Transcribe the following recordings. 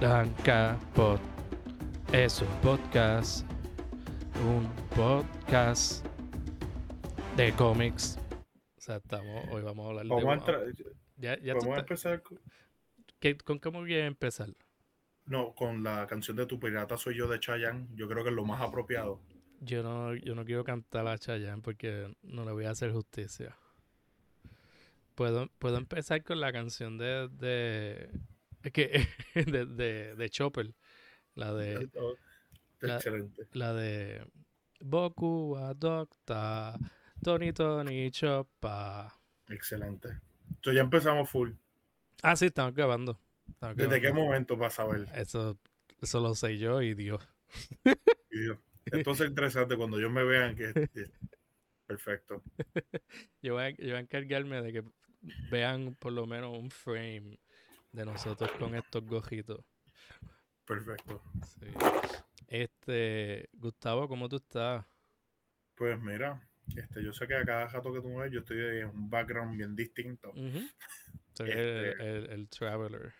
Danca Pod es un podcast, un podcast de cómics. O sea, estamos, hoy vamos a hablar Vamos a de... entrar- Ya, ya tú vamos a empezar con, ¿qué- ¿Con qué voy a empezar? no, con la canción de Tu Pirata Soy Yo de Chayanne. Yo creo que es lo más apropiado. Yo no, yo no quiero cantar a Chayanne porque no le voy a hacer justicia. Puedo, puedo empezar con la canción de, de, es que, de, de, de Chopper. La de, Oh, la- Excelente. la de Boku Adopta, Tony Tony Choppa. Excelente. Entonces ya empezamos full. Ah, sí, estamos grabando. estamos ¿Desde qué momento vas a ver? Eso, eso lo sé yo y Dios. video? Entonces es interesante cuando ellos me vean que que- perfecto. Yo voy, a, yo voy a encargarme de que vean por lo menos un frame de nosotros con estos gojitos. Perfecto. Sí. Este, Gustavo, ¿cómo tú estás? Pues mira, este, yo sé que a cada rato que tú me ves, yo estoy en un background bien distinto. Ujú. Soy el, Este- el- el traveler.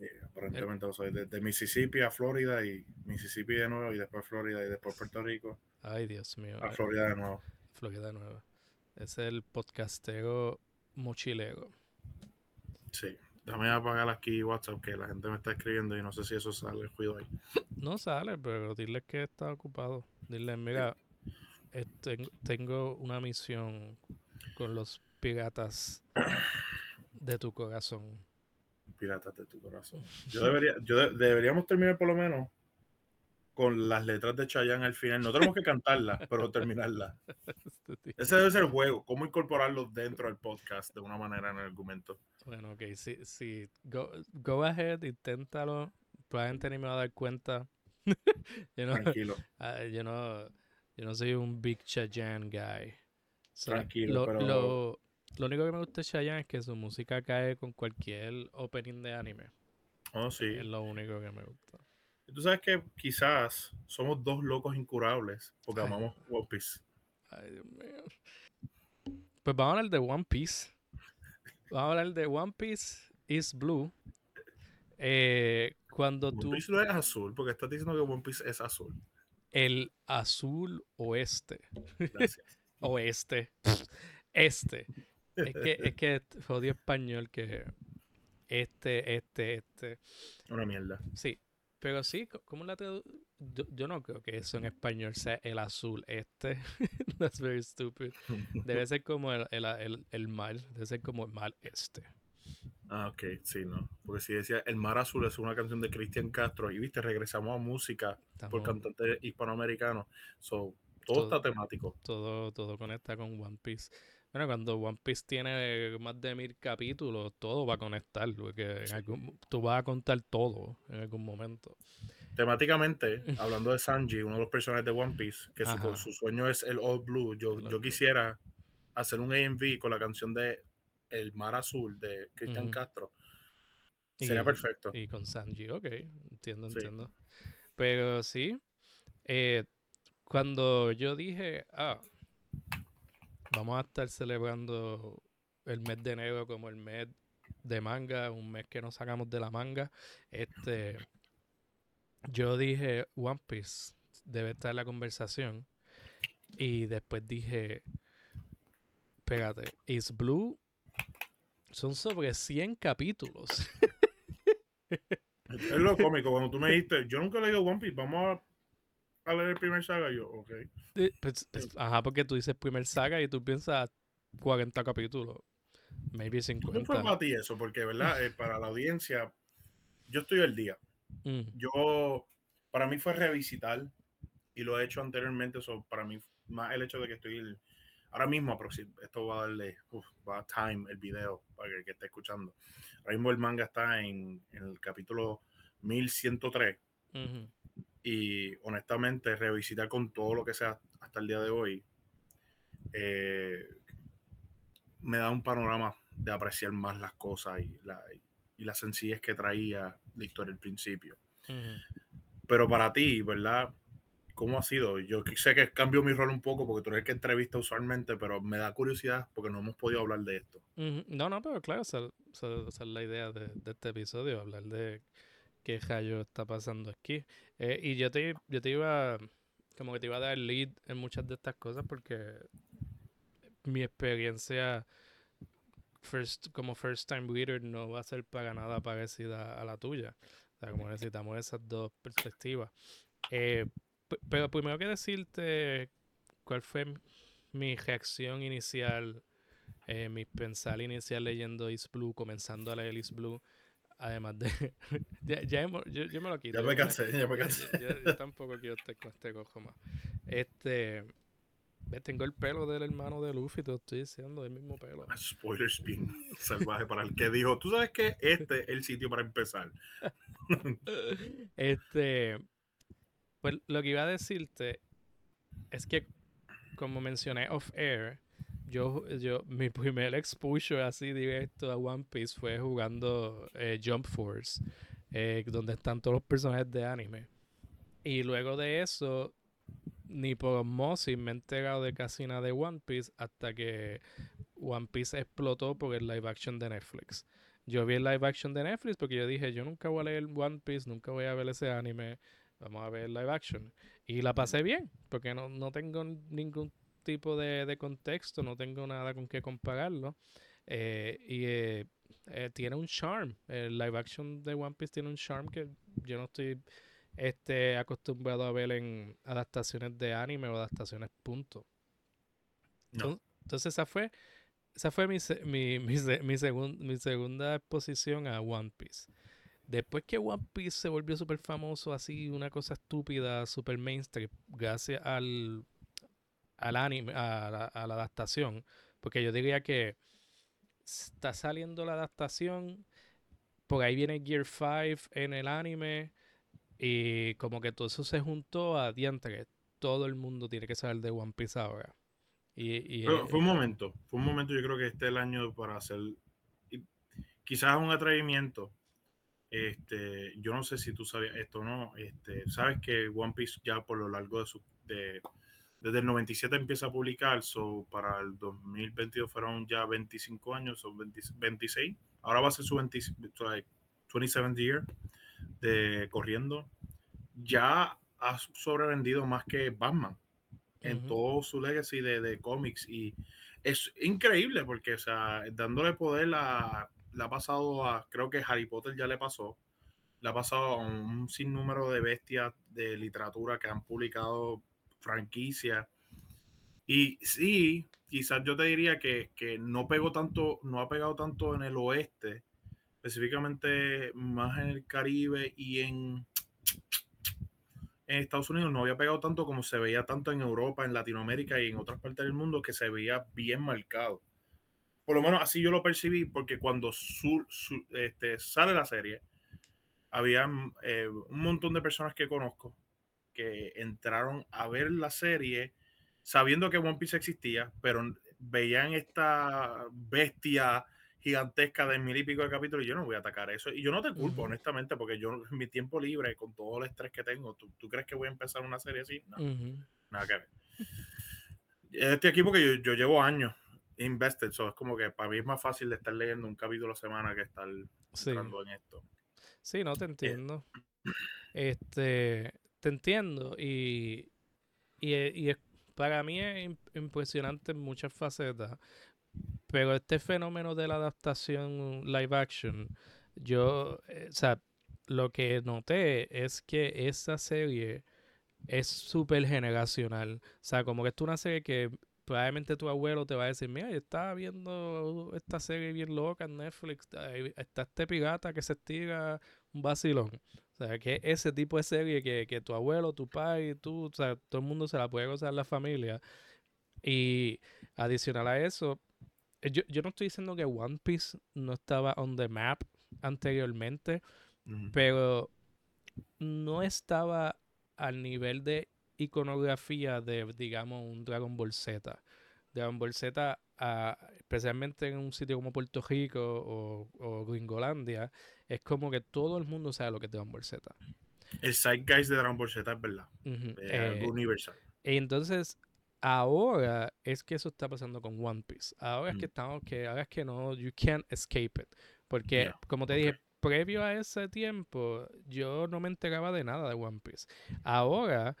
Eh, aparentemente lo soy. Desde Mississippi a Florida y Mississippi de nuevo y después Florida y después Puerto Rico Ay, Dios mío. a eh, Florida de nuevo. Florida Nueva. Es el podcastero mochilero. Sí. Déjame apagar aquí WhatsApp que la gente me está escribiendo y no sé si eso sale. Cuido ahí. No sale, pero dile que está ocupado. Dile, mira, ten- tengo una misión con los piratas de tu corazón. Piratas de tu corazón. Yo debería, yo de- deberíamos terminar por lo menos con las letras de Chayanne al final. No tenemos que cantarlas, pero terminarlas. Este. Ese debe ser el juego. Cómo incorporarlos dentro del podcast de una manera en el argumento. Bueno, ok, sí, sí. Go, go ahead, inténtalo. Probablemente ni me va a dar cuenta. yo, no, Tranquilo. ah, yo, no, yo no soy un big Chayanne guy. So, Tranquilo, lo, pero- lo, lo único que me gusta de Chayanne es que su música cae con cualquier opening de anime. Oh, sí. Es lo único que me gusta. Tú sabes que quizás somos dos locos incurables porque Ay. amamos One Piece. Ay, Dios mío. Pues vamos a hablar de One Piece. Vamos a hablar de One Piece is Blue. Eh, cuando One tú. Piece no es azul porque estás diciendo que One Piece es azul. El azul oeste. Gracias. Oeste. Este. Es que, es que jodido español que. Este, este, este. Una mierda. Sí. Pero sí, ¿cómo la tradu- yo, yo no creo que eso en español sea el azul este. That's very stupid. Debe ser como el, el, el, el mar. Debe ser como el mar este. Ah, ok, sí, no. Porque si decía El Mar Azul es una canción de Cristian Castro y viste, regresamos a música por cantantes hispanoamericanos. So, todo, Todo- está temático. todo, todo conecta con One Piece. Bueno, cuando One Piece tiene más de mil capítulos, todo va a conectar, porque en algún- tú vas a contar todo en algún momento. Temáticamente, hablando de Sanji, uno de los personajes de One Piece, que su, sueño es el All Blue, yo, yo quisiera hacer un AMV con la canción de El Mar Azul de Cristian. Castro. Y- Sería perfecto. Y con Sanji, ok, entiendo, Sí. entiendo. Pero sí, eh, cuando yo dije, ah, vamos a estar celebrando el mes de enero como el mes de manga, un mes que nos sacamos de la manga, este, yo dije, One Piece debe estar en la conversación. Y después dije, espérate, Is Blue son sobre 100 capítulos. Es lo cómico, cuando tú me dijiste, yo nunca leído One Piece, vamos a, a leer el primer saga, yo, ok. Pues, pues, ajá, porque tú dices primer saga y tú piensas 40 capítulos. Maybe ¿Cómo fue 50. para ti eso? Porque, ¿verdad? Eh, para la audiencia, yo estoy al día. Mm, Yo, para mí fue revisitar y lo he hecho anteriormente, so, para mí más el hecho de que estoy el- ahora mismo, esto va a darle, uf, va a time el video para que, el que esté escuchando. Ahora mismo el manga está en, en el capítulo 1103 ujú. y honestamente revisitar con todo lo que sea hasta el día de hoy eh, me da un panorama de apreciar más las cosas y la, y la sencillez que traía la historia al principio. Pero para ti, ¿verdad? ¿Cómo ha sido? Yo sé que cambio mi rol un poco porque tú eres el que entrevista usualmente, pero me da curiosidad porque no hemos podido hablar de esto. No, no, pero claro, esa, esa- esa es la idea de, de este episodio, hablar de qué rayo está pasando aquí. Eh, y yo te, yo te iba, como que te iba a dar lead en muchas de estas cosas porque mi experiencia first, como first time reader no va a ser para nada parecida a la tuya. O sea, como necesitamos esas dos perspectivas. Eh, pero primero que decirte cuál fue mi reacción inicial, eh, mi pensar inicial leyendo East Blue, comenzando a leer East Blue, además de... ya, yo, me lo quito. Ya me cansé, ya me cansé. Yo, tampoco quiero estar con este cojo más. Este... Tengo el pelo del hermano de Luffy, te lo estoy diciendo, el mismo pelo. Ah, spoiler spin salvaje para el que dijo, tú sabes que este es el sitio para empezar. este, pues lo que iba a decirte es que, como mencioné off air, yo, yo, mi primer exposure así directo a One Piece fue jugando eh, Jump Force, eh, donde están todos los personajes de anime. Y luego de eso, ni por osmosis me he enterado de casi nada de One Piece hasta que One Piece explotó por el live action de Netflix. Yo vi el live action de Netflix porque yo dije, yo nunca voy a leer One Piece, nunca voy a ver ese anime, vamos a ver el live action. Y la pasé bien, porque no, no tengo ningún tipo de, de, contexto, no tengo nada con qué compararlo. Eh, y eh, eh, tiene un charm, el live action de One Piece tiene un charm que yo no estoy este, acostumbrado a ver en adaptaciones de anime o adaptaciones punto. Entonces, esa fue, esa fue mi, mi, mi, mi segunda exposición a One Piece. Después que One Piece se volvió súper famoso, así una cosa estúpida, súper mainstream, gracias al, al anime, a la, a la adaptación, porque yo diría que está saliendo la adaptación, por ahí viene Gear 5 en el anime, y como que todo eso se juntó a diantre. Todo el mundo tiene que saber de One Piece ahora. Y, fue un momento, fue un momento, yo creo que este es el año para hacer quizás un atrevimiento. Este, yo no sé si tú sabías esto o no. Este, sabes que One Piece ya por lo largo de su de, desde el 97 empieza a publicar, so para el 2022 fueron ya 25 años, son 26. Ahora va a ser su 27th year de corriendo, ya ha sobrevendido más que Batman en todo su legacy de, de cómics y es increíble porque, o sea, dándole poder la, la ha pasado a, creo que Harry Potter ya le pasó, le ha pasado a un sinnúmero de bestias de literatura que han publicado franquicias. Y sí, quizás yo te diría que, que no pegó tanto, no ha pegado tanto en el oeste, específicamente más en el Caribe y en, en Estados Unidos no había pegado tanto como se veía tanto en Europa, en Latinoamérica y en otras partes del mundo que se veía bien marcado. Por lo menos así yo lo percibí porque cuando este, sale la serie, había eh, un montón de personas que conozco que entraron a ver la serie sabiendo que One Piece existía, pero veían esta bestia gigantesca de mil y pico de capítulos y yo no voy a atacar eso. Y yo no te culpo, honestamente, porque yo en mi tiempo libre, con todo el estrés que tengo, ¿tú, ¿tú crees que voy a empezar una serie así? No, nada que ver. Estoy aquí porque yo, yo llevo años invested, so es como que para mí es más fácil de estar leyendo un capítulo a la semana que estar entrando en esto. Sí, no te eh, entiendo. este, te entiendo y, y, y para mí es impresionante en muchas facetas pero este fenómeno de la adaptación live action, yo, eh, o sea, lo que noté es que esa serie es súper generacional. O sea, como que es una serie que probablemente tu abuelo te va a decir, mira, yo estaba viendo esta serie bien loca en Netflix, está este pirata que se estira un vacilón. O sea, que ese tipo de serie que, que tu abuelo, tu padre, tú, o sea, todo el mundo se la puede gozar la familia. Y adicional a eso, eh, yo, no estoy diciendo que One Piece no estaba on the map anteriormente, pero no estaba al nivel de iconografía de, digamos, un Dragon Ball Z. Dragon Ball Z, ah, especialmente en un sitio como Puerto Rico o, o, Gringolandia, es como que todo el mundo sabe lo que es Dragon Ball Z. El guys de Dragon Ball Z es verdad. Es algo eh, universal. Entonces, Ahora es que eso está pasando con One Piece. Ahora es que mm. estamos que ahora es que no you can't escape it, porque como te dije, previo a ese tiempo, yo no me enteraba de nada de One Piece. Ahora,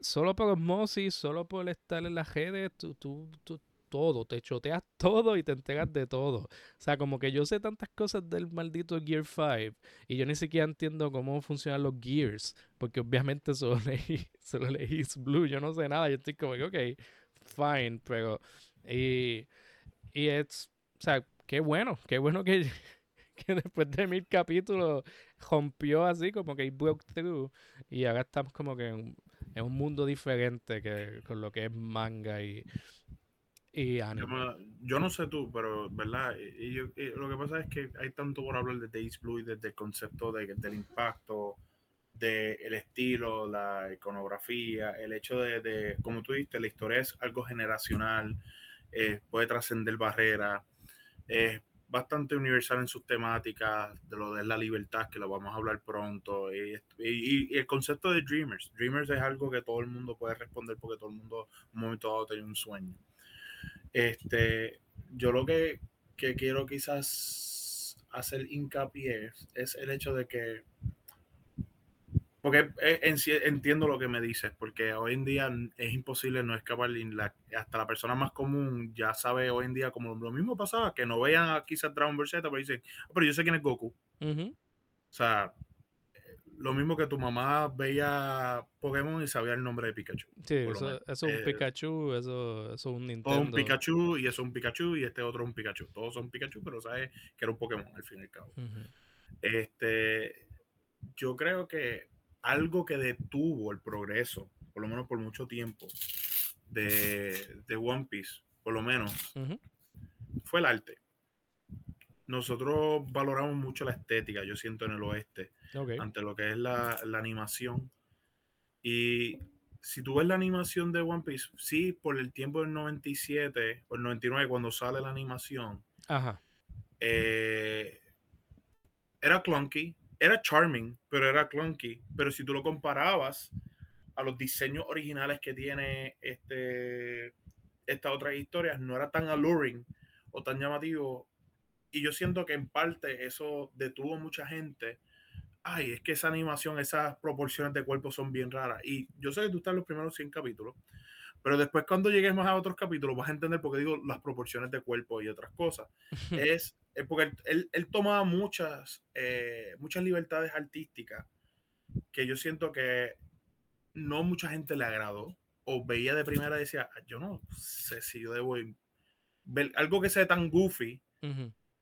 solo por osmosis, solo por estar en las redes, tú, tú, tú, todo, te choteas todo y te enteras de todo. O sea, como que yo sé tantas cosas del maldito Gear 5 y yo ni siquiera entiendo cómo funcionan los Gears, porque obviamente solo leí, solo leí Blue, yo no sé nada, yo estoy como que, ok, fine, pero... Y, y es, o sea, qué bueno, qué bueno que, que después de mil capítulos rompió así, como que broke through y ahora estamos como que en, en un mundo diferente que con lo que es manga y y Yo, no sé tú, pero, ¿verdad? Y, lo que pasa es que hay tanto por hablar de Days Blue y desde el concepto de, del impacto, del estilo, la iconografía, el hecho de, como tú dijiste, la historia es algo generacional, eh, puede trascender barreras, es bastante universal en sus temáticas, de lo de la libertad, que lo vamos a hablar pronto, y, y, el concepto de Dreamers. Dreamers es algo que todo el mundo puede responder porque todo el mundo un momento dado tiene un sueño. Este, yo lo que, quiero quizás hacer hincapié es el hecho de que, porque entiendo lo que me dices, porque hoy en día es imposible no escapar, hasta la persona más común ya sabe hoy en día como lo mismo pasaba, que no vean quizás Dragon Ball Z, pero dicen, ah, pero yo sé quién es Goku. O sea, lo mismo que tu mamá veía Pokémon y sabía el nombre de Pikachu. Sí, eso, es un eh, Pikachu, eso, es un Nintendo. Todo un Pikachu y eso es un Pikachu y este otro es un Pikachu. Todos son Pikachu, pero sabes que era un Pokémon al fin y al cabo. Este, yo creo que algo que detuvo el progreso, por lo menos por mucho tiempo, de, de One Piece, por lo menos, fue el arte nosotros valoramos mucho la estética, yo siento en el oeste, ante lo que es la, animación. Y si tú ves la animación de One Piece, sí, por el tiempo del 97 o el 99, cuando sale la animación, eh, era clunky, era charming, pero era clunky. Pero si tú lo comparabas a los diseños originales que tiene este, estas otras historias, no era tan alluring o tan llamativo y yo siento que en parte eso detuvo mucha gente. Ay, es que esa animación, esas proporciones de cuerpo son bien raras. Y yo sé que tú estás en los primeros 100 capítulos, pero después cuando lleguemos a otros capítulos vas a entender por qué digo las proporciones de cuerpo y otras cosas. es, porque él, él, tomaba muchas, eh, muchas libertades artísticas que yo siento que no mucha gente le agradó o veía de primera y decía, yo no sé si yo debo ver algo que sea tan goofy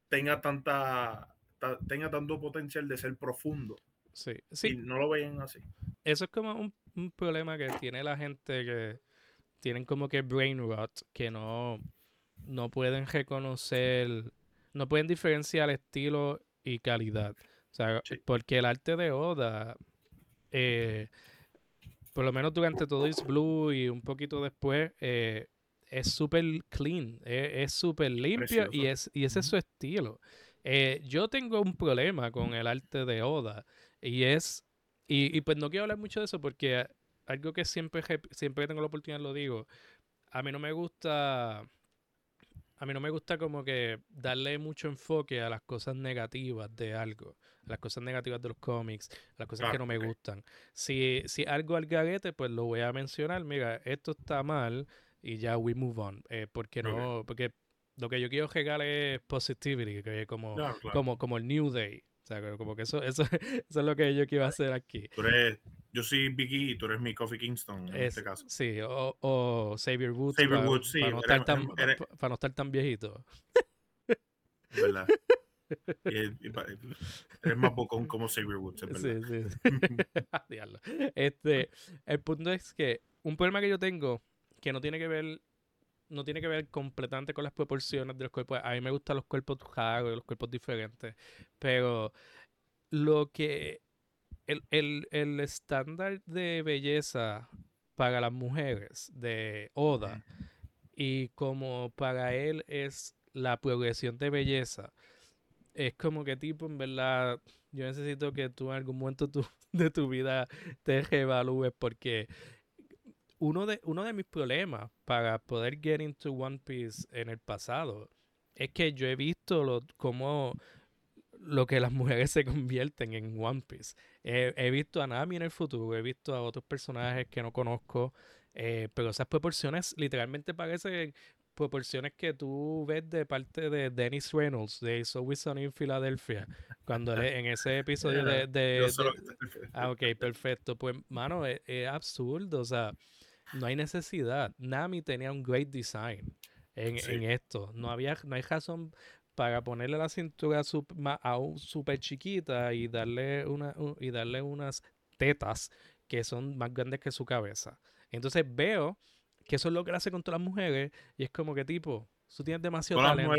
tenga tanta tenga tanto potencial de ser profundo. Sí, sí. Y no lo vean así. Eso es como un, problema que tiene la gente que tienen como que brain rot, que no, no pueden reconocer, no pueden diferenciar estilo y calidad. O sea, porque el arte de Oda, eh, por lo menos durante todo Is Blue y un poquito después, eh, es súper clean, es súper limpio y, es, y ese es su estilo. Eh, yo tengo un problema con el arte de Oda y es, y, pues no quiero hablar mucho de eso porque algo que siempre, siempre que tengo la oportunidad lo digo, a mí no me gusta, a mí no me gusta como que darle mucho enfoque a las cosas negativas de algo, a las cosas negativas de los cómics, a las cosas que no me gustan. Si, si algo al garete, pues lo voy a mencionar, mira, esto está mal, y ya we move on. Eh, porque no, porque lo que yo quiero regalar es positivity, que es como, como, como el New Day. O sea, como que eso, eso, eso es lo que yo quiero hacer aquí. Tú eres, yo soy Biggie y tú eres mi Coffee Kingston en este caso. Sí, o, o Xavier Woods. Xavier para, Woods, sí. Para no, estar tan, para no estar tan viejito. ¿Verdad? es más bocón como Xavier Woods, es verdad. Sí, sí. este, el punto es que un problema que yo tengo que no tiene que ver no tiene que ver completamente con las proporciones de los cuerpos. A mí me gustan los cuerpos raros, los cuerpos diferentes. Pero lo que. El, el, estándar de belleza para las mujeres de Oda y como para él es la progresión de belleza, es como que tipo, en verdad, yo necesito que tú en algún momento de tu vida te reevalúes porque uno de, uno de mis problemas para poder get into One Piece en el pasado es que yo he visto lo, cómo lo que las mujeres se convierten en One Piece. he visto a Nami en el futuro, he visto a otros personajes que no conozco, eh, pero esas proporciones literalmente parecen proporciones que tú ves de parte de Dennis Reynolds de So We Sunny in Philadelphia, cuando en ese episodio de... ah, ok, perfecto. Pues, mano, es, absurdo, o sea, no hay necesidad. Nami tenía un great design en, esto. No había, no hay razón para ponerle la cintura aún súper chiquita y darle, una, y darle unas tetas que son más grandes que su cabeza. Entonces veo que eso es lo que hace con todas las mujeres y es como que tipo, tú tienes demasiado talento.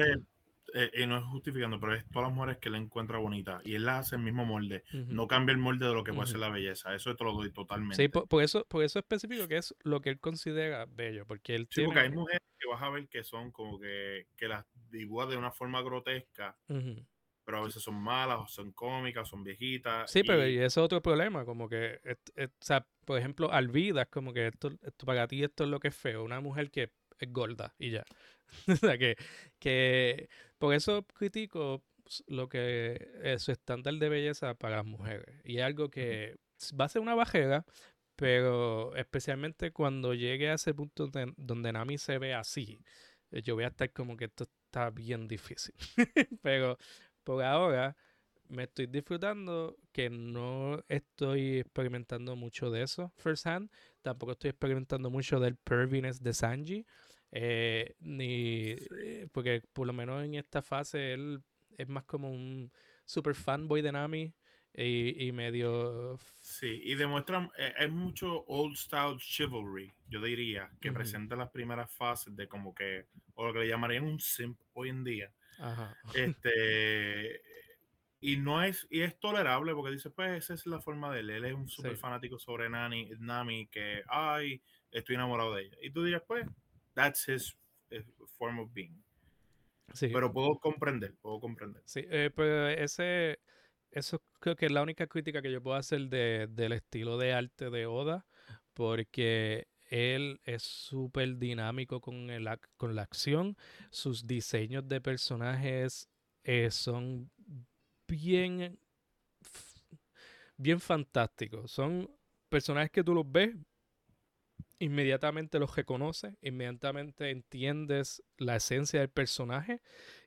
Eh, y no es justificando, pero es todas las mujeres que le encuentra bonita y él la hace el mismo molde. No cambia el molde de lo que puede ser la belleza. Eso te lo doy totalmente. Sí, por, eso, por eso específico que es lo que él considera bello. Porque él sí, porque hay mujeres que vas a ver que son como que, que las dibujan de una forma grotesca. Pero a veces son malas, o son cómicas, o son viejitas. Sí, pero y ese es otro problema, como que, o sea, por ejemplo, Alvida es como que esto, esto, para ti esto es lo que es feo, una mujer que es gorda y ya. o sea, que, que por eso critico lo que es su estándar de belleza para las mujeres. Y es algo que va a ser una bajera, pero especialmente cuando llegue a ese punto donde Nami se ve así, eh, yo voy a estar como que esto está bien difícil. pero por ahora me estoy disfrutando que no estoy experimentando mucho de eso first hand. Tampoco estoy experimentando mucho del perviness de Sanji. Eh, ni eh, porque por lo menos en esta fase él es más como un super fanboy de Nami y, medio sí y demuestra eh, es mucho old style chivalry yo diría que presenta las primeras fases de como que o lo que le llamarían un simp hoy en día. Este y no es y es tolerable porque dice pues esa es la forma de él él es un super fanático sobre Nani, Nami que ay estoy enamorado de ella y tú dirías pues that's his, form of being. Sí. Pero puedo comprender, puedo comprender. Sí, eh, pues ese, eso creo que es la única crítica que yo puedo hacer de, del estilo de arte de Oda, porque él es súper dinámico con, el, con la acción, sus diseños de personajes eh, son bien, bien fantásticos, son personajes que tú los ves inmediatamente los reconoces, inmediatamente entiendes la esencia del personaje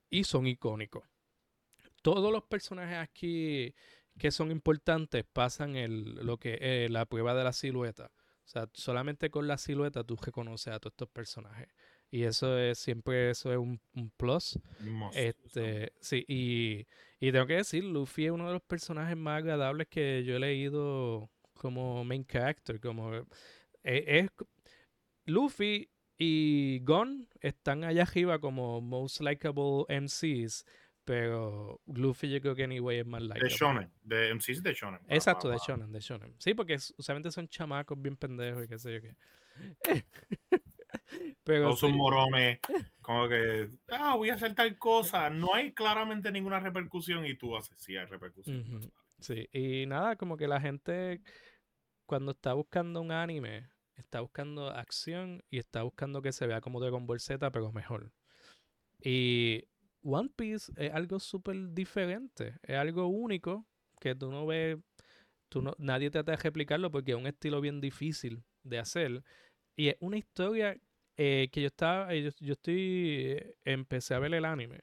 y son icónicos. Todos los personajes aquí que son importantes pasan el, lo que es la prueba de la silueta. O sea, solamente con la silueta tú reconoces a todos estos personajes. Y eso es siempre eso es un, plus. este, sí, y, y tengo que decir, Luffy es uno de los personajes más agradables que yo he leído como main character. Como eh, es, Luffy y Gon están allá arriba como most likable MCs, pero Luffy yo creo que anyway es más likable. De Shonen, de MCs de Shonen. Exacto, de Shonen, de Shonen. Sí, porque usualmente son chamacos bien pendejos y qué sé yo qué. pero son morones, como que, ah, voy a hacer tal cosa, no hay claramente ninguna repercusión y tú haces, sí hay repercusión. Sí, y nada, como que la gente cuando está buscando un anime está buscando acción y está buscando que se vea como Dragon Ball Z, pero mejor. Y One Piece es algo súper diferente, es algo único que tú no ves, tú no, nadie trata de replicarlo porque es un estilo bien difícil de hacer. Y es una historia eh, que yo estaba, yo, yo, estoy, empecé a ver el anime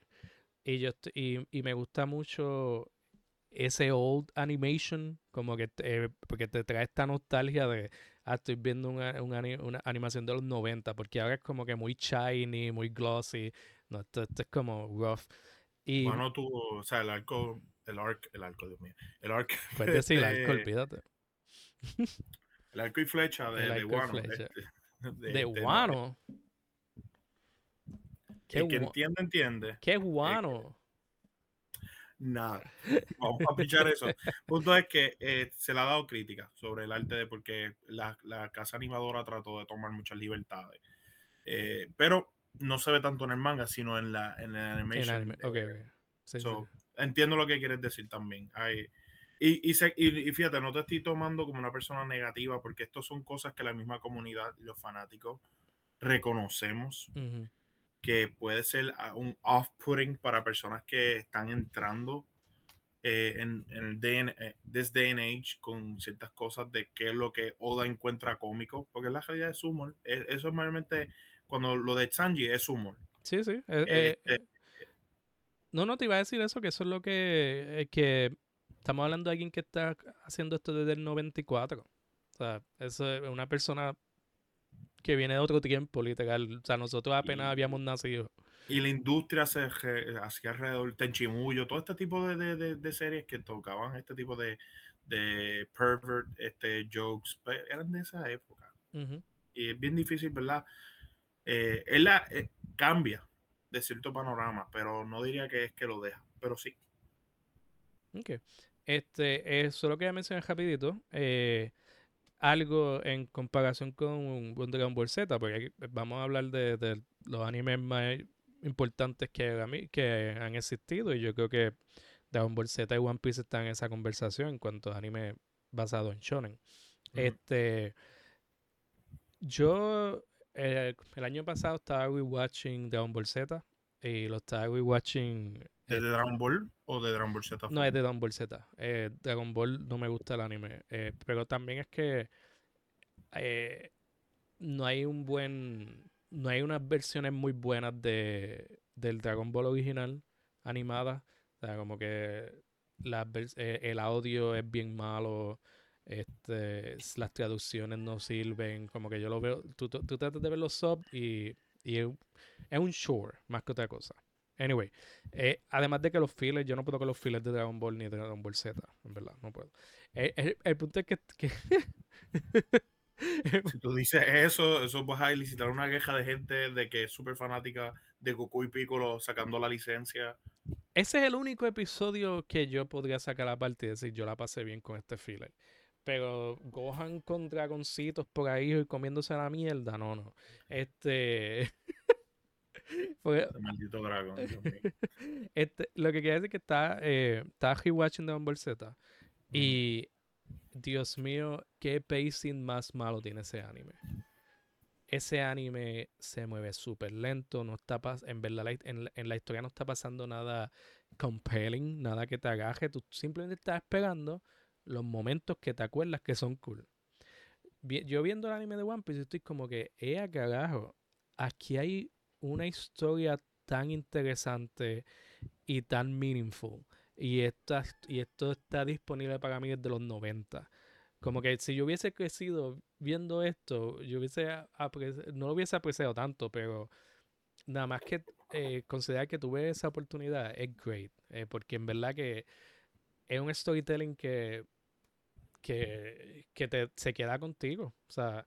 y, yo y, y me gusta mucho ese old animation, como que porque te trae esta nostalgia de ah, estoy viendo una, una, animación de los 90, porque ahora es como que muy shiny, muy glossy. No, esto, es como rough. Y, bueno, tú, o sea, el arco, el arc, el arco, Dios mío, el arco. Puedes decir el arco, olvídate. El arco y flecha de, de Wano. Este, de, de, Wano. ¿Qué que entiende, entiende. ¿Qué guano? Nada. Vamos a pichar eso. Punto es que eh, se le ha dado crítica sobre el arte de porque la, la casa animadora trató de tomar muchas libertades. Eh, pero no se ve tanto en el manga, sino en la en el animation. Entiendo lo que quieres decir también. y, y, y, fíjate, no te estoy tomando como una persona negativa, porque esto son cosas que la misma comunidad y los fanáticos reconocemos que puede ser un off-putting para personas que están entrando eh, en, en, el day and, eh, this day and age con ciertas cosas de qué es lo que Oda encuentra cómico, porque la realidad es humor. Es, eso es mayormente cuando lo de Sanji es humor. Sí, sí. Eh, este no, no te iba a decir eso, que eso es lo que, que estamos hablando de alguien que está haciendo esto desde el 94. O sea, eso es una persona que viene de otro tiempo, literal. O sea, nosotros apenas habíamos nacido. Y la industria se hacía alrededor, Tenchimuyo, todo este tipo de, de, de, series que tocaban este tipo de, de pervert este, jokes, pues, eran de esa época. Y es bien difícil, ¿verdad? Eh, él la, eh, cambia de cierto panorama, pero no diría que es que lo deja, pero sí. Ok. Este, eh, solo quería mencionar rapidito. Eh, algo en comparación con, con Dragon Ball Z, porque vamos a hablar de, los animes más importantes que, que han existido y yo creo que Dragon Ball Z y One Piece están en esa conversación en cuanto a anime basado en shonen. Este, yo eh, el año pasado estaba rewatching Dragon Ball Z y lo estaba rewatching ¿De Dragon Ball o de Dragon Ball Z? No, es de Dragon Ball Z. Eh, Dragon Ball no me gusta el anime. Eh, pero también es que eh, no hay un buen. No hay unas versiones muy buenas de, del Dragon Ball original animada. O sea, como que el audio es bien malo. Este, las traducciones no sirven. Como que yo lo veo. Tú, tú, tratas de ver los subs y, y es un shore más que otra cosa. Anyway, eh, además de que los fillers, yo no puedo con los fillers de Dragon Ball ni de Dragon Ball Z, en verdad, no puedo. Eh, el, punto es que... si tú dices eso, eso vas a elicitar una queja de gente de que es súper fanática de Goku y Piccolo sacando la licencia. Ese es el único episodio que yo podría sacar aparte y decir, yo la pasé bien con este filler. Pero Gohan con dragoncitos por ahí y comiéndose la mierda, no, no. Este... maldito dragón. este, lo que quiere decir que está, eh, está rewatching Dragon Ball Z. Y Dios mío, qué pacing más malo tiene ese anime. Ese anime se mueve súper lento, no está en verdad en, en, la historia no está pasando nada compelling, nada que te agaje, tú simplemente estás esperando los momentos que te acuerdas que son cool. Yo viendo el anime de One Piece estoy como que, eh, cagajo, aquí hay una historia tan interesante y tan meaningful. Y, esta, y esto está disponible para mí desde los 90. Como que si yo hubiese crecido viendo esto, yo hubiese no lo hubiese apreciado tanto, pero nada más que eh, considerar que tuve esa oportunidad es great. Eh, porque en verdad que es un storytelling que, que, que te, se queda contigo. O sea,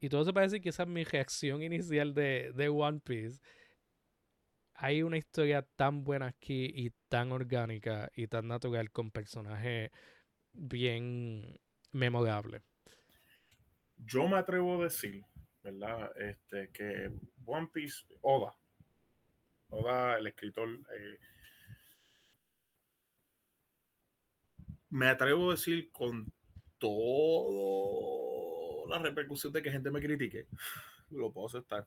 y todo se parece que esa es mi reacción inicial de, de One Piece. Hay una historia tan buena aquí y tan orgánica y tan natural con personajes bien memorables. Yo me atrevo a decir, ¿verdad? Este, que One Piece, Oda, Oda, el escritor, eh, me atrevo a decir con todo la repercusión de que gente me critique, lo puedo aceptar,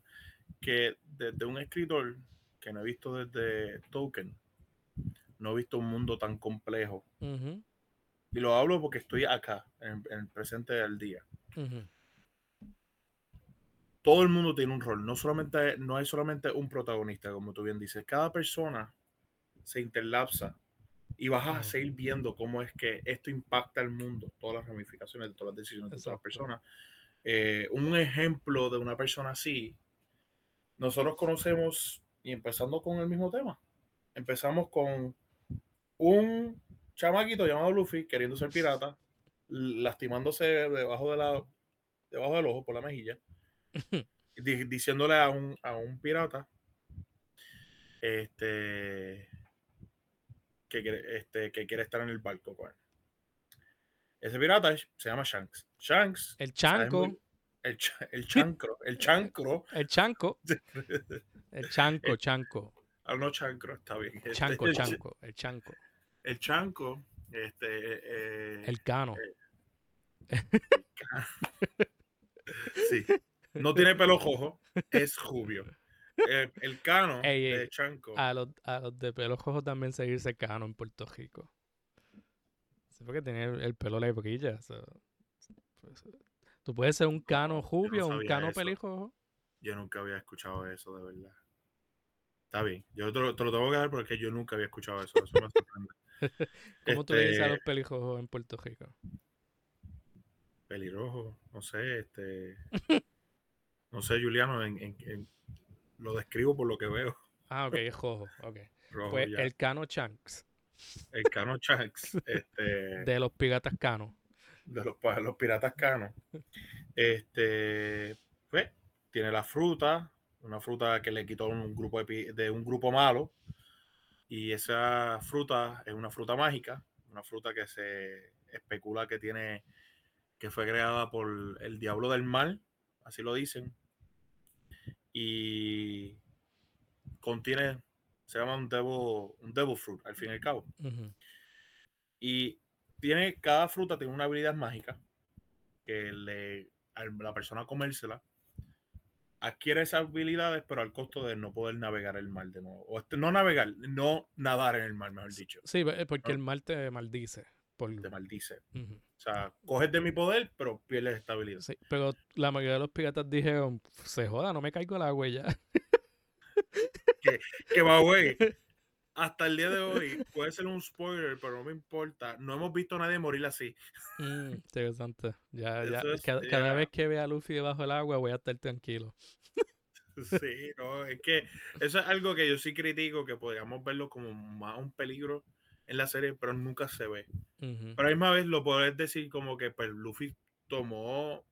que desde un escritor que no he visto desde Token, no he visto un mundo tan complejo. Y lo hablo porque estoy acá, en, el presente del día. Todo el mundo tiene un rol, no solamente no hay solamente un protagonista, como tú bien dices. Cada persona se interlapsa y vas a seguir viendo cómo es que esto impacta el mundo, todas las ramificaciones de todas las decisiones de todas las personas. Eh, un ejemplo de una persona así, nosotros conocemos, y empezando con el mismo tema, empezamos con un chamaquito llamado Luffy queriendo ser pirata, lastimándose debajo, de la, debajo del ojo por la mejilla, diciéndole a un, a un pirata este, que, este, que quiere estar en el barco con él. Ese pirata se llama Shanks. Shanks. El chanco. el, el, chancro. El chancro. el chanco. El chanco, chanco. Ah, no, chancro, está bien. Este, chanco, chanco. El chanco. El chanco. Este, eh, el cano. Eh, sí. No tiene pelo rojo, es rubio. Eh, el cano Ey, ey, de Chanco. A los, a los de pelo rojo también se dice cano en Puerto Rico. Sí, porque tiene el, el pelo la brilla. so, pues, tú puedes ser un cano rubio, un sabía cano eso. pelirrojo. Yo nunca había escuchado eso, de verdad. Está bien. Yo te lo, te lo tengo que dar porque yo nunca había escuchado eso. Eso me sorprende. ¿Cómo tú le dices a Este, los pelirrojos en Puerto Rico? Pelirrojo, no sé, este. No sé, Juliano, en, en- en- lo describo por lo que veo. Ah, ok, es rojo. Ok. Rojo, Pues ya. el cano Chanks El Cano Shanks, este, de los piratas cano. de los, pa- los piratas canos. Este, pues, tiene la fruta, una fruta que le quitó un grupo de, de un grupo malo. Y esa fruta es una fruta mágica, una fruta que se especula que tiene, que fue creada por el diablo del mal, así lo dicen. Y contiene, se llama un devil, un devil fruit, al fin y al cabo. Y tiene, cada fruta tiene una habilidad mágica que le, a la persona comérsela adquiere esas habilidades, pero al costo de no poder navegar el mar de nuevo. O este- no navegar, no nadar en el mar, mejor dicho. Sí, eh, porque el mal te maldice. Por... Te maldice. Ujú. O sea, coges de mi poder, pero pierdes estabilidad. Sí, pero la mayoría de los piratas dijeron, se joda, no me caigo al agua y ya. Que va, güey. Hasta el día de hoy puede ser un spoiler, pero no me importa. No hemos visto a nadie morir así. Mm, interesante. Ya, ya. Es- Cada, cada ya. vez que vea a Luffy debajo del agua voy a estar tranquilo. Sí, no, es que eso es algo que yo sí critico, que podríamos verlo como más un peligro en la serie, pero nunca se ve. Pero a la misma vez lo puedes decir como que pues, Luffy tomó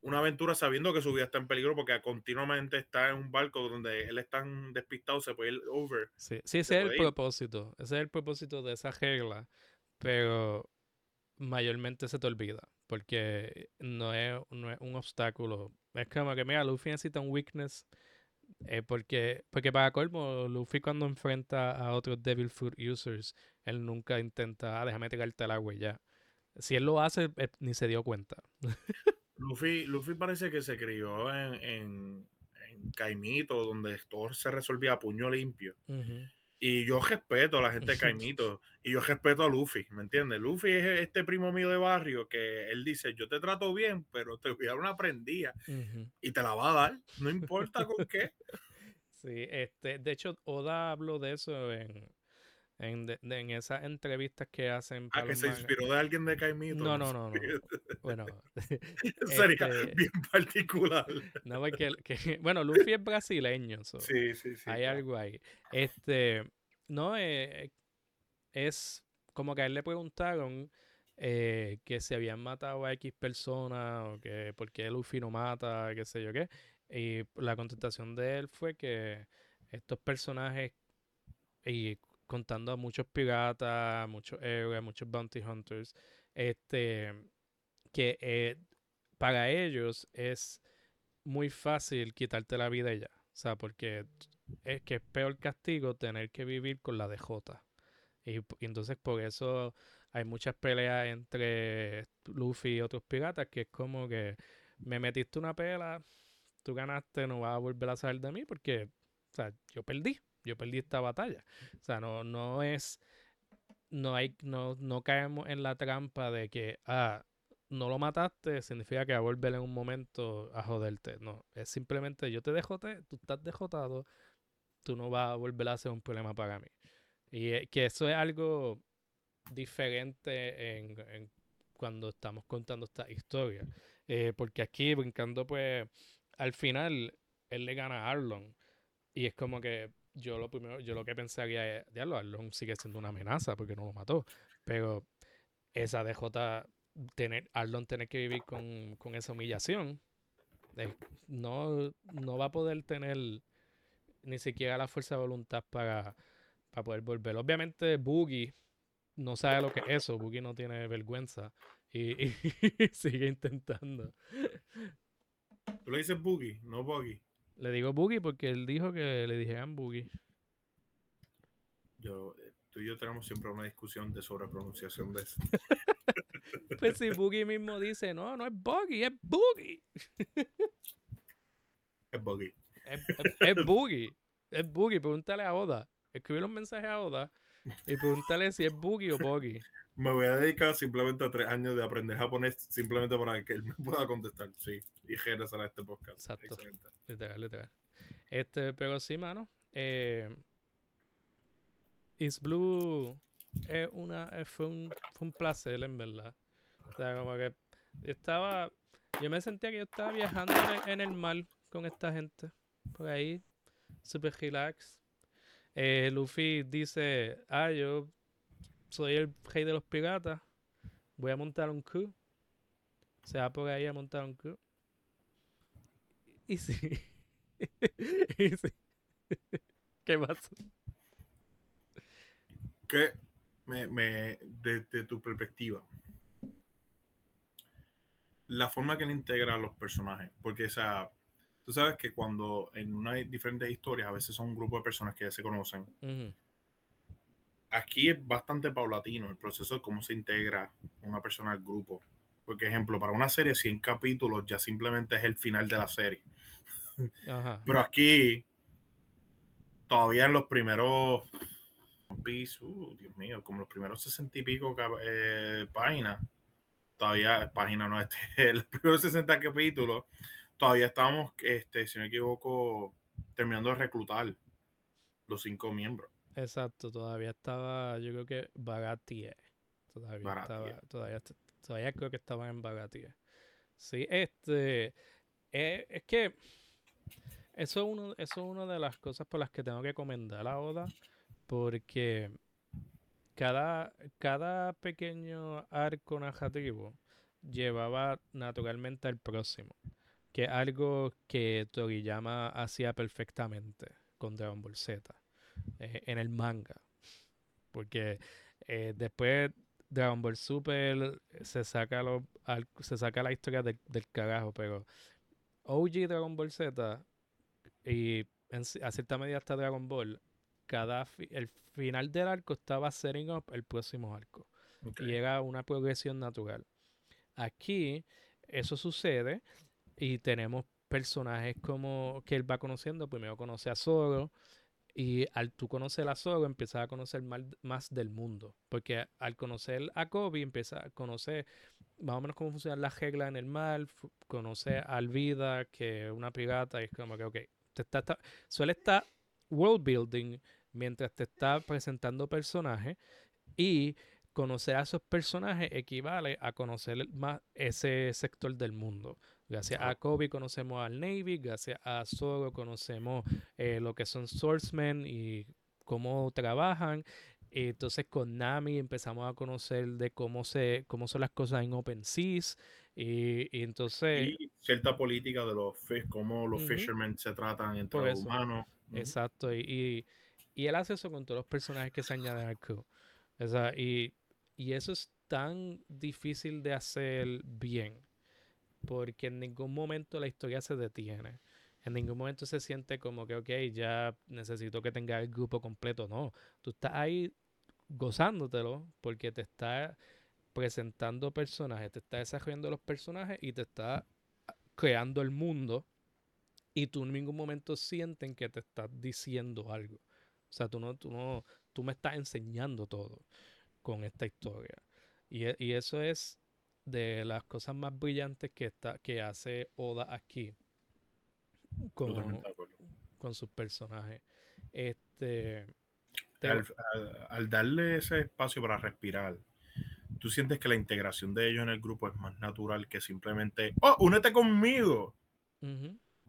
una aventura sabiendo que su vida está en peligro porque continuamente está en un barco donde él es tan despistado, se puede ir over. Sí, sí, ese se es el ir. propósito. Ese es el propósito de esa regla. Pero mayormente se te olvida. Porque no es, no es un obstáculo. Es como que, mira, Luffy necesita un weakness. Eh, porque, porque para colmo, Luffy cuando enfrenta a otros Devil Fruit users, él nunca intenta, ah, déjame tirarte al agua ya. Si él lo hace, eh, ni se dio cuenta. Luffy, Luffy parece que se crió en, en, en Caimito, donde todo se resolvía a puño limpio. Y yo respeto a la gente de Caimito y yo respeto a Luffy, ¿me entiendes? Luffy es este primo mío de barrio que él dice, yo te trato bien, pero te voy a dar una prendida y te la va a dar, no importa con qué. Sí, este, de hecho, Oda habló de eso en, en, de- en esas entrevistas que hacen Ah, que se inspiró de alguien de Caimito. No, no, no, no. Bueno, Sería este- bien particular. no porque, que- bueno, Luffy es brasileño, so, Sí, sí, sí. hay claro. algo ahí. Este, no, eh, es como que a él le preguntaron eh, que se habían matado a X personas o que por qué Luffy no mata, qué sé yo qué. Y la contestación de él fue que estos personajes, y contando a muchos piratas, muchos héroes, muchos bounty hunters, este, que eh, para ellos es muy fácil quitarte la vida ya. O sea, porque es que es peor castigo tener que vivir con la DJ. Y, entonces por eso hay muchas peleas entre Luffy y otros piratas que es como que me metiste una pela, tú ganaste, no vas a volver a saber de mí porque, o sea, yo perdí, yo perdí esta batalla. O sea, no, no es, no hay, no, no caemos en la trampa de que, ah, no lo mataste, significa que va a volver en un momento a joderte. No, es simplemente yo te dejoté, tú estás dejotado, tú no vas a volver a ser un problema para mí. Y que eso es algo diferente en, en cuando estamos contando esta historia. Eh, porque aquí, brincando, pues, al final, él le gana a Arlon. Y es como que yo lo primero, yo lo que pensaría es, diablo, Arlon sigue siendo una amenaza porque no lo mató. Pero esa DJ, tener, Arlon tener que vivir con, con esa humillación, no, no va a poder tener ni siquiera la fuerza de voluntad para, para poder volver. Obviamente, Boogie no sabe lo que es eso. Boogie no tiene vergüenza y, y sigue intentando. Tú le dices Boogie, no Boogie. Le digo Boogie porque él dijo que le dijeran Boogie. Yo, eh, tú y yo tenemos siempre una discusión de sobrepronunciación de eso. Pues si Boogie mismo dice, no, no es Boogie, es Boogie. Es Boogie. Es, es, es Boogie. Es Boogie. Pregúntale a Oda. Escribe un mensaje a Oda y pregúntale si es Boogie o Boogie. Me voy a dedicar simplemente a tres años de aprender japonés simplemente para que él me pueda contestar. Sí, y regresar a este podcast. Exacto. Excelente. Literal, literal. Este, pero sí, mano. Eh, Is Blue es una, fue, un, fue un placer, en verdad. O sea, como que yo estaba. Yo me sentía que yo estaba viajando en el, en el mar con esta gente. Por ahí, super relax. Eh, Luffy dice: Ah, yo soy el rey de los piratas. Voy a montar un crew. Se va por ahí a montar un crew. Y sí. y sí. ¿Qué pasa? Que me, me, desde tu perspectiva, la forma que él integra a los personajes, porque o sea, tú sabes que cuando en una diferentes historias a veces son un grupo de personas que ya se conocen, Ujú. aquí es bastante paulatino el proceso de cómo se integra una persona al grupo. Porque, ejemplo, para una serie 100 capítulos ya simplemente es el final de la serie. Ajá. Pero aquí, todavía en los primeros uh, Dios mío, como los primeros sesenta y pico eh, páginas, todavía, página no, este, los primeros 60 capítulos, todavía estábamos, este, si no me equivoco, terminando de reclutar los cinco miembros. Exacto, todavía estaba, yo creo que Bagatie. Todavía estaba, todavía, todavía creo que estaban en Bagatie. Sí, este, eh, es que eso es, uno, eso es una de las cosas por las que tengo que comentar a Oda, porque cada, cada pequeño arco narrativo llevaba naturalmente al próximo, que es algo que Toriyama hacía perfectamente con Dragon Ball Z eh, en el manga. Porque eh, después Dragon Ball Super se saca, lo- al- se saca la historia del, del carajo, pero OG Dragon Ball Z y en a cierta medida hasta Dragon Ball, cada fi- el final del arco estaba setting up el próximo arco y era una progresión natural. Aquí eso sucede y tenemos personajes como que él va conociendo. Primero conoce a Zoro y al tú conocer a Zoro empiezas a conocer más del mundo. Porque al conocer a Kobe empieza a conocer más o menos cómo funcionan las reglas en el mar, conoce a Alvida, que es una pirata, y es como que, ok, te está, está- suele estar world building mientras te está presentando personajes y conocer a esos personajes equivale a conocer más ese sector del mundo. Gracias a. Kobe conocemos al Navy, gracias a Zoro conocemos eh, lo que son swordsmen y cómo trabajan. Entonces con Nami empezamos a conocer de cómo se cómo son las cosas en Open Seas y, y entonces y cierta política de los fish, cómo los fishermen se tratan entre Por los eso. humanos. Exacto, y, y, y él hace eso con todos los personajes que se añaden al crew. O sea, y, y eso es tan difícil de hacer bien, porque en ningún momento la historia se detiene. En ningún momento se siente como que, ok, ya necesito que tenga el grupo completo. No, tú estás ahí gozándotelo porque te está presentando personajes, te está desarrollando los personajes y te está creando el mundo y tú en ningún momento sienten que te estás diciendo algo. O sea, tú no, tú no, tú me estás enseñando todo con esta historia. Y, e- y eso es de las cosas más brillantes que está, que hace Oda aquí con, con sus personajes. Este te- Al, al- al darle ese espacio para respirar, tú sientes que la integración de ellos en el grupo es más natural que simplemente, oh, únete conmigo.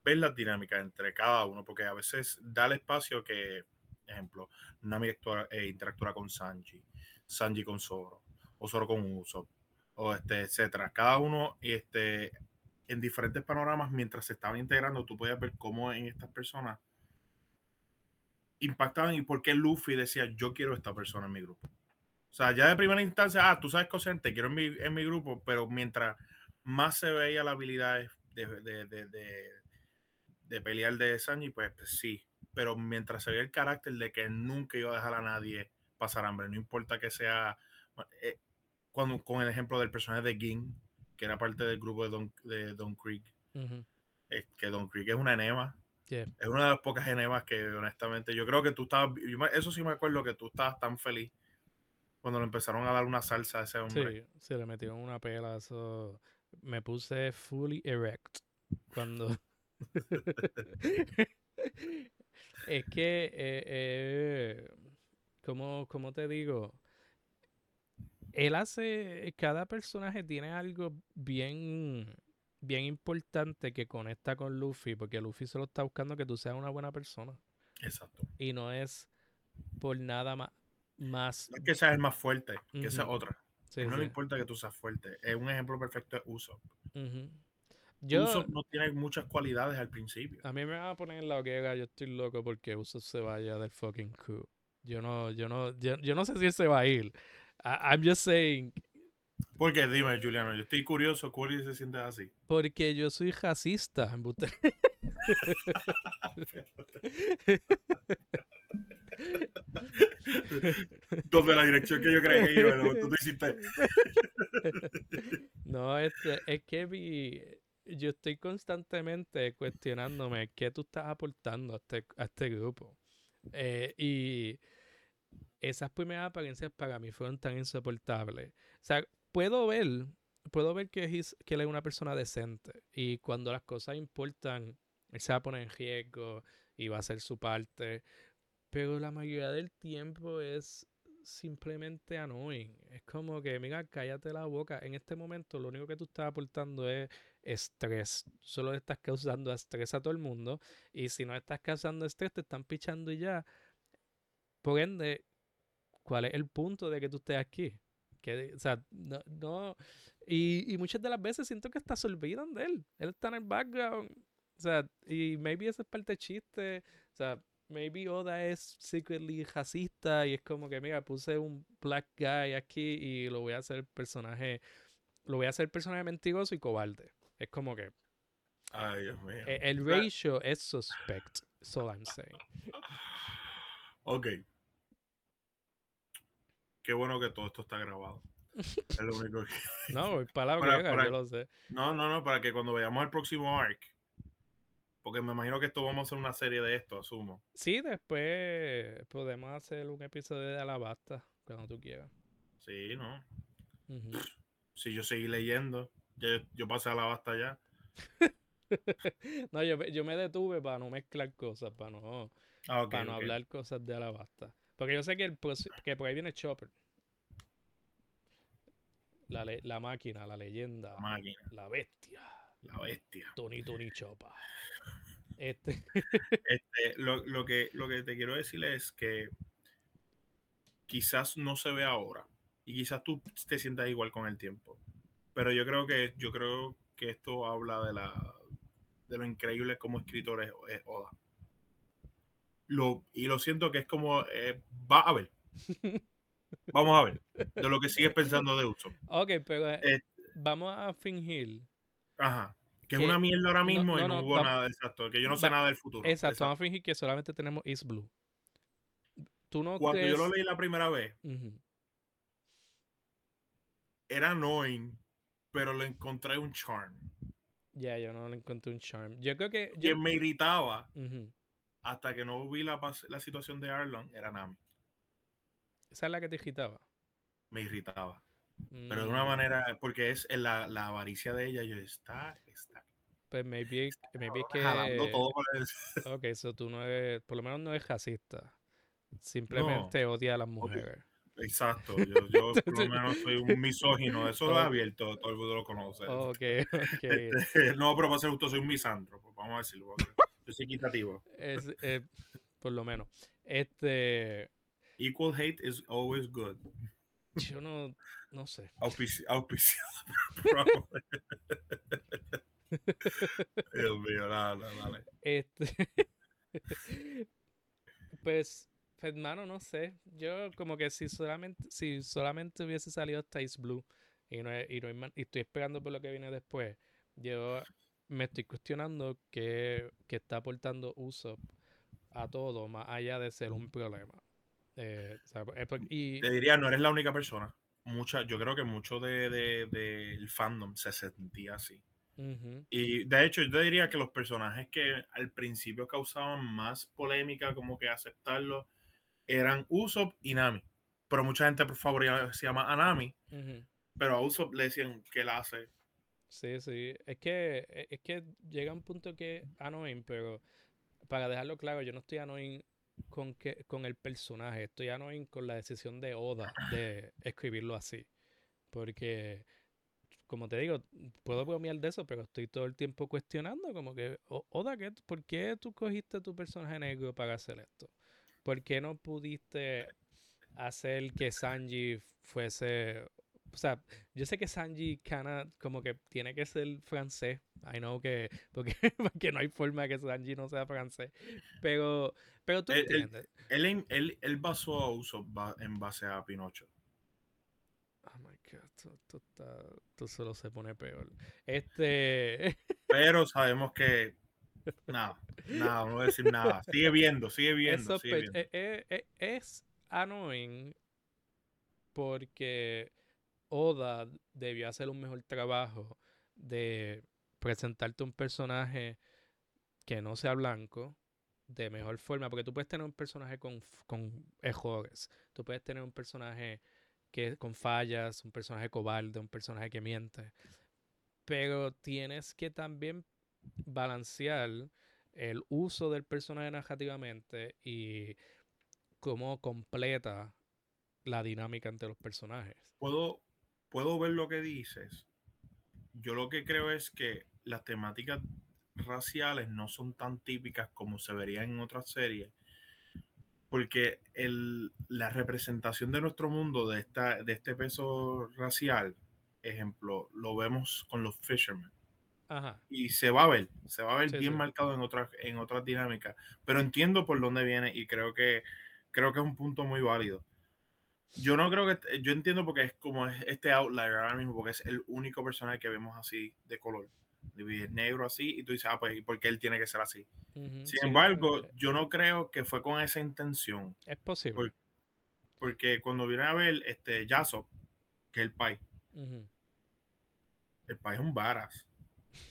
Ver las dinámicas entre cada uno, porque a veces da el espacio que, ejemplo, Nami actúa- eh, interactúa con Sanji, Sanji con Zoro, o Zoro con Usopp, o este, etcétera. Cada uno este, en diferentes panoramas, mientras se estaban integrando, tú podías ver cómo en estas personas impactaban y por qué Luffy decía, yo quiero esta persona en mi grupo. O sea, ya de primera instancia, ah, tú sabes coser, te quiero en mi, en mi grupo, pero mientras más se veía la habilidad de, de, de, de, de pelear de Sanji, pues, pues, sí. Pero mientras se veía el carácter de que nunca iba a dejar a nadie pasar hambre, no importa que sea, eh, cuando, con el ejemplo del personaje de Ging, que era parte del grupo de Don, de Don Creek, es que Don Creek es una enema, Yeah. Es una de las pocas genemas que honestamente yo creo que tú estabas, eso sí me acuerdo que tú estabas tan feliz cuando le empezaron a dar una salsa a ese hombre. Sí, se le metieron una pela, eso me puse fully erect cuando es que eh, eh, como, como te digo él hace cada personaje tiene algo bien bien importante que conecta con Luffy porque Luffy solo está buscando que tú seas una buena persona Exacto. y no es por nada más más No es que seas el más fuerte, que es Ujú. otra. sí, no sí. le importa que tú seas fuerte. Es un ejemplo perfecto de Uso. Ujú. Yo, Uso no tiene muchas cualidades al principio. a mí me van a poner en la hoguera, yo estoy loco porque Uso se vaya del fucking crew. Yo no, yo no, yo, yo no sé si él se va a ir. I- I'm just saying, Porque dime, Juliano, yo estoy curioso, ¿cuál se siente así? porque yo soy racista. Donde la dirección que yo creía que iba, tú te hiciste. No, este, es que mi, yo estoy constantemente cuestionándome qué tú estás aportando a este, a este grupo. Eh, y esas primeras apariencias para mí fueron tan insoportables. O sea, puedo ver, puedo ver que, he's- que él es una persona decente. Y cuando las cosas importan, él se va a poner en riesgo y va a hacer su parte. Pero la mayoría del tiempo es simplemente annoying. Es como que, mira, cállate la boca. En este momento lo único que tú estás aportando es estrés. Solo estás causando estrés a todo el mundo. Y si no estás causando estrés, te están pichando y ya. Por ende, ¿cuál es el punto de que tú estés aquí? Que, o sea, no, no- Y, y muchas de las veces siento que hasta se olvidan de él. Él está en el background. O sea, y maybe esa es parte del chiste. O sea, maybe Oda es secretly racista y es como que, mira, puse un black guy aquí y lo voy a hacer personaje, lo voy a hacer personaje mentiroso y cobarde. Es como que Ay, Dios mío. e- el O sea, ratio es suspect. All I'm saying. Ok. Qué bueno que todo esto está grabado. Es lo único que... No, voy para yo lo sé. No, no, no, para que cuando veamos el próximo arc, porque me imagino que esto vamos a hacer una serie de esto, asumo. Sí, después podemos hacer un episodio de Alabasta cuando tú quieras. Sí, ¿no? Si yo seguí leyendo, ya yo, yo pasé a la basta ya. No, yo, me- yo me detuve para no mezclar cosas, para no, Ah, para no hablar cosas de Alabasta. Porque yo sé que, el, que por ahí viene Chopper. La, máquina, la leyenda, La máquina, la bestia. la bestia. Tony Tony Chopa. Este, Este, lo, lo que, lo que te quiero decir es que quizás no se ve ahora y quizás tú te sientas igual con el tiempo. Pero yo creo que, yo creo que esto habla de, la, de lo increíble como escritor es, es Oda. Lo, y lo siento que es como, eh, va a ver. Vamos a ver. De lo que sigues pensando de Uso. ok, pero eh, Eh, vamos a fingir. Ajá. Que es una mierda ahora no, mismo no, y no, no, hubo nada exacto. Que yo no sé va- nada del futuro. Exacto, vamos a fingir que solamente tenemos East Blue. ¿Tú no Cuando crees? yo lo leí la primera vez, era annoying, pero le encontré un charm. Ya, yo no le encontré un charm. Yo creo que. Que Yo, me irritaba Ujú. Hasta que no vi la, la situación de Arlon, era Nami. Esa es la que te agitaba. Me irritaba. Pero de una Mm, manera, porque es la, la avaricia de ella, yo está, está Pues maybe, maybe es jalando que. todo por el- Ok, eso tú no eres. Por lo menos no eres racista. Simplemente odia a las mujeres. Exacto, yo, yo por lo menos soy un misógino, eso lo he abierto, todo el mundo lo conoce. Ok, ok. Este, no, pero para ser justo, soy un misántropo, vamos a decirlo. Yo soy equitativo. Es, eh, por lo menos. Este. Equal hate is always good. Yo no. No sé. Auspici- auspiciado. Dios mío, nada, nada, dale. Este. pues, hermano, no sé. Yo como que si solamente, si solamente hubiese salido Taste Blue y no, y, no y estoy esperando por lo que viene después, yo me estoy cuestionando qué, qué está aportando Usopp a todo, más allá de ser un problema. Eh, o sea, y Te diría, no eres la única persona. Mucha, yo creo que mucho de, de- del fandom se sentía así. Y de hecho, yo diría que los personajes que al principio causaban más polémica, como que aceptarlo, eran Usopp y Nami. Pero mucha gente por favor se llama a Nami, Ujú. pero a Usopp le decían que él hace. Sí, sí. Es que, e- es que llega un punto que annoying, pero para dejarlo claro, yo no estoy annoying con, que, con el personaje, estoy annoying con la decisión de Oda de escribirlo así. Porque, como te digo, puedo bromear de eso, pero estoy todo el tiempo cuestionando, como que, "O- Oda, ¿qué- ¿por qué tú cogiste tu personaje negro para hacer esto? ¿Por qué no pudiste hacer que Sanji fuese... O sea, yo sé que Sanji Kana como que tiene que ser francés. I know que... Porque, porque no hay forma que Sanji no sea francés. Pero, pero tú Él- entiendes. Él, él, él basó a ba- en base a Pinocho. Oh my god, esto, esto está, esto solo se pone peor. Este... Pero sabemos que nada, nada, no voy a decir nada. Sigue viendo, sigue viendo, sigue viendo. eh, eh, eh, es annoying porque Oda debió hacer un mejor trabajo de presentarte un personaje que no sea blanco de mejor forma, porque tú puedes tener un personaje con, con errores, tú puedes tener un personaje que con fallas, un personaje cobarde, un personaje que miente, pero tienes que también balancear el uso del personaje narrativamente y cómo completa la dinámica entre los personajes. Puedo, puedo ver lo que dices. Yo lo que creo es que las temáticas raciales no son tan típicas como se verían en otras series. Porque el, la representación de nuestro mundo de, esta, de este peso racial, ejemplo, lo vemos con los fishermen. Ajá. y se va a ver, se va a ver Sí, bien sí. marcado en otras en otras dinámicas, pero entiendo por dónde viene y creo que creo que es un punto muy válido. Yo no creo que yo entiendo porque es como es este outlier ahora mismo porque es el único personaje que vemos así de color, de negro así y tú dices, ah, pues ¿y por qué él tiene que ser así? Sin sí, embargo, eh, yo no creo que fue con esa intención, es posible. por- porque cuando viene a ver este Yasop, que es el pai, el pai es un varas.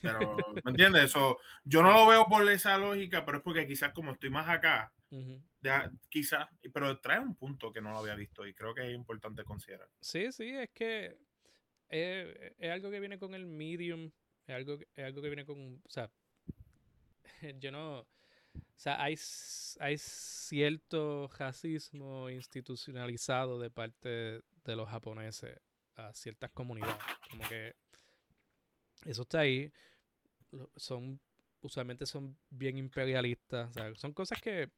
Pero, ¿me entiendes? Eso, yo no lo veo por esa lógica, pero es porque quizás como estoy más acá, Ya, quizás, pero trae un punto que no lo había visto y creo que es importante considerar. Sí, sí, es que es, es algo que viene con el medium, es algo, que- es algo que viene con, o sea, yo no, o sea, hay, hay cierto racismo institucionalizado de parte de los japoneses a ciertas comunidades, como que eso está ahí, son, usualmente son bien imperialistas, o sea, son cosas que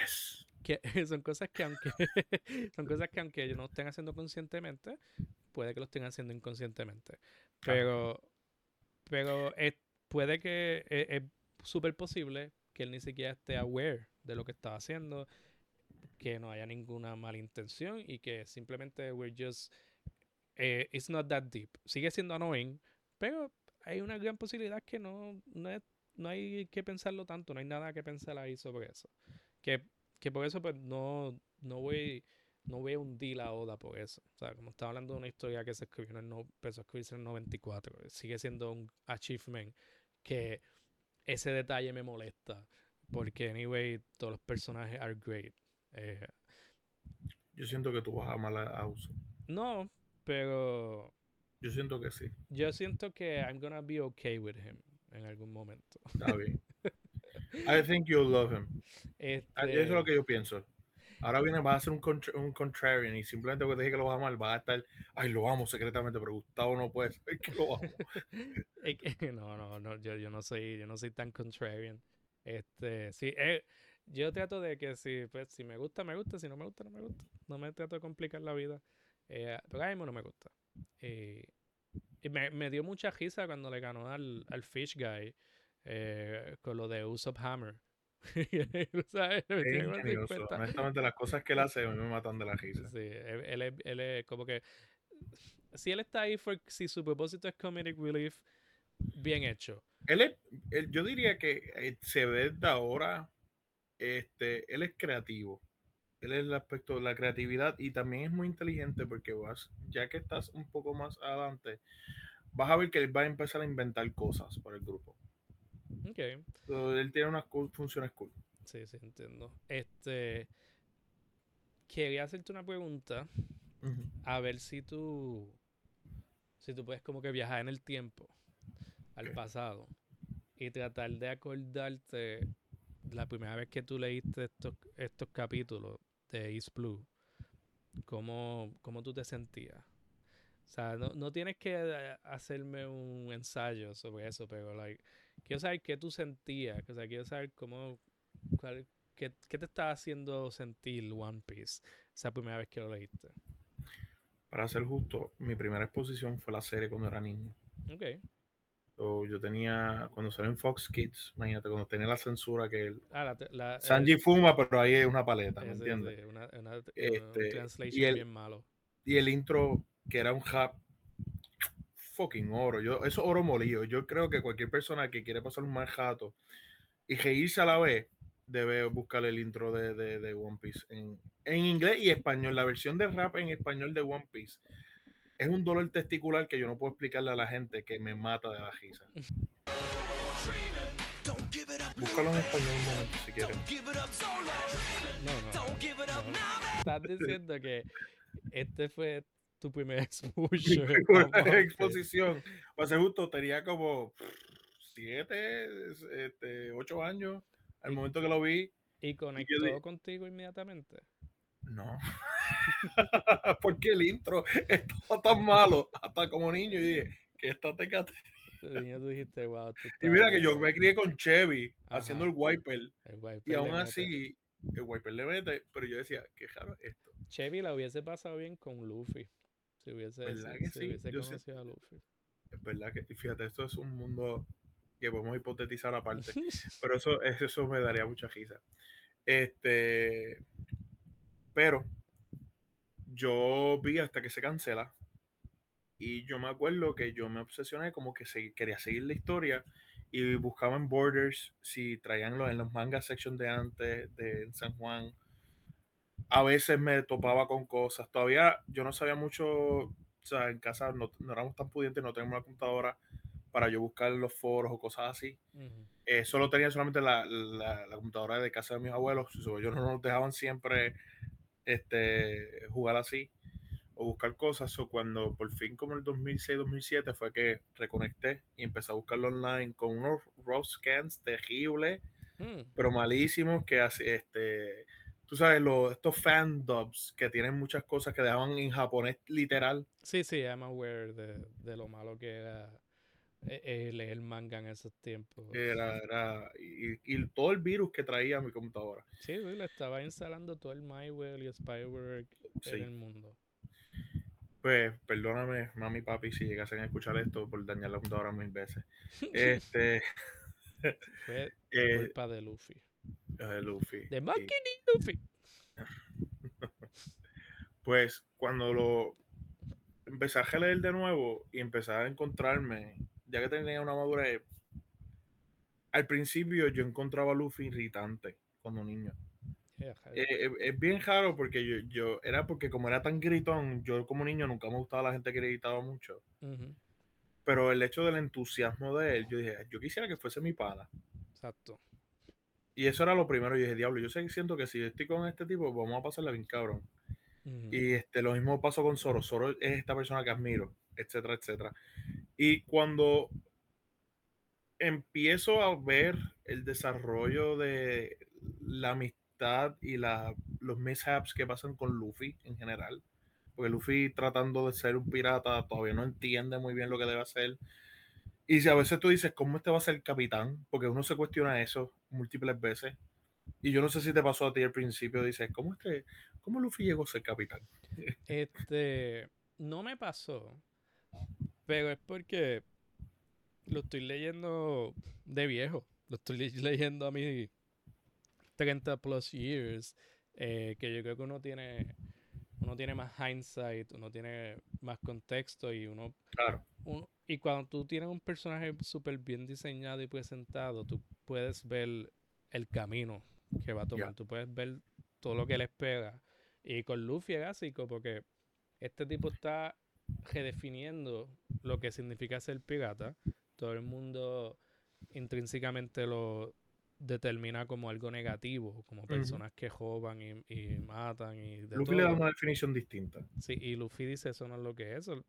Yes. que son cosas que aunque son cosas que aunque no estén haciendo conscientemente, puede que lo estén haciendo inconscientemente. Pero pero es- puede que es es súper posible que él ni siquiera esté aware de lo que está haciendo, que no haya ninguna mala intención y que simplemente we're just eh, it's not that deep. Sigue siendo annoying, pero hay una gran posibilidad que no no, es- no hay que pensarlo tanto, no hay nada que pensar ahí sobre eso. Que, que por eso pues no, no voy no voy a hundir la Oda por eso. O sea, como estaba hablando de una historia que se escribió en el no, empezó a escribirse en el 94, sigue siendo un achievement que ese detalle me molesta. Porque, anyway, todos los personajes are great. Eh, Yo siento que tú vas a amar a Uso. no, pero Yo siento que sí. yo siento que I'm gonna be okay with him en algún momento. Está bien. I think you'll love him. Ah, Eso es lo Este, que yo pienso. Ahora viene, va a ser un, contra- un contrarian y simplemente porque te dije que lo vas a amar, va a estar, ay, lo amo secretamente, pero Gustavo no puede saber que lo amo. no, no, no, yo, yo no soy, yo no soy tan contrarian. Este, sí, eh, yo trato de que si, pues, si me gusta, me gusta, si no me gusta, no me gusta. No me trato de complicar la vida. Eh, pero ahora mismo no me gusta. Y, y me, me dio mucha risa cuando le ganó al, al Fish Guy eh, con lo de Usopp Hammer. ¿Sabes? Me Es tiene más ingenioso. 50. Honestamente, las cosas que él hace a mí me matan de la risa. Sí, él, él es, él es como que. Si él está ahí, fue, si su propósito es comedic relief, bien hecho. Él es, él- yo diría que eh, se ve de ahora, este, él es creativo. Él es el aspecto de la creatividad y también es muy inteligente porque vas, ya que estás un poco más adelante, vas a ver que él va a empezar a inventar cosas para el grupo. Ok. So, él tiene unas cool- funciones cool. Sí, sí, entiendo. Este. Quería hacerte una pregunta. A ver si tú. Si tú puedes como que viajar en el tiempo. Al pasado. Y tratar de acordarte la primera vez que tú leíste estos, estos capítulos de East Blue. ¿Cómo, cómo tú te sentías? O sea, no, no tienes que eh, hacerme un ensayo sobre eso, pero like, quiero saber qué tú sentías. O sea, quiero saber cómo, cuál- qué, qué te estaba haciendo sentir One Piece esa primera vez que lo leíste. Para ser justo, mi primera exposición fue la serie cuando era niño. Ok. So, yo tenía, cuando salió en Fox Kids, imagínate, cuando tenía la censura que el, Ah, la, Sanji fuma, pero ahí es una paleta, ¿me entiendes? una, una- un Este, translation y el- bien malo. Y el intro, que era un rap fucking oro. Yo, eso es oro molido. Yo creo que cualquier persona que quiere pasar un mal rato y reírse a la vez, debe buscar el intro de, de- de One Piece en, en inglés y español. La versión de rap en español de One Piece es un dolor testicular que yo no puedo explicarle a la gente que me mata de la risa. Búscalo en español un momento si quieres. No, no. Estás diciendo que este fue tu primer Mi exposure. primera a One Piece. exposición. Para ser justo, tenía como siete, este, ocho años al Y- momento que lo vi. ¿Y conectó di- contigo inmediatamente? No. Porque el intro estaba tan malo, hasta como niño, y dije, que esta tecate. Tú dijiste, wow, tú Y mira que yo bien". me crié con Chevy Ajá. haciendo el wiper, El wiper y aún así, el wiper le mete, pero yo decía, qué raro es esto. Chevy la hubiese pasado bien con Luffy. Si hubiese, ¿Verdad si- que si sí? hubiese sé- conocido a Luffy. Es verdad que, fíjate, esto es un mundo que podemos hipotetizar aparte. pero eso, eso me daría mucha risa. Este, pero yo vi hasta que se cancela y yo me acuerdo que yo me obsesioné como que se, quería seguir la historia y buscaba en Borders si traían los, en los manga section de antes de San Juan. A veces me topaba con cosas. Todavía yo no sabía mucho, o sea, en casa no, no éramos tan pudientes, no teníamos una computadora para yo buscar los foros o cosas así eh, solo tenía solamente la, la- la computadora de casa de mis abuelos. ellos no nos dejaban siempre este, jugar así o buscar cosas. O cuando por fin, como en el 2006-2007, fue que reconecté y empecé a buscarlo online con unos raw scans terribles, Mm, pero malísimos. Que hace, este, tú sabes, los, estos fan dubs que tienen muchas cosas que dejaban en japonés literal. Sí, sí, I'm aware de, de lo malo que era eh, eh, leer manga en esos tiempos. Era, era, y, y todo el virus que traía mi computadora. Sí, le estaba instalando todo el malware y spyware Sí. en el mundo. Pues perdóname, mami y papi, si llegasen a escuchar esto por dañar la computadora mil veces. Este, Fue eh, culpa de Luffy. Eh, Luffy. De Monkey. Luffy. pues cuando lo empecé a leer de nuevo y empecé a encontrarme, ya que tenía una madurez, al principio yo encontraba a Luffy irritante cuando niño. Yeah, Eh, es bien raro porque yo, yo, era porque como era tan gritón, yo como niño nunca me gustaba la gente que gritaba mucho. Pero el hecho del entusiasmo de él, yo dije, yo quisiera que fuese mi pana. Exacto. Y eso era lo primero. Yo dije, diablo, yo sé, siento que si estoy con este tipo, vamos a pasarla bien cabrón. Y este, lo mismo pasó con Zoro. Zoro es esta persona que admiro, etcétera, etcétera. Y cuando empiezo a ver el desarrollo de la amistad y la, los mishaps que pasan con Luffy en general, porque Luffy tratando de ser un pirata todavía no entiende muy bien lo que debe hacer. Y si a veces tú dices, ¿cómo este va a ser el capitán? Porque uno se cuestiona eso múltiples veces. Y yo no sé si te pasó a ti al principio, dices, ¿cómo, este, cómo Luffy llegó a ser capitán? Este, no me pasó, pero es porque lo estoy leyendo de viejo. Lo estoy le- leyendo a mis 30 plus years, eh, que yo creo que uno tiene, uno tiene más hindsight, uno tiene más contexto y uno, Claro. uno- y cuando tú tienes un personaje súper bien diseñado y presentado, tú puedes ver el camino que va a tomar, tú puedes ver todo lo que le espera. Y con Luffy es básico porque este tipo está redefiniendo lo que significa ser pirata. Todo el mundo intrínsecamente lo determina como algo negativo, como personas que joban y, matan y de Luffy le da una definición distinta. Sí, y Luffy dice eso no es lo que es. Eso,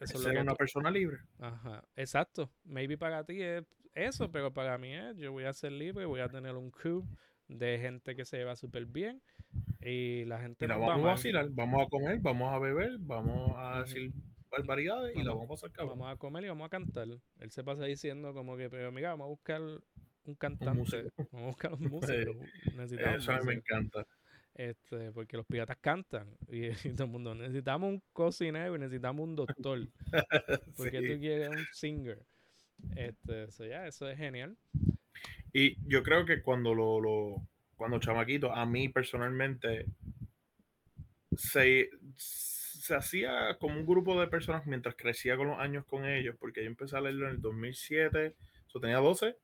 es una persona libre. Ajá, exacto. Maybe para ti es eso, pero para mí es, yo voy a ser libre, voy a tener un crew de gente que se lleva súper bien y la gente... vamos a vacilar, vamos a comer, vamos a beber, vamos a decir barbaridades y la vamos a pasar cabrón. Vamos a comer y vamos a cantar. Él se pasa diciendo como que, pero mira, vamos a buscar un cantante, vamos a buscar un músico. Necesitamos Eso me encanta. Este, porque los piratas cantan y, todo el mundo necesitamos un cocinero y necesitamos un doctor. porque tú quieres un singer. Este, eso ya, eso es genial. Y yo creo que cuando lo, lo cuando chamaquito, a mí personalmente se, se hacía como un grupo de personas mientras crecía con los años con ellos, porque yo empecé a leerlo en el 2007, yo tenía 12.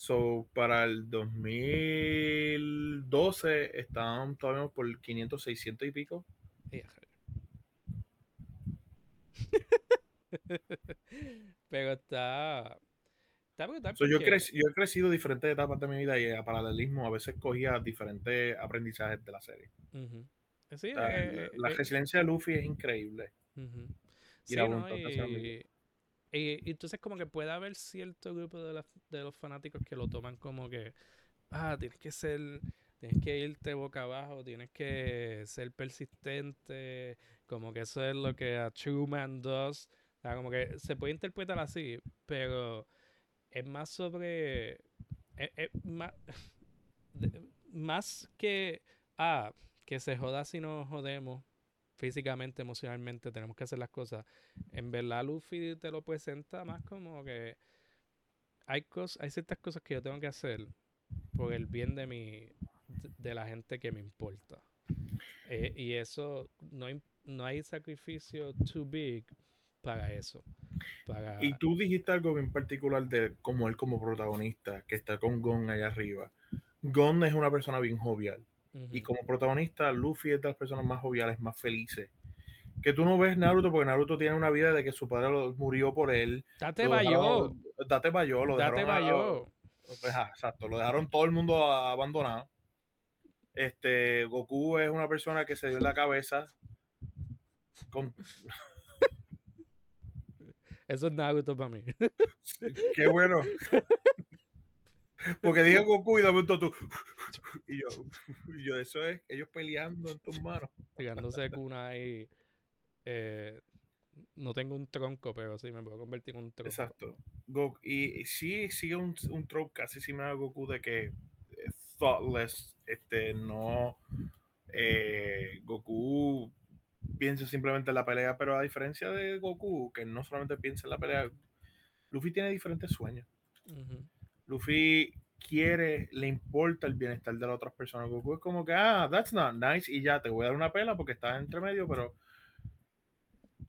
So, para el 2012 estaban todavía por 500, 600 y pico. Pero está. Está brutal. yo, yo he crecido diferentes etapas de mi vida y a paralelismo a veces cogía diferentes aprendizajes de la serie. Sí, la, eh, eh, resiliencia de Luffy es increíble. y, y, y, entonces como que puede haber cierto grupo de, de los fanáticos que lo toman como que, ah, tienes que ser, tienes que irte boca abajo, tienes que ser persistente, como que eso es lo que a True Man does. Como que se puede interpretar así, pero es más sobre, es, más, más que, ah, que se joda si nos jodemos físicamente, emocionalmente, tenemos que hacer las cosas. En verdad, Luffy te lo presenta más como que hay, cosas, hay ciertas cosas que yo tengo que hacer por el bien de mi de la gente que me importa. Eh, y eso, no no hay sacrificio too big para eso. Y tú dijiste algo en particular de como él como protagonista, que está con Gon allá arriba. Gon es una persona bien jovial. Y como protagonista, Luffy es de las personas más joviales, más felices. Que tú no ves Naruto porque Naruto tiene una vida de que su padre murió por él. Date bayo. Date bayo. Lo Date bayo. Pues, exacto, lo dejaron todo el mundo abandonado. Este, Goku es una persona que se dio en la cabeza con... Eso es Naruto para mí. Qué bueno. Porque dije Goku y de momento tú. Y yo, y yo, eso es ellos peleando en tus manos. Tirándose cuna ahí. Eh, no tengo un tronco, pero sí me puedo convertir en un tronco. Exacto. y, sí sigue un, un trope casi similar a Goku de que eh, thoughtless, este, no. Eh, Goku piensa simplemente en la pelea, pero a diferencia de Goku, que no solamente piensa en la pelea, Luffy tiene diferentes sueños. Luffy quiere, le importa el bienestar de las otras personas. Goku es como que, ah, that's not nice, y ya te voy a dar una pela porque estás entre medio, pero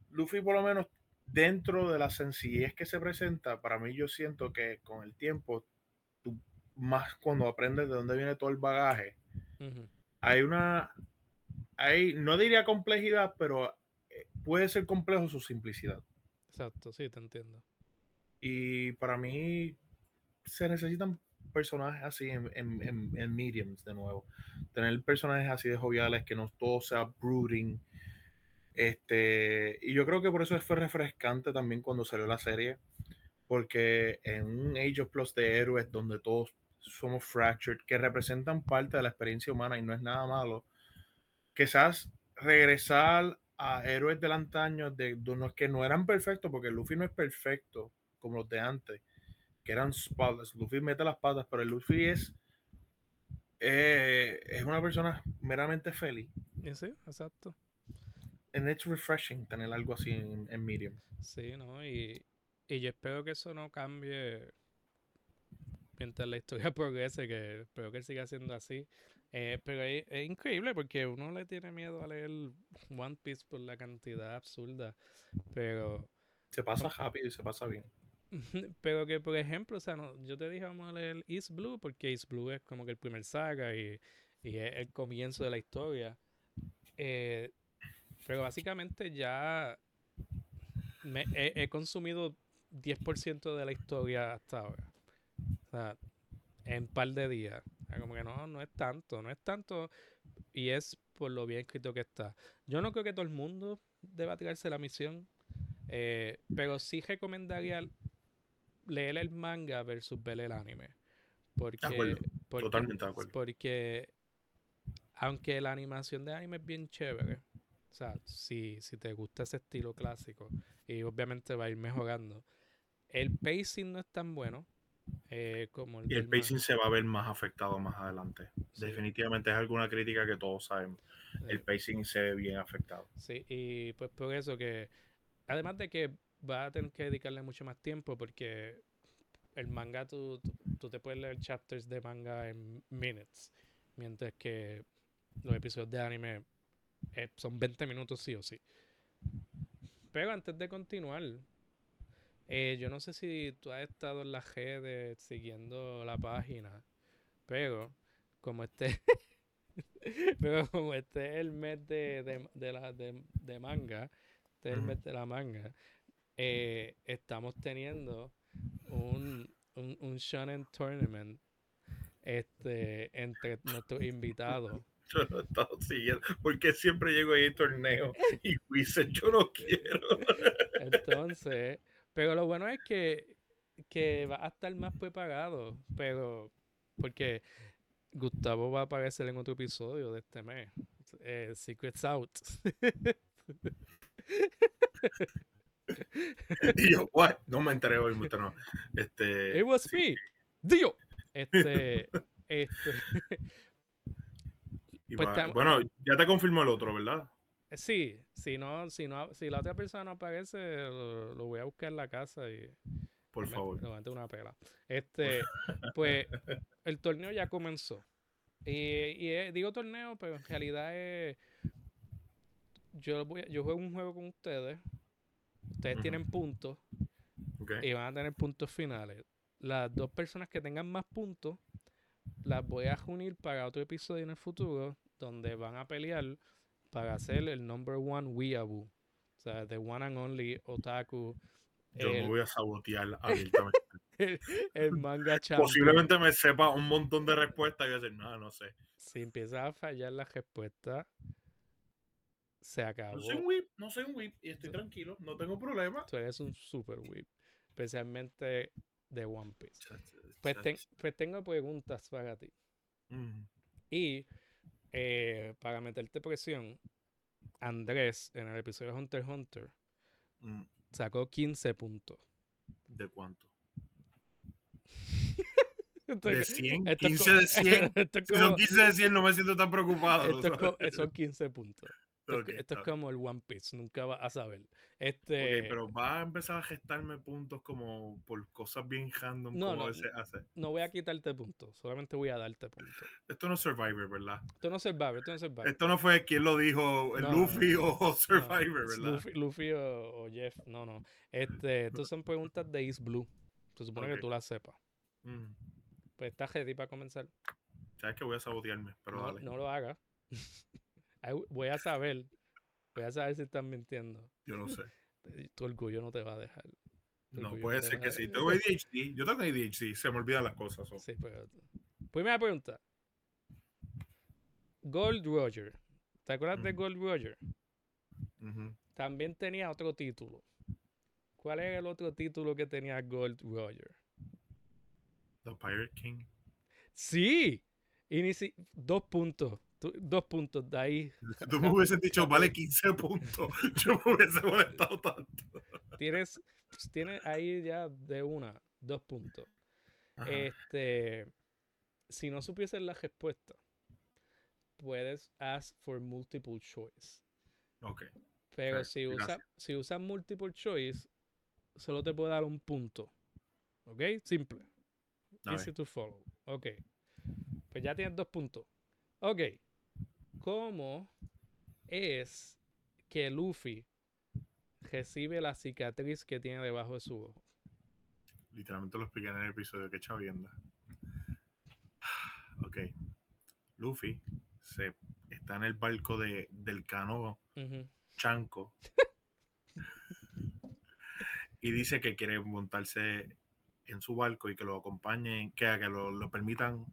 Luffy, por lo menos, dentro de la sencillez que se presenta, para mí, yo siento que con el tiempo, tú, más cuando aprendes de dónde viene todo el bagaje, hay una, hay, no diría complejidad, pero eh, puede ser complejo su simplicidad. Exacto, sí, te entiendo. Y para mí, se necesitan personajes así en, en, en, mediums de nuevo. Tener personajes así de joviales, que no todo sea brooding. Este, y yo creo que por eso fue refrescante también cuando salió la serie, porque en un Age of Plus de héroes donde todos somos fractured, que representan parte de la experiencia humana y no es nada malo, quizás regresar a héroes del antaño de, de los que no eran perfectos, porque Luffy no es perfecto como los de antes, que eran spotless. Luffy mete las patas, pero el Luffy es, eh, es una persona meramente feliz. Sí, exacto. And it's refreshing tener algo así en, en Medium. Sí, ¿no? Y, y yo espero que eso no cambie mientras la historia progrese, que espero que siga siendo así. Eh, pero es, es, increíble porque uno le tiene miedo a leer One Piece por la cantidad absurda, pero... Se pasa rápido y se pasa bien. Pero que, por ejemplo, o sea, no, yo te dije vamos a leer East Blue porque East Blue es como que el primer saga y, y es el comienzo de la historia. Eh, pero básicamente ya he, he consumido 10% de la historia hasta ahora. O sea, en par de días. O sea, como que no, no es tanto, no es tanto. Y es por lo bien escrito que está. Yo no creo que todo el mundo deba tirarse la misión. eh, pero sí recomendaría leer el manga versus ver el anime. Porque, acuerdo, porque, Totalmente de acuerdo. porque aunque la animación de anime es bien chévere, o sea, si, si te gusta ese estilo clásico, y obviamente va a ir mejorando, el pacing no es tan bueno eh, como el Y el manga. pacing se va a ver más afectado más adelante. Sí. Definitivamente es alguna crítica que todos sabemos. El pacing se ve bien afectado. Sí, y pues por eso que, además de que va a tener que dedicarle mucho más tiempo porque el manga tú, tú, tú te puedes leer chapters de manga en minutes, mientras que los episodios de anime eh, son 20 minutos sí o sí. Pero antes de continuar, eh, yo no sé si tú has estado en las redes siguiendo la página, pero como este, pero como este es el mes de, de, de la, de, de manga, este es el mes de la manga, eh, estamos teniendo un, un, un Shonen Tournament este, entre nuestros invitados. Yo lo he estado siguiendo. Porque siempre llego ahí torneo y dice, yo no quiero. Entonces, pero lo bueno es que, que va a estar más preparado, pero porque Gustavo va a aparecer en otro episodio de este mes. eh, Secrets Out. Y yo, what? No me enteré hoy, mucho, no. Este, It was sí, me. Dio. Este, este, pues va- bueno, ya te confirmó el otro, ¿verdad? sí, si no, si no, si la otra persona no aparece, lo, lo voy a buscar en la casa y Por me- favor. le meto una pela. Este, pues, el torneo ya comenzó. Y, y eh, digo torneo, pero en realidad es. Yo, voy, yo juego un juego con ustedes. Ustedes tienen puntos y van a tener puntos finales. Las dos personas que tengan más puntos las voy a unir para otro episodio en el futuro donde van a pelear para ser el number one weeaboo. O sea, the one and only otaku. Yo me voy a sabotear abiertamente. el manga champion. Posiblemente me sepa un montón de respuestas y voy a decir, no, no sé. Si empiezas a fallar la respuesta, se acabó. No soy un whip, no soy un whip y estoy tranquilo, no tengo problema. Tú eres un super whip. Especialmente de One Piece. Pues, ten- pues tengo preguntas para ti. Mm, Y eh, para meterte presión, Andrés en el episodio de Hunter x Hunter mm, sacó 15 puntos. ¿De cuánto? ¿De es- 100? esto es 15 co- de 100. esto es Si son como- 15 de 100 no me siento tan preocupado. esto es son 15 puntos. Esto, es esto como el One Piece, nunca vas a saber. Este, pero va a empezar a gestarme puntos como por cosas bien random No, como no, veces hace. no voy a quitarte puntos, solamente voy a darte puntos. Esto no es Survivor, ¿verdad? Esto no es Survivor, esto no es Survivor. Esto no fue quien lo dijo, el No, Luffy o Survivor, ¿verdad? Luffy, Luffy o, o Jeff, no, no. Este, estas son preguntas de East Blue. Se supone que tú las sepas. Mm, Pues estás ready para comenzar. Sabes que voy a sabotearme, pero no, dale. no lo hagas. Voy a saber. Voy a saber si estás mintiendo. Yo no sé. Tu orgullo no te va a dejar. Tu No, puede ser que sí. Tengo ADHD. Yo tengo ADHD. Se me olvidan las cosas. so. Sí, pero... Primera pregunta. Gold Roger. ¿Te acuerdas de Ujú. Gold Roger? También tenía otro título. ¿Cuál era el otro título que tenía Gold Roger? The Pirate King. Sí. Y ni si- dos puntos. Tú- dos puntos de ahí. Tú me hubieses dicho, vale 15 puntos, yo me hubiese molestado tanto. Tienes, pues, tienes ahí ya de una, dos puntos. Ajá. Este, si no supieses la respuesta, puedes ask for multiple choice. ok. Pero si usas gracias. si usas multiple choice, solo te puedo dar un punto. ¿Ok? Simple. Easy to follow. Ok. Pues ya tienes dos puntos. Ok. ¿Cómo es que Luffy recibe la cicatriz que tiene debajo de su ojo? Literalmente lo expliqué en el episodio que chavienda. Ok. Luffy se está en el barco de, del canoa Ujú. Chanco. y dice que quiere montarse en su barco y que lo acompañen, que, que lo, lo permitan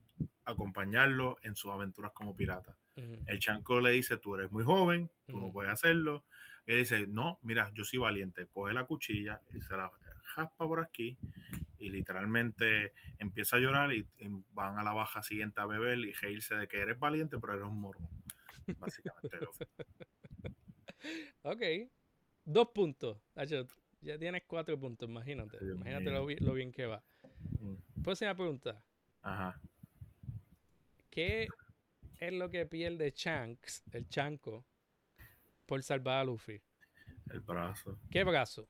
acompañarlo en sus aventuras como pirata. El chanco le dice, tú eres muy joven, tú no puedes hacerlo. Él dice, no, mira, yo soy valiente. Coge la cuchilla y se la jaspa por aquí y literalmente empieza a llorar y, y van a la baja siguiente a beber y reírse de que eres valiente, pero eres un morón. Básicamente. lo- Ok. Dos puntos. Ya tienes cuatro puntos, imagínate. Dios Imagínate lo bien que va. Mm, Próxima pregunta. Ajá. ¿Qué es lo que pierde Shanks, el Chanco, por salvar a Luffy? El brazo. ¿Qué brazo?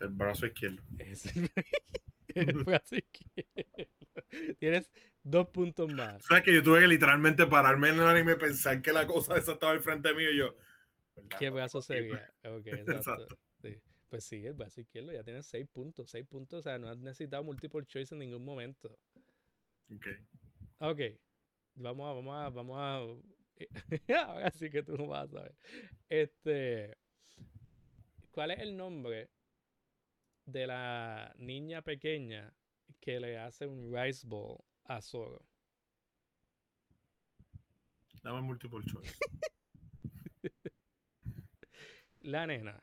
El brazo izquierdo. Es el, el brazo izquierdo. Tienes dos puntos más. ¿Sabes que yo tuve que literalmente pararme en el anime y pensar que la cosa esa estaba al frente mío y yo. ¿verdad? ¿Qué brazo sería? Ok, exacto. Exacto. Pues sí, el brazo izquierdo ya tienes seis puntos. Seis puntos, o sea, no has necesitado multiple choice en ningún momento. Ok. Ok. Vamos a, vamos a, vamos a. Ahora sí que tú no vas a saber. Este. ¿Cuál es el nombre de la niña pequeña que le hace un rice bowl a Zoro? Dame multiple choice. La nena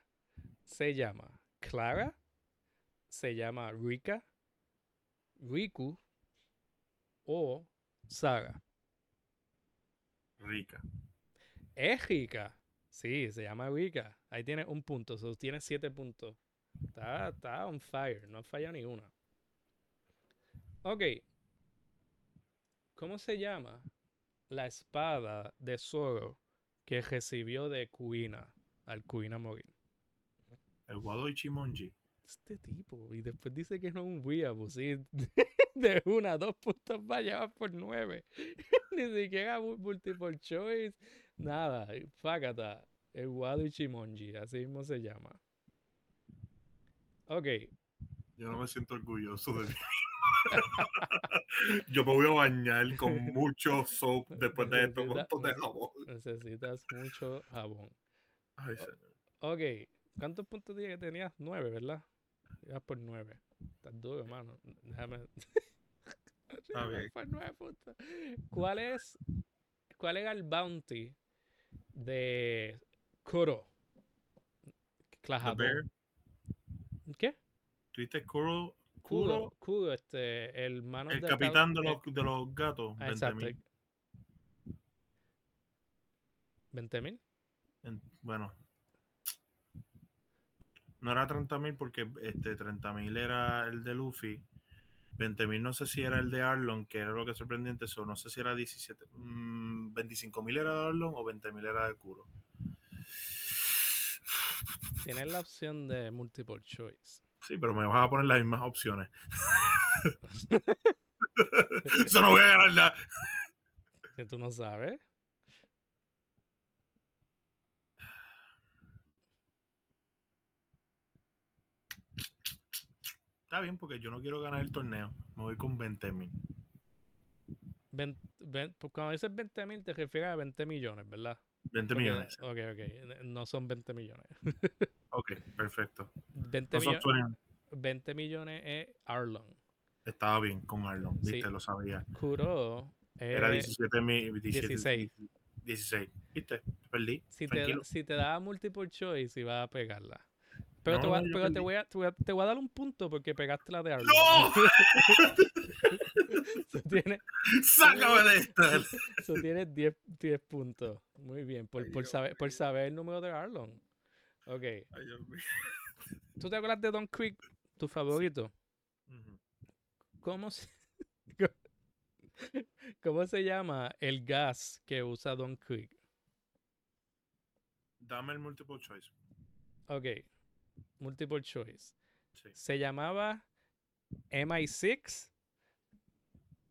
se llama Clara, se llama Rika, Riku o Sara. Rica. Es Rika. Sí, se llama Rika. Ahí tiene un punto, so tiene siete puntos. Está, está on fire, no falla ni una. Ok. ¿Cómo se llama la espada de Zoro que recibió de Kuina al Kuina morir? El Wado Ichimonji. Este tipo. Y después dice que no es un weeaboo, sí. De una, dos puntos llevar por nueve. Ni siquiera mu- multiple choice. Nada. Fácata. El Wado Ichimonji. Así mismo se llama. Ok. Yo no me siento orgulloso de mí. Yo me voy a bañar con mucho soap después de esto, montón de nece- jabón. Necesitas mucho jabón. Ay, señor. Ok. ¿Cuántos puntos dije que tenías? Nueve, ¿verdad? Ibas por nueve. Estás duro, mano. Déjame. Bien. por nueve puntos. ¿Cuál es, cuál era el bounty de Kuro? Bear. ¿Qué? ¿Tú dices Kuro? Kuro, Kuro, este, el mano el de capitán de los, de los gatos. Ah, 20 exacto. mil. ¿20 mil? En- Bueno. No era 30 mil porque este 30 mil era el de Luffy. 20 mil no sé si era el de Arlon, que era lo que es sorprendente. Eso no sé si era 17. mm, 25 mil era de Arlon o 20 mil era de Kuro. Tienes la opción de multiple choice. Sí, pero me vas a poner las mismas opciones. Eso no voy a ganar nada. Que tú no sabes. Está bien, porque yo no quiero ganar el torneo. Me voy con 20 mil. Pues cuando dices 20 mil te refieres a 20 millones, ¿verdad? 20 Porque- millones. Ok, ok. No son 20 millones. Ok, perfecto. 20, No millo- 20. 20 millones es Arlon. Estaba bien con Arlon, Sí. viste, lo sabía. Kuro Era es- 17 mil. 16. 16. ¿Viste? Perdí. si, te, Tranquilo. si te da multiple choice, iba a pegarla. Pero, te, voy a, pero te, voy a, te, voy a, te voy a dar un punto porque pegaste la de Arlon. ¡No! tienes, ¡Sácame de esta! so tienes 10, 10 puntos. Muy bien, por, Ay, por, Dios saber, por mío. saber el número de Arlon. Ok. Ay. ¿Tú te acuerdas de Don Creek, tu favorito? ¿Cómo se, ¿Cómo se llama el gas que usa Don Creek? Dame el multiple choice. Ok, multiple choice. Sí. Se llamaba MI6,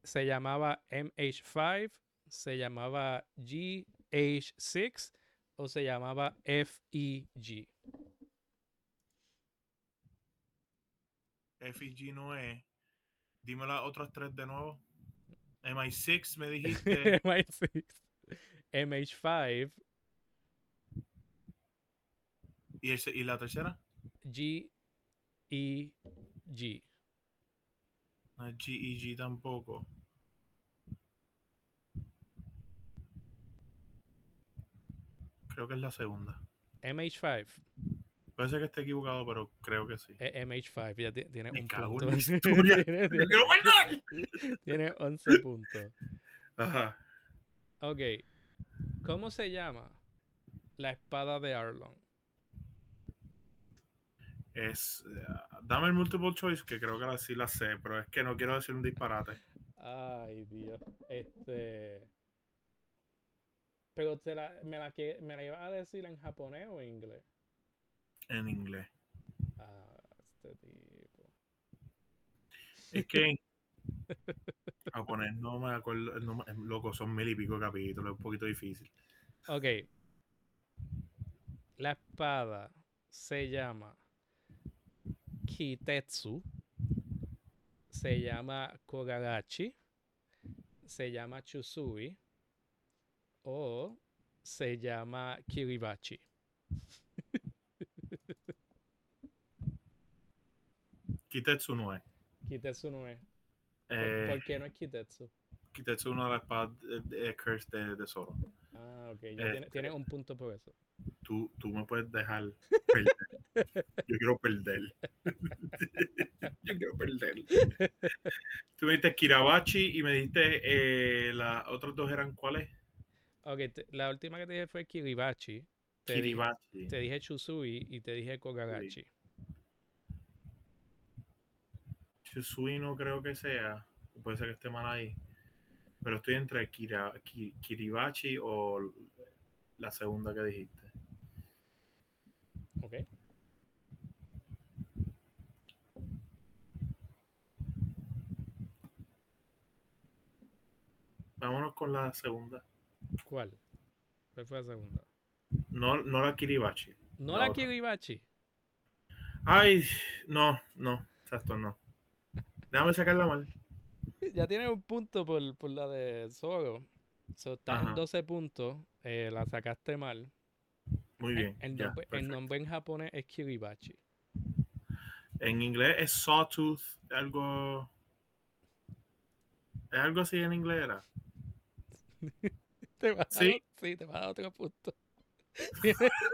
se llamaba MH5, se llamaba GH6 o se llamaba FEG. FG no es. Dime las otras tres de nuevo. MI6 me dijiste. MI6, MH5 ¿Y, ese- y la tercera? G E G. No es G-E-G tampoco. Creo que es la segunda. MH5. Puede ser que esté equivocado, pero creo que sí. Eh, MH5. Ya ti- tiene Me un punto. tiene, ¡Me tiene- tiene 11 puntos. Ajá. Ok. ¿Cómo se llama la espada de Arlong? Es. eh, dame el multiple choice, que creo que sí la sé, pero es que no quiero decir un disparate. Ay, Dios. Este. Pero te la, me, la, que- me la ibas a decir en japonés o en inglés. En inglés. Ah, este tipo. Es que. japonés no me acuerdo. loco, son mil y pico capítulos, es un poquito difícil. Ok. La espada se llama Kitetsu. Se llama Kogarachi. Se llama Chusui. O se llama Kiribachi. Kitetsu no es. Kitetsu no es. ¿Por, Eh, por qué no es Kitetsu? Kitetsu es una de las espadas de, de Curse de, de Zoro. Ah, ok. Ya tiene, Este- tiene un punto por eso. Tú, tú me puedes dejar perder. Yo quiero perder. Yo quiero perder. Tú me dijiste Kirabachi y me dijiste eh, las otras dos eran cuáles? Ok, te- la última que te dije fue Kiribachi. Te dije, Kiribachi. te dije Chusui y te dije Kogarachi. Chusui no creo que sea. Puede ser que esté mal ahí. Pero estoy entre Kira, Kiribachi o la segunda que dijiste. Ok. Vámonos con la segunda. ¿Cuál? ¿Cuál fue la segunda? No, no la Kiribachi. No La la. Kiribachi. Ay, no, no. Exacto, no. Déjame sacarla mal. Ya tienes un punto por, por la de Zoro. So, estás en Ajá. 12 puntos. eh, la sacaste mal. Muy bien. El, nombre en japonés es Kiribachi. En inglés es sawtooth, algo. ¿Es algo así en inglés? Era? Te Sí. sí, te dar otro punto.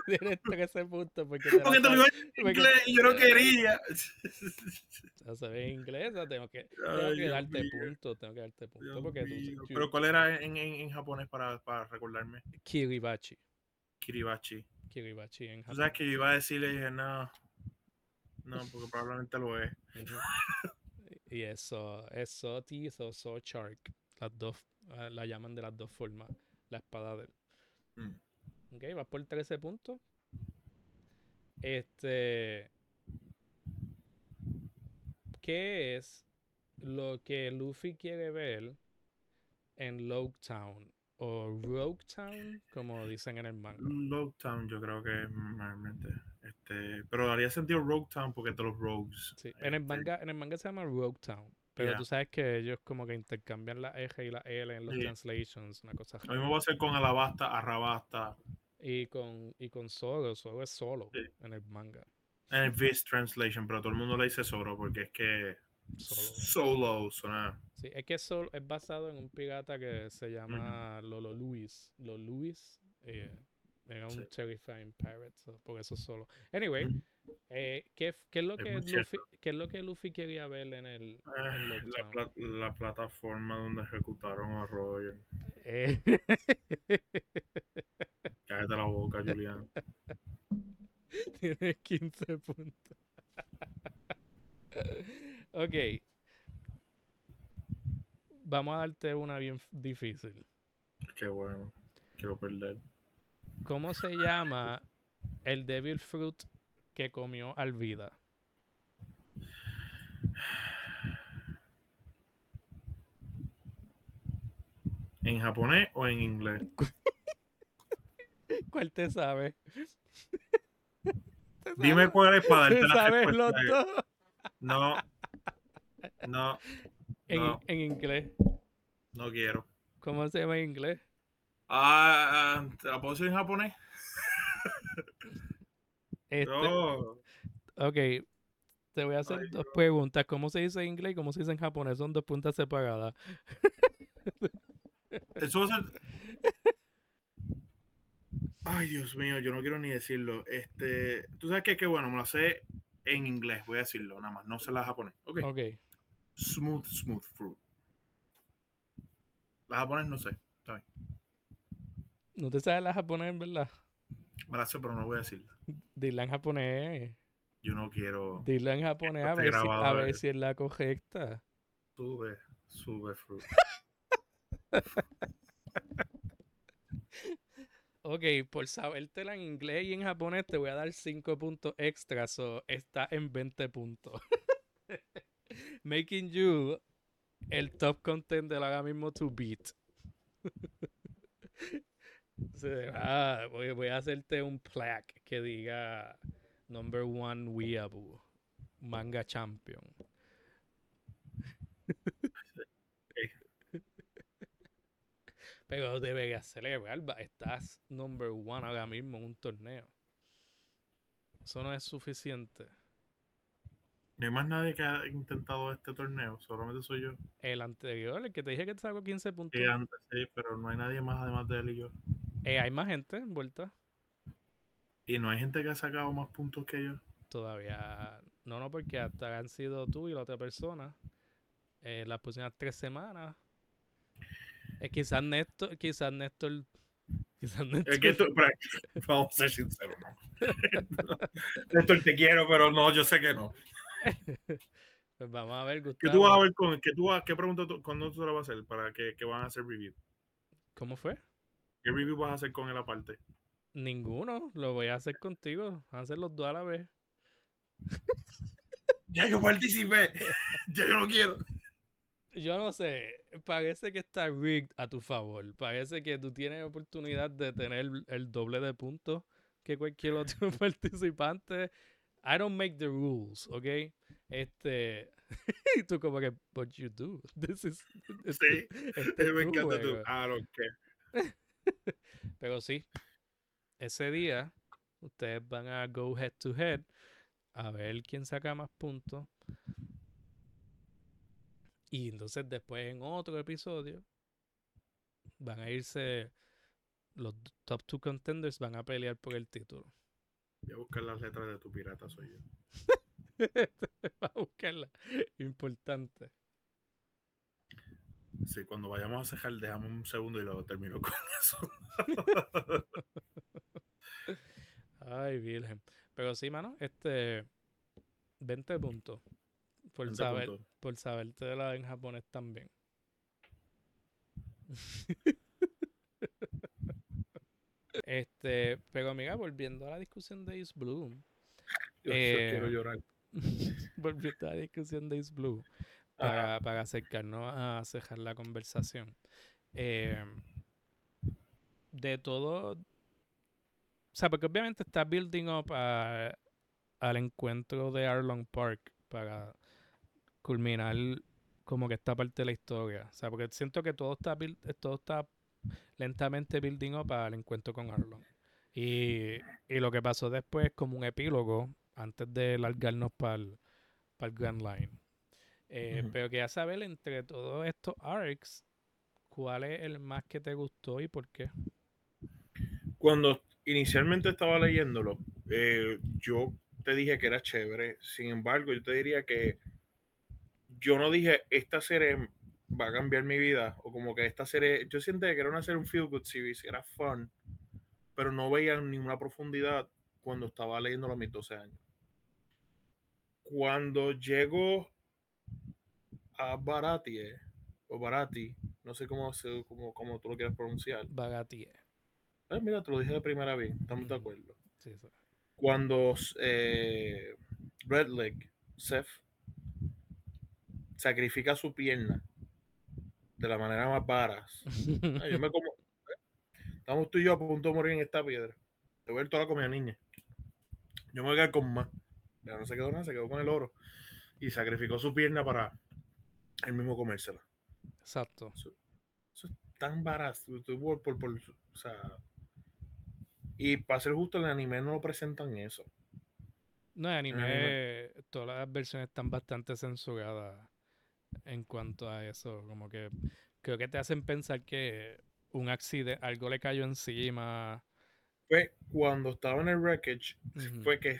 Tienes, 13 puntos porque te Porque te lo en inglés y yo no quería. o sea, en inglés, o sea, tengo que, tengo que darte mío, puntos, tengo que darte puntos Dios porque tú, Pero ¿cuál era en, en, en japonés para, para recordarme? Kiribachi, Kiribachi. Kiribachi en japonés. sabes que yo iba a decirle y dije, no. No, porque probablemente lo es. Y eso, eso Teeth o So Shark, las dos, la llaman de las dos formas, la espada de él. Mm. Ok, vas por 13 puntos. Este. ¿Qué es lo que Luffy quiere ver en Town O Rogue Town, como dicen en el manga. Rogue Town, yo creo que normalmente. Este, pero haría sentido Rogue Town porque todos los rogues. Sí, En el este, manga, en el manga se llama Rogue Town. Pero Ya. tú sabes que ellos como que intercambian la R y la L en los Sí. translations, una cosa Lo mismo va a ser con Alabasta, Arrabasta, Y con, y con Zoro, Zoro es solo Sí. en el manga. en el Viz Translation, pero todo el mundo le dice Zoro porque es que Solo. solo suena. Sí, es que Zoro es basado en un pirata que se llama Lolo Luis. Lolo Luis. eh, era un Sí. terrifying pirate, so, por eso solo. Anyway. Eh, ¿qué, qué es lo Es que Luffy, qué es lo que Luffy quería ver en el en Lockdown? la, pla- la plataforma donde ejecutaron a Roger. Eh, Cállate la boca, Julián. Tiene 15 puntos. ok. Vamos a darte una bien difícil. Qué bueno. Quiero perder. ¿Cómo se llama el Devil Fruit que comió Alvida? ¿En japonés o en inglés? ¿Cuál te sabe? ¿Te Dime sabe- cuál es para ¿Te darte la sabes los respuesta. dos? No. No, En, No. en inglés. no quiero. ¿Cómo se llama en inglés? Ah, ¿te la puedo decir en japonés? Este, No. Ok, te voy a hacer Ay, dos no. preguntas. ¿Cómo se dice en inglés y cómo se dice en japonés? Son dos puntas separadas. Eso. Ay, Dios mío, yo no quiero ni decirlo. Este, tú sabes que qué bueno, me lo sé en inglés, voy a decirlo nada más, no sé la japonés. Ok. Ok, Smooth, smooth fruit. La japonés no sé. Está bien. no te sabes la japonés, ¿verdad? Me la sé, pero no voy a decirla. Dila en japonés. Yo no quiero. Dila en japonés a está ver, si, a eh. ver si es la correcta. Sube, sube fruit. Ok, por sabértela en inglés y en japonés te voy a dar 5 puntos extra, so está en 20 puntos. Making you el top contender ahora mismo to beat. Va- voy, voy a hacerte un plaque que diga number one weeaboo, manga champion. Pero deberías celebrar, estás number one ahora mismo en un torneo. Eso no es suficiente. No hay más nadie que ha intentado este torneo, solamente soy yo. El anterior, el que te dije que te sacó 15 puntos. Y antes, sí, pero no hay nadie más además de él y yo. Eh, hay más gente envuelta. Y no hay gente que ha sacado más puntos que yo. Todavía. No, no, porque hasta han sido tú y la otra persona. Eh, las próximas tres semanas. Eh, quizás Néstor, quizás Néstor. Quizás Néstor. Es que tú, pero- vamos a ser sinceros, ¿no? Néstor, te quiero, pero no, yo sé que no. Pues vamos a ver, ¿Qué Gustavo. tú vas a ver con, qué tú vas, qué pregunta tú, cuándo tú la vas a hacer para que, que van a hacer review? ¿Cómo fue? ¿Qué review vas a hacer con él aparte? Ninguno. Lo voy a hacer contigo. Vamos a hacer los dos a la vez. Ya yo participé, ya yo no quiero. Yo no sé, parece que está rigged a tu favor. Parece que tú tienes oportunidad de tener el doble de puntos que cualquier otro participante. I don't make the rules, ¿ok? Este, y tú como que, but you do. This is, este, Sí, este es me encanta tú. juego". I don't care. Pero sí, ese día ustedes van a go head to head a ver quién saca más puntos. Y entonces después en otro episodio van a irse los top two contenders van a pelear por el título. Voy a buscar las letras de tu pirata, soy yo. Va a buscarla. Importante. Sí, cuando vayamos a cejar, dejamos un segundo y luego termino con eso. Ay, virgen. Pero sí, mano, este 20 puntos. Por 20 saber, puntos. por saberte la en japonés también. este, pero amiga, volviendo a la discusión de Ace Blue, Yo, yo Eh, quiero llorar. volviendo a la discusión de Ace Blue. Para, acercarnos a cejar la conversación. eh, de todo, o sea, porque obviamente está building up a- al encuentro de Arlong Park para culminar como que esta parte de la historia. O sea, porque siento que todo está, build- todo está lentamente building up al encuentro con Arlong. Y, lo que pasó después es como un epílogo antes de largarnos para el, Grand Line. Eh, Ujú. Pero quería saber entre todos estos arcs, ¿cuál es el más que te gustó y por qué? Cuando inicialmente estaba leyéndolo, eh, yo te dije que era chévere. Sin embargo, yo te diría que yo no dije esta serie va a cambiar mi vida o como que esta serie, yo sentía que era una serie un feel good series, era fun, pero no veía ninguna profundidad cuando estaba leyéndolo a mis 12 años. Cuando llego a Baratie o Barati, no sé cómo, cómo, cómo tú lo quieres pronunciar. Bagatie. Ah, mira, te lo dije de primera vez, estamos de acuerdo. Sí, sí. Cuando eh, Redleg, Seth, sacrifica su pierna de la manera más varas. Ay, yo me como. Estamos tú y yo a punto de morir en esta piedra. Te voy a ver toda la comida, niña. Yo me voy a quedar con más. Ya no se quedó nada, se quedó con el oro. Y sacrificó su pierna para él mismo comérsela. Exacto. Eso es tan barato. Por, por, por- o sea, y para ser justo, el anime no lo presentan eso. No, el anime, anime. todas las versiones están bastante censuradas en cuanto a eso. Como que creo que te hacen pensar que un accidente, algo le cayó encima. Fue cuando estaba en el wreckage, fue que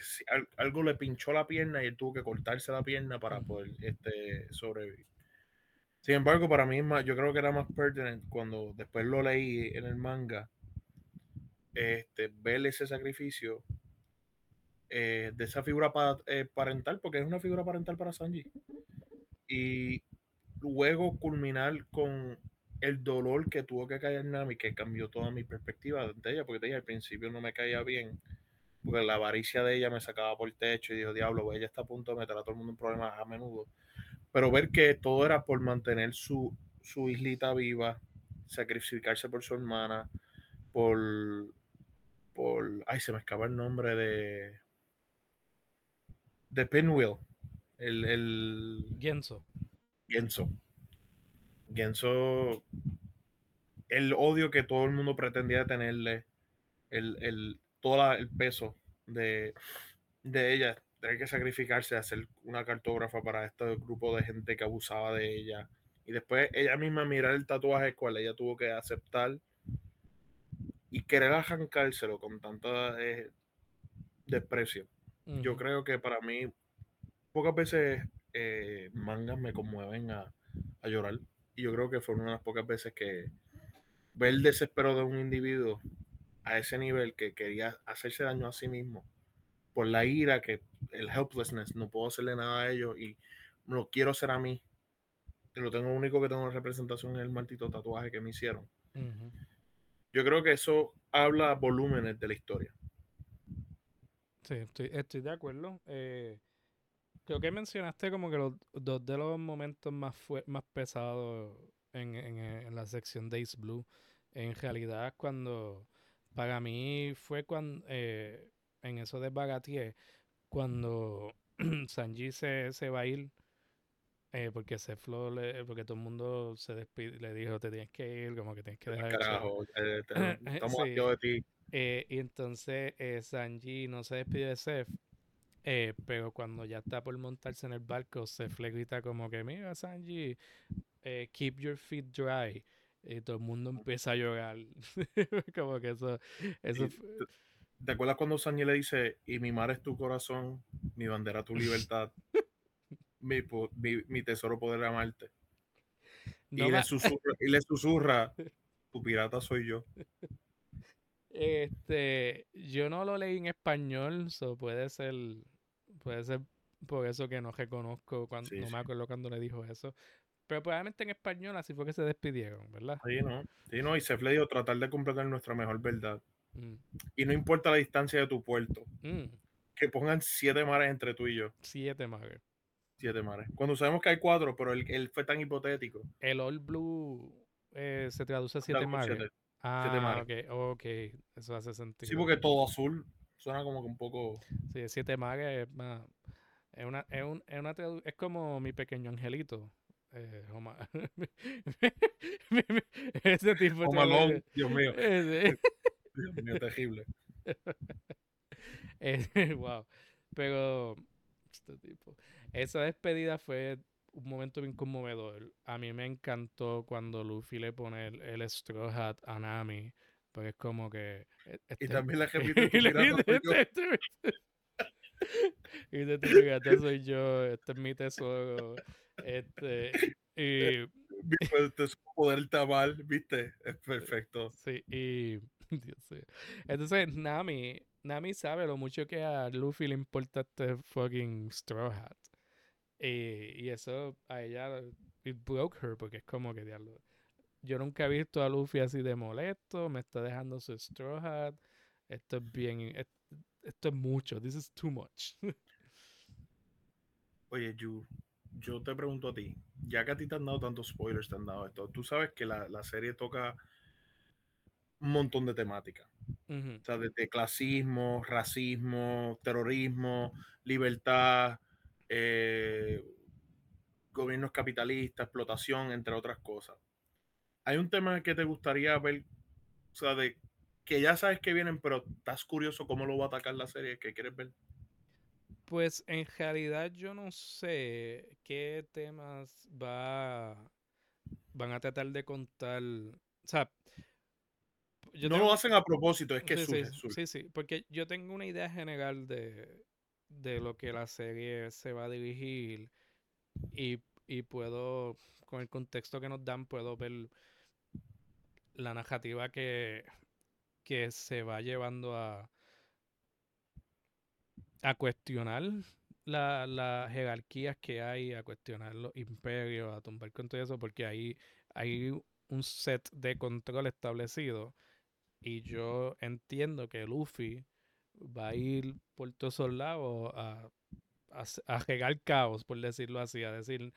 algo le pinchó la pierna y él tuvo que cortarse la pierna para poder este, sobrevivir. Sin embargo, para mí yo creo que era más pertinent cuando después lo leí en el manga, este, ver ese sacrificio eh, de esa figura eh, parental, porque es una figura parental para Sanji. Y luego culminar con el dolor que tuvo que caer Nami, que cambió toda mi perspectiva de ella, porque dije, al principio no me caía bien, porque la avaricia de ella me sacaba por el techo y dijo, diablo, ella está a punto de meter a todo el mundo en problemas a menudo. Pero ver que todo era por mantener su, su islita viva, sacrificarse por su hermana, por, por, ay, se me escapa el nombre de, de Pinwheel, el, el Genso. Genso. Genso, el odio que todo el mundo pretendía tenerle, el, el, todo el peso de, de ella, tener que sacrificarse, hacer una cartógrafa para este grupo de gente que abusaba de ella. Y después ella misma mirar el tatuaje cual ella tuvo que aceptar y querer arrancárselo con tanto eh, desprecio. Yo creo que para mí pocas veces eh, mangas me conmueven a, a llorar. Y yo creo que fue una de las pocas veces que ver el desespero de un individuo a ese nivel que quería hacerse daño a sí mismo por la ira, que el helplessness, no puedo hacerle nada a ellos y lo quiero hacer a mí. Lo tengo único que tengo en representación es el maldito tatuaje que me hicieron. Yo creo que eso habla volúmenes de la historia. Sí, estoy, estoy de acuerdo. Eh, creo que mencionaste como que los dos de los momentos más, fue, más pesados en, en, en la sección Ace Blue. En realidad, cuando para mí fue cuando eh, en eso de Bagatier, cuando Sanji se, se va a ir, eh, porque se le- porque todo el mundo se despide, le dijo te tienes que ir, como que tienes que dejar. Carajo, eh, te- estamos Sí, de ti. eh, y entonces eh, Sanji no se despide de Seth, eh, pero cuando ya está por montarse en el barco, Seth le grita como que, mira Sanji, eh, keep your feet dry. Y todo el mundo empieza a llorar. como que eso, eso Y fue- ¿Te, acuerdas cuando Sanji le dice, y mi mar es tu corazón, mi bandera tu libertad, mi, mi, mi tesoro poder amarte? no y, le susurra, y le susurra, tu pirata soy yo. este, yo no lo leí en español, so puede ser, puede ser por eso que no reconozco, cuando, Sí, no sí. me acuerdo cuando le dijo eso. Pero probablemente en español así fue que se despidieron, ¿verdad? Sí, no. Sí, no. Y Seth le dijo tratar de completar nuestra mejor verdad. Mm, Y no importa la distancia de tu puerto, mm, que pongan siete mares entre tú y yo. siete más. Siete mares. Cuando sabemos que hay cuatro, pero él, él fue tan hipotético. El All Blue eh, se traduce a siete mares. siete, siete Ah, mares. ok, ok, eso hace sentido. Sí, porque todo azul suena como que un poco. Sí, siete mares es más. Es una, es un- es una es como mi pequeño angelito. Eh, Homa- Ese tipo traduce- Dios mío. Ese- Dios mío, terrible. eh, wow. Pero este tipo. Esa despedida fue un momento bien conmovedor. A mí me encantó cuando Luffy le pone el, el straw hat a Nami. Porque es como que. e- Y Este, también la tu y. "Este- este- y tu pirata soy yo, este es mi tesoro. Este, y, Viste, este es poder tamal, ¿viste? Es perfecto. sí, y, Dios mío. Entonces, Nami, Nami sabe lo mucho que a Luffy le importa este fucking Straw Hat. Y, y eso a ella, it broke her, porque es como que, diablo, yo nunca he visto a Luffy así de molesto, me está dejando su Straw Hat, esto es bien, es- esto es mucho, this is too much. Oye, Yu, yo te pregunto a ti, ya que a ti te han dado tantos spoilers, te han dado esto, tú sabes que la, la serie toca un montón de temáticas, o sea, desde clasismo, racismo, terrorismo, libertad, eh, gobiernos capitalistas, explotación, entre otras cosas. Hay un tema que te gustaría ver, o sea, de que ya sabes que vienen, pero estás curioso cómo lo va a atacar la serie, que quieres ver. Pues en realidad yo no sé qué temas va van a tratar de contar. O sea, yo no lo hacen a propósito, es que sí, surge, sí, sí, sí, porque yo tengo una idea general de, de lo que la serie se va a dirigir y, y puedo, con el contexto que nos dan, puedo ver la narrativa que, que se va llevando a, a cuestionar las jerarquías que hay, a cuestionar los imperios, a tumbar con todo eso, porque ahí hay un set de control establecido. Y yo entiendo que Luffy va a ir por todos lados a, a, a regar caos, por decirlo así, a decir,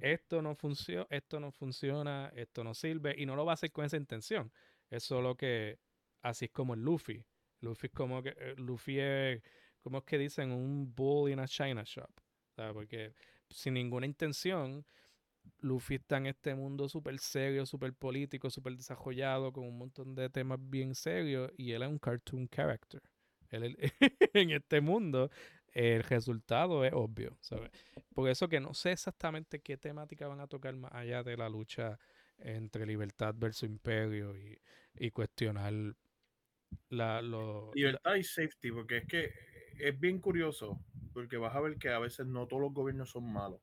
esto no funciona, esto no funciona, esto no sirve, y no lo va a hacer con esa intención. Es solo que así es como el Luffy. Luffy es como que eh, Luffy es ¿cómo es que dicen? Un bull in a china shop. Porque sin ninguna intención, Luffy está en este mundo súper serio, súper político, súper desarrollado, con un montón de temas bien serios, y él es un cartoon character. Él, en este mundo, el resultado es obvio. ¿sabes? Por eso que no sé exactamente qué temática van a tocar más allá de la lucha entre libertad versus imperio y, y cuestionar la, lo, libertad y safety, porque es que es bien curioso porque vas a ver que a veces no todos los gobiernos son malos.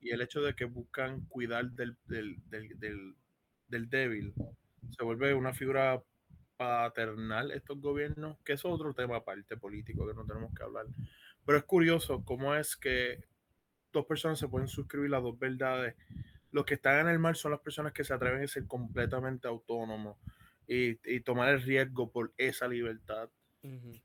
Y el hecho de que buscan cuidar del, del, del, del, débil se vuelve una figura paternal estos gobiernos, que es otro tema aparte político que no tenemos que hablar. Pero es curioso cómo es que dos personas se pueden suscribir a dos verdades. Los que están en el mar son las personas que se atreven a ser completamente autónomos y, y tomar el riesgo por esa libertad.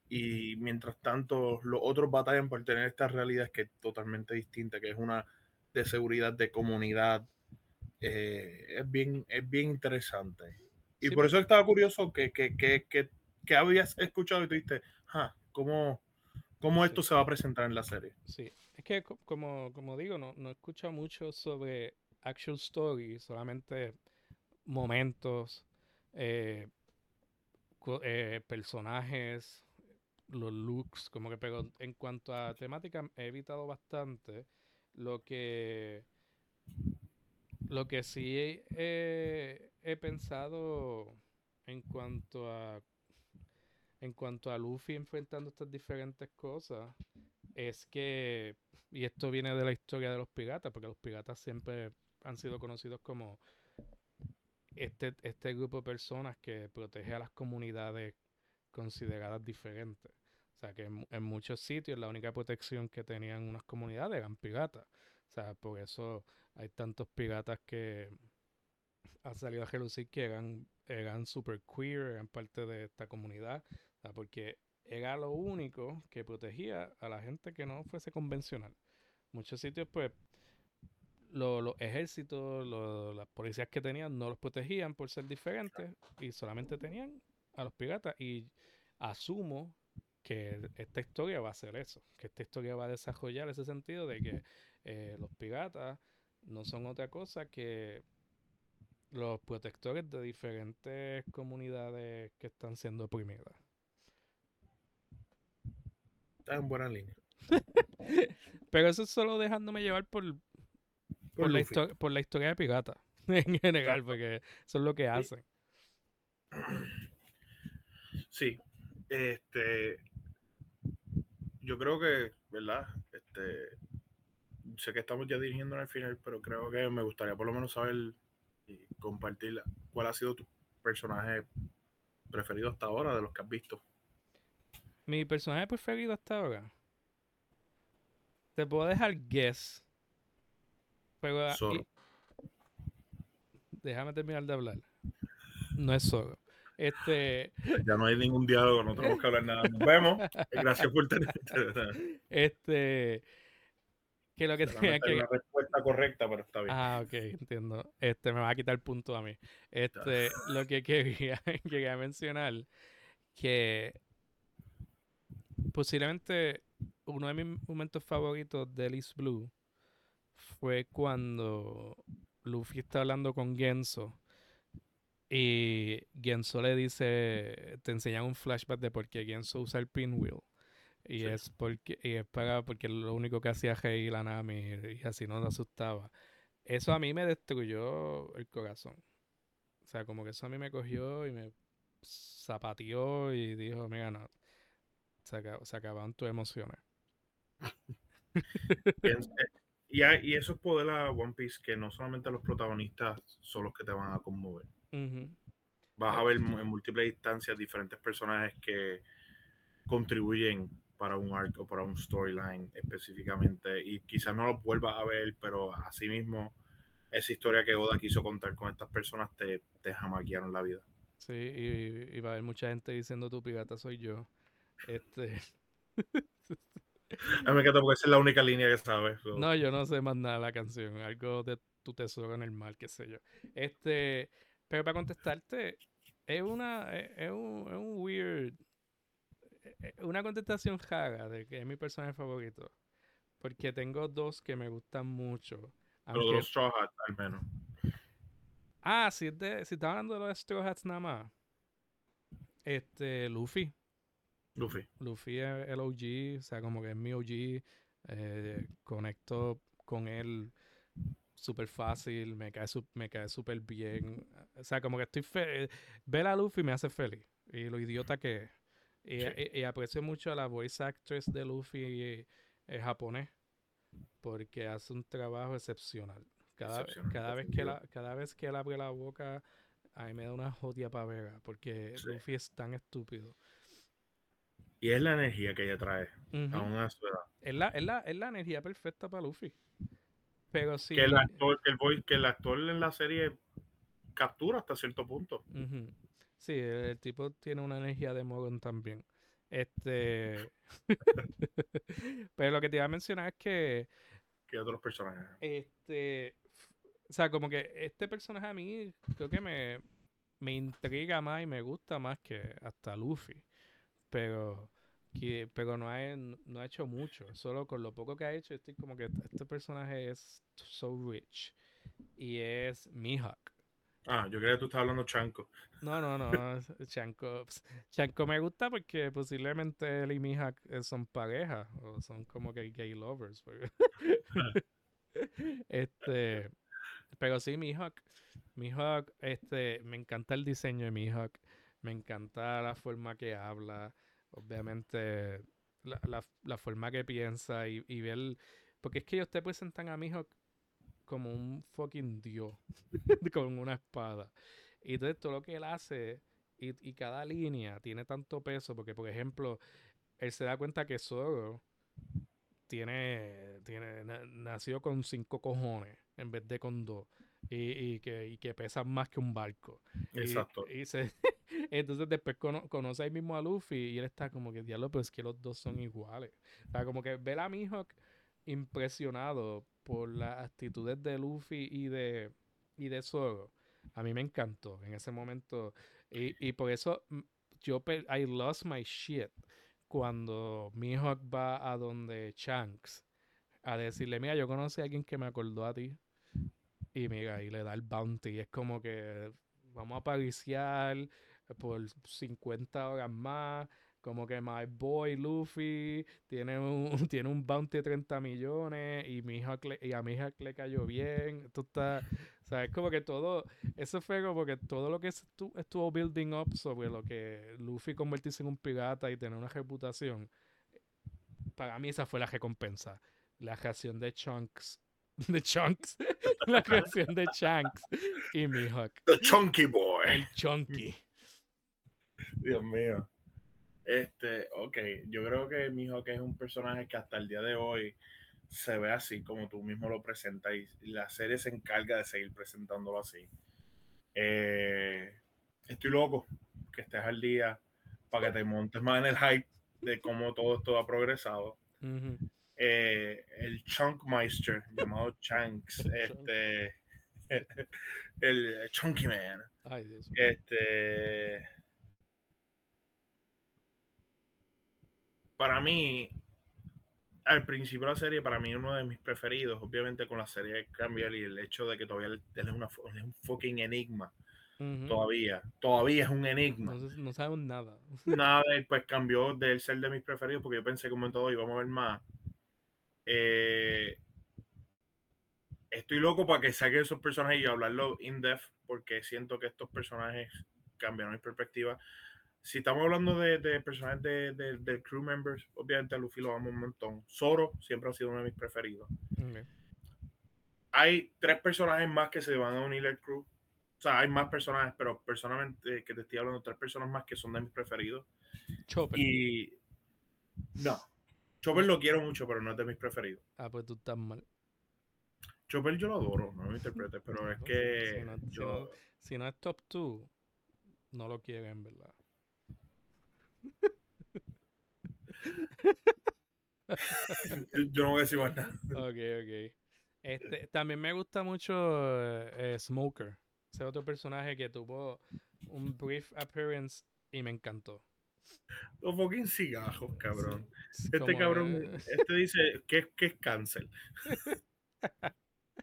Y mientras tanto, los otros batallan por tener esta realidad que es totalmente distinta, que es una de seguridad de comunidad. Eh, es, bien, es bien interesante. Y por eso estaba curioso que, que, que, que, habías escuchado y tú dijiste, ah, ¿cómo, cómo esto se va a presentar en la serie? Sí, es que como, como digo, no, no escucho mucho sobre actual story, solamente momentos. Eh, eh, personajes, los looks, como que, pero en cuanto a temática he evitado bastante. Lo que, lo que sí he, he pensado en cuanto a, en cuanto a Luffy enfrentando estas diferentes cosas, es que, y esto viene de la historia de los piratas, porque los piratas siempre han sido conocidos como este, este grupo de personas que protege a las comunidades consideradas diferentes. O sea, que en, muchos sitios la única protección que tenían unas comunidades eran piratas. O sea, por eso hay tantos piratas que han salido a relucir que eran, eran super queer, eran parte de esta comunidad. O sea, porque era lo único que protegía a la gente que no fuese convencional. Muchos sitios, pues, los ejércitos, las policías que tenían no los protegían por ser diferentes y solamente tenían a los piratas. Y asumo que esta historia va a ser eso, que esta historia va a desarrollar ese sentido de que eh, los piratas no son otra cosa que los protectores de diferentes comunidades que están siendo oprimidas. Está en buena línea. Pero eso es solo dejándome llevar por, por, la por, la historia de Pirata, en general, porque eso es lo que hacen. Sí, este, yo creo que, ¿verdad? Este, sé que estamos ya dirigiendo al final, pero creo que me gustaría por lo menos saber y compartir cuál ha sido tu personaje preferido hasta ahora de los que has visto. Mi personaje preferido hasta ahora. Te puedo dejar guess. Ah, déjame terminar de hablar. No es solo. Este. Ya no hay ningún diálogo, no tenemos que hablar nada. Nos vemos. Gracias por tener. este. Que lo que tenía que. La respuesta correcta, pero está bien. Ah, ok, entiendo. Este me va a quitar el punto a mí. Este, lo que quería, quería mencionar, que posiblemente uno de mis momentos favoritos de Alice Blue fue cuando Luffy está hablando con Genso y Genso le dice, te enseñan un flashback de por qué Genso usa el pinwheel. Y Sí. es porque y es para, porque lo único que hacía reír a Nami y así no la asustaba. Eso a mí me destruyó el corazón. O sea, como que eso a mí me cogió y me zapateó y dijo, mira, no, se, acab- se acabaron tus emociones. Y, hay- y eso es poder a One Piece, que no solamente los protagonistas son los que te van a conmover. Vas a ver en múltiples instancias diferentes personajes que contribuyen para un arco, para un storyline específicamente. Y quizás no los vuelvas a ver, pero asimismo, esa historia que Oda quiso contar con estas personas te, te jamaquearon la vida. Sí, y, y va a haber mucha gente diciendo tu pirata soy yo. Este, A mí me encanta porque esa es la única línea que sabes. so. no, yo no sé más nada de la canción, algo de tu tesoro en el mar, qué sé yo. Este, pero para contestarte, es una, es, es un, es un weird, es- es una contestación rara de que es mi personaje favorito. Porque tengo dos que me gustan mucho. Pero de aunque- los Straw Hats, al menos. Ah, si, es de, si estás hablando de los Straw Hats nada más. Este, Luffy. Luffy. Luffy es el OG, o sea, como que es mi OG. eh, conecto con él súper fácil, me cae su- me cae súper bien. O sea, como que estoy fe ver a Luffy me hace feliz. Y lo idiota que es. Y, Sí. y- y aprecio mucho a la voice actress de Luffy eh, japonés. Porque hace un trabajo excepcional. Cada, Excepcional, cada, vez que la, cada vez que él abre la boca, a mí me da una jodia pavera. Porque Sí. Luffy es tan estúpido. Y es la energía que ella trae, Ujú. aún a su edad. Es la, es la, es la energía perfecta para Luffy. Pero sí. Que el actor, que el voice- que el actor en la serie captura hasta cierto punto. Sí, el, el tipo tiene una energía de Morgan también. Este. Pero lo que te iba a mencionar es que. que otros personajes. Este. O sea, como que este personaje a mí creo que me, me intriga más y me gusta más que hasta Luffy. Pero. Que, pero no ha, no ha hecho mucho. Solo con lo poco que ha hecho, estoy como que este personaje es so rich. Y es Mihawk. Ah, yo creía que tú estabas hablando chanco. No, no, no. Chanco, Chanco me gusta porque posiblemente él y Mihawk eh, son pareja o son como que gay lovers. porque- este, pero sí, Mihawk. Mihawk, este, me encanta el diseño de Mihawk. Me encanta la forma que habla. Obviamente, la, la- la forma que piensa y, y ver. Porque es que ellos te presentan a Mihawk como un fucking dios con una espada. Y entonces todo lo que él hace y, y cada línea tiene tanto peso, porque por ejemplo, él se da cuenta que Zoro tiene, tiene na- nació con cinco cojones en vez de con dos. Y, y que, y que pesan más que un barco. Y- Exacto. Y, se- entonces después cono- conoce ahí mismo a Luffy y él está como que, diablo, pero es que los dos son iguales. O sea, como que ver a Mihawk impresionado por las actitudes de Luffy y de, y de Zoro. A mí me encantó en ese momento. Y, y por eso mm, yo, I lost my shit cuando Mihawk va a donde Shanks a decirle, mira, yo conocí a alguien que me acordó a ti. Y mira, y le da el bounty. Es como que vamos a pariciar por 50 horas más. Como que my boy Luffy tiene un, tiene un bounty de 30 millones y, mi hija y a mi hija le cayó bien. Esto está, o sea, es como que todo, eso fue como que todo lo que estu- estuvo building up sobre lo que Luffy convertirse en un pirata y tener una reputación. Para mí esa fue la recompensa. La reacción de Chunks. De Chunks. la reacción de Shanks y Mihawk. The Chunky Boy. El Chunky. Dios mío. Este, ok, yo creo que Mihawk es un personaje que hasta el día de hoy se ve así como tú mismo lo presentas y la serie se encarga de seguir presentándolo así. Eh, estoy loco que estés al día para que te montes más en el hype de cómo todo esto ha progresado. Ujú. Eh, el Chunkmeister, llamado Chanks, este, el Chunky Man, Ay, Dios mío. este, para mí, al principio de la serie, para mí uno de mis preferidos, obviamente con la serie cambia y el hecho de que todavía él es, una, él es un fucking enigma. Todavía, todavía es un enigma. No, no sabemos nada. Nada, pues cambió de él ser de mis preferidos porque yo pensé como en todo íbamos a ver más. Eh, estoy loco para que saque esos personajes y hablarlo in depth porque siento que estos personajes cambiaron mi perspectiva. Si estamos hablando de, de personajes de, de- de crew members, obviamente a Luffy lo amo un montón. Zoro siempre ha sido uno de mis preferidos. Hay tres personajes más que se van a unir al crew. O sea, hay más personajes, pero personalmente que te estoy hablando, tres personas más que son de mis preferidos. Chopper. Y no, Chopper lo quiero mucho, pero no es de mis preferidos. Ah, pues tú estás mal. Chopper yo lo adoro, no me interpretes, pero es que si no- si yo, Si no es top 2, no lo quieren, en verdad. Yo- no voy a decir más nada. Ok, ok. Este, también me gusta mucho eh, eh, Smoker. Ese otro personaje que tuvo un brief appearance y me encantó. Los fucking cigajos, cabrón. Es Este cabrón, este dice que, que es cáncer.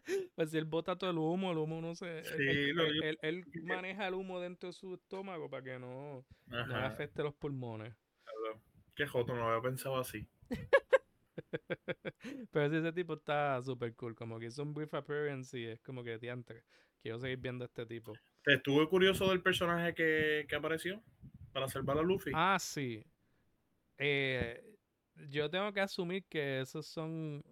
Pues si él bota todo el humo, el humo no se. Sí, él, lo- él- él- él maneja el humo dentro de su estómago para que no, no afecte los pulmones. Qué joto, no lo había pensado así. Pero sí, ese tipo está súper cool. Como que hizo un brief appearance y es como que diantre. Quiero seguir viendo a este tipo. ¿Te estuvo curioso del personaje que, que apareció para salvar a Luffy? Ah, sí. Eh, yo tengo que asumir que esos son.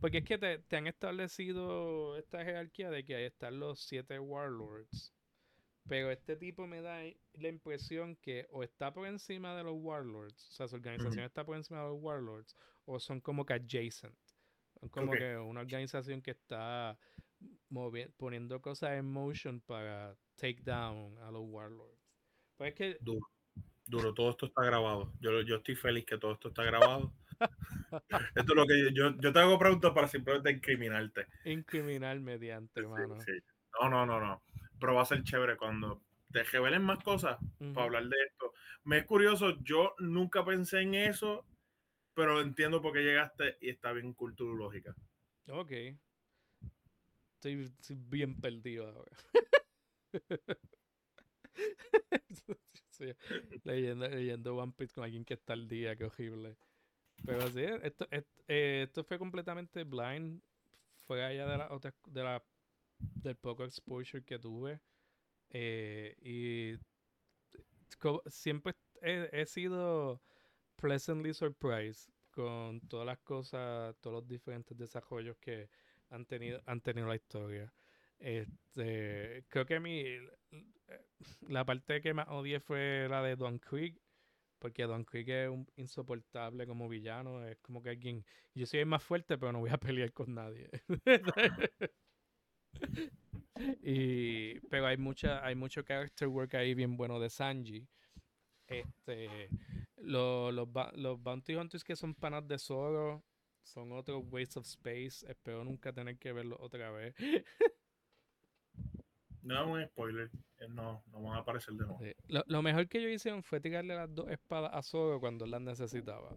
Porque es que te, te han establecido esta jerarquía de que ahí están los siete Warlords. Pero este tipo me da la impresión que o está por encima de los Warlords, o sea, su organización está por encima de los Warlords, o son como que adjacent. Son como que una organización que está poniendo cosas en motion para take down a los Warlords. Pues es que Duro. Duro, todo esto está grabado. Yo, yo estoy feliz que todo esto está grabado. Esto es lo que yo, yo te hago preguntas para simplemente incriminarte. incriminar mediante, Sí, hermano. sí. No, no, no, no. Pero va a ser chévere cuando te revelen más cosas para hablar de esto. Me es curioso, yo nunca pensé en eso, pero entiendo por qué llegaste y está bien culturológica. Ok. Estoy, estoy bien perdido ahora. Leyendo, leyendo One Piece con alguien que está al día, qué horrible. Pero sí, esto, eh, esto fue completamente blind. Fue allá de la otra, de la, del poco exposure que tuve. Eh, y co- siempre he, sido pleasantly surprised con todas las cosas, todos los diferentes desarrollos que han tenido, han tenido la historia. Este, creo que mi la parte que más odié fue la de Don Creek, porque Don Creek es un insoportable como villano, es como que alguien, yo soy el más fuerte, pero no voy a pelear con nadie. y pero hay mucha hay mucho character work ahí bien bueno de Sanji. Este, lo- los, ba- los Bounty Hunters que son panas de Zoro son otros Waste of Space. Espero nunca tener que verlo otra vez. No es un spoiler. eh, No, no van a aparecer de nuevo. Sí. Lo, lo mejor que ellos hicieron fue tirarle las dos espadas a Zoro cuando las necesitaba.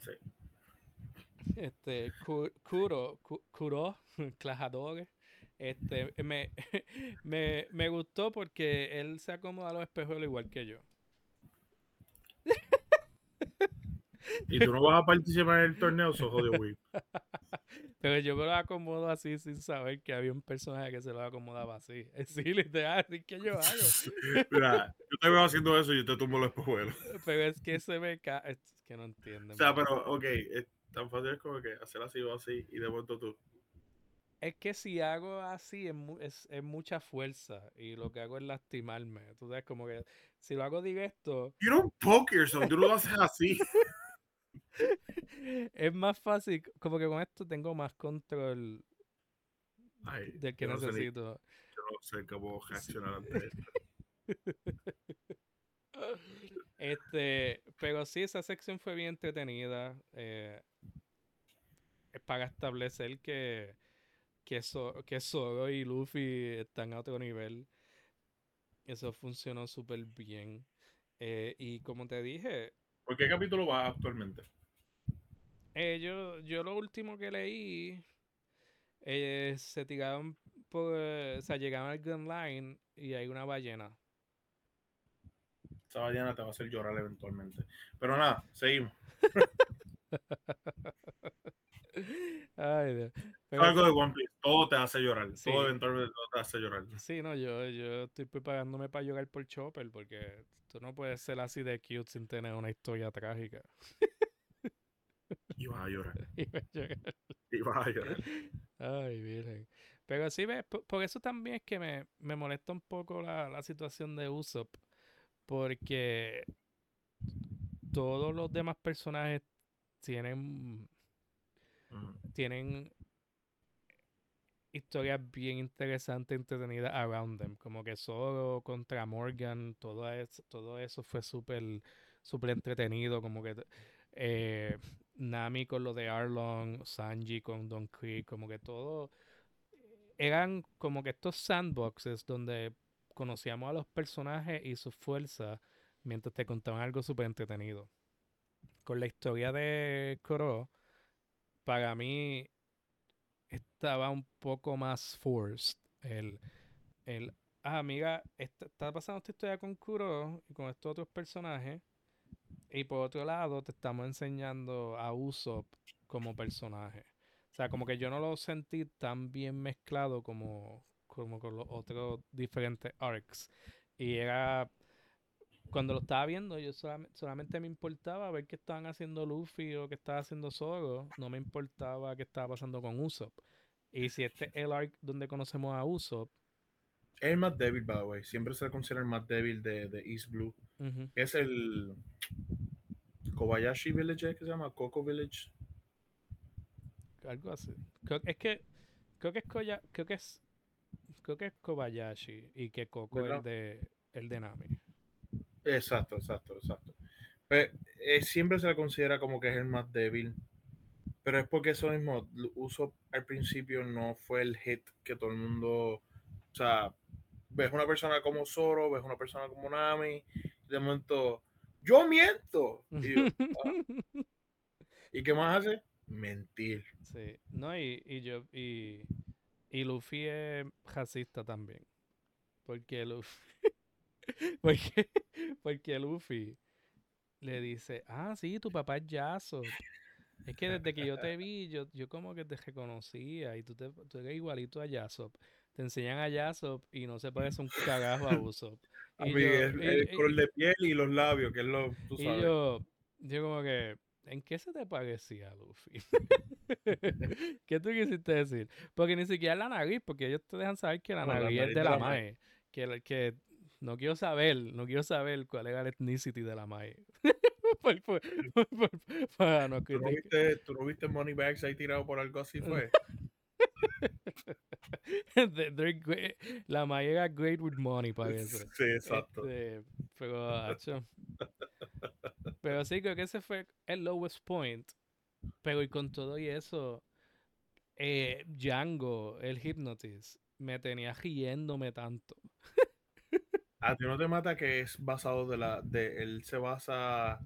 Sí. Este, Ku- Kuro, Ku- Kuro, Clajadores. Este, me, me, me gustó porque él se acomoda a los espejuelos igual que yo. Y tú no vas a participar en el torneo, so jodido, güey. Pero yo me lo acomodo así sin saber que había un personaje que se lo acomodaba así. Sí, literal, así que yo hago. Mira, yo te veo haciendo eso y yo te tumbo los espejuelos. Pero es que se me cae. Es que no entiendo. O sea, pero, ok, es tan fácil como que hacer así o así y de momento tú. Es que si hago así es, es, es mucha fuerza y lo que hago es lastimarme. Tú sabes, como que si lo hago directo, You don't poke yourself, tú lo haces así. Es más fácil. Como que con esto tengo más control Ay, del que yo no sé ni- necesito. yo no sé cómo reaccionar ante esto. Este, pero sí, esa sección fue bien entretenida. eh, es para establecer que, que, Zo- que Zoro y Luffy están a otro nivel. Eso funcionó súper bien. Eh, y como te dije, ¿Por qué capítulo va actualmente? Eh, yo, yo lo último que leí, eh, se tiraron por, o sea, llegaban al Grand Line y hay una ballena. Esa ballena te va a hacer llorar eventualmente. Pero nada, seguimos. Ay, Dios. Pero Algo de One Piece, todo te hace llorar. Sí. Todo eventualmente todo te hace llorar. Sí, no, yo, yo estoy preparándome para llorar por Chopper porque tú no puedes ser así de cute sin tener una historia trágica. Y vas a llorar. Y voy a llorar. A llorar. Ay, virgen. Pero sí, ves, por, por eso también es que me, me molesta un poco la, la situación de Usopp. Porque todos los demás personajes tienen, Mm. tienen historias bien interesantes, entretenidas around them. Como que Zoro contra Morgan, todo eso, todo eso fue súper súper entretenido. Como que eh, Nami con lo de Arlong, Sanji con Don Krieg, como que todo eran como que estos sandboxes donde conocíamos a los personajes y sus fuerzas mientras te contaban algo súper entretenido. Con la historia de Koro, para mí estaba un poco más forced. El, el ah, mira, está pasando esta historia con Kuro y con estos otros personajes. Y por otro lado, te estamos enseñando a Usopp como personaje. O sea, como que yo no lo sentí tan bien mezclado como, como con los otros diferentes arcs. Y era. Cuando lo estaba viendo, yo solam- solamente me importaba ver qué estaban haciendo Luffy o qué estaba haciendo Zoro. No me importaba qué estaba pasando con Usopp. Y si este es el arc donde conocemos a Usopp, Es el más débil, by the way. Siempre se considera el más débil de, de East Blue. Es el Kobayashi Village, que se llama Coco Village. algo así. Creo- es que creo que es Koya- creo que es creo que es Kobayashi y que Coco es ¿Verdad? el de el de Nami. Exacto, exacto, exacto. Pero, eh, siempre se le considera como que es el más débil. Pero es porque eso mismo, uso al principio no fue el hit que todo el mundo. O sea, ves una persona como Zoro, ves una persona como Nami, de momento, ¡yo miento! Y, yo, "Ah". ¿Y qué más hace? Mentir. Sí, no, y, y yo, y, y Luffy es racista también. Porque Luffy, porque, porque Luffy le dice, ah, sí, tu papá es Yasuo. Es que desde que yo te vi, yo, yo como que te reconocía y tú, te, tú eres igualito a Yasop. Te enseñan a Yasop y no se parece un cagajo a Usopp. A mí, yo- el, y- el y- color de piel y los labios, que es lo, tú y sabes. yo, yo como que, ¿en qué se te parecía, Luffy? ¿Qué tú quisiste decir? Porque ni siquiera la nariz, porque ellos te dejan saber que la No, la nariz es de la la Mae. Mae. Que, la- que no quiero saber, no quiero saber cuál era el ethnicity de la Mae. Por- por- por- para no ¿Tú no, viste, ¿Tú no viste Moneybags ahí tirado por algo así? Fue. They- they're great. La Mae era great with money, parece. Sí, exacto. Este, pero, pero sí, creo que ese fue el lowest point. Pero y con todo y eso, eh, Django, el Hypnotist, me tenía riéndome tanto. A ti no te mata que es basado de la. de Él se basa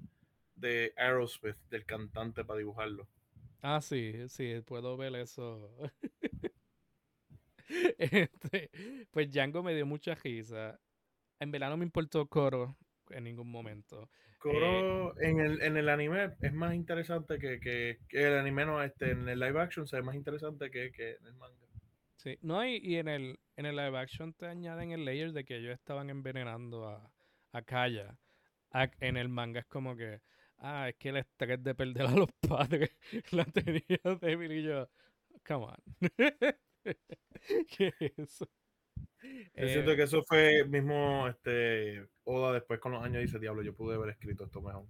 de Aerosmith, del cantante, para dibujarlo. Ah, sí, sí, puedo ver eso. Este, pues Django me dio mucha risa. En verano me importó Coro en ningún momento. Koro en, el, en el anime es más interesante que, que, que el anime no este en el live action se ve más interesante que, que en el manga. Sí, no, y, y en el, en el live action te añaden el layer de que ellos estaban envenenando a, a Kaya. A- en el manga es como que, ah, es que el estrés de perder a los padres la tenía débil y yo, come on. ¿Qué es eso? Yo siento Eh, que eso fue mismo este Oda después con los años dice diablo yo pude haber escrito esto mejor.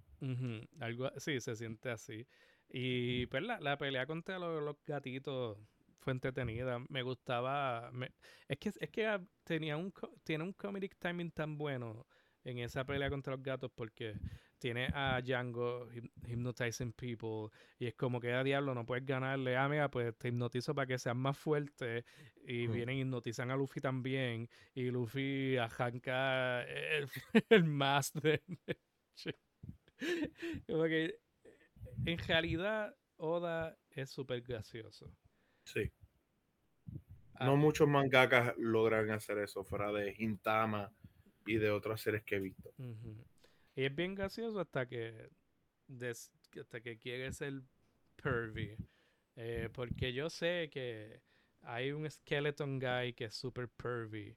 Algo, sí, se siente así. Y pues la, la pelea contra los, los gatitos fue entretenida. Me gustaba. me- es que es que tenía un tiene un comedic timing tan bueno en esa pelea contra los gatos porque tiene a Django hypnotizing people y es como que a diablo no puedes ganarle. Ah, mira, pues te hipnotizo para que seas más fuerte y Mm. vienen y hipnotizan a Luffy también y Luffy arranca el, el más de como que en realidad Oda es súper gracioso. Sí. no muchos mangakas logran hacer eso fuera de Hintama y de otras series que he visto. Y es bien gracioso hasta que hasta que quiere ser pervy. Eh, porque yo sé que hay un skeleton guy que es super pervy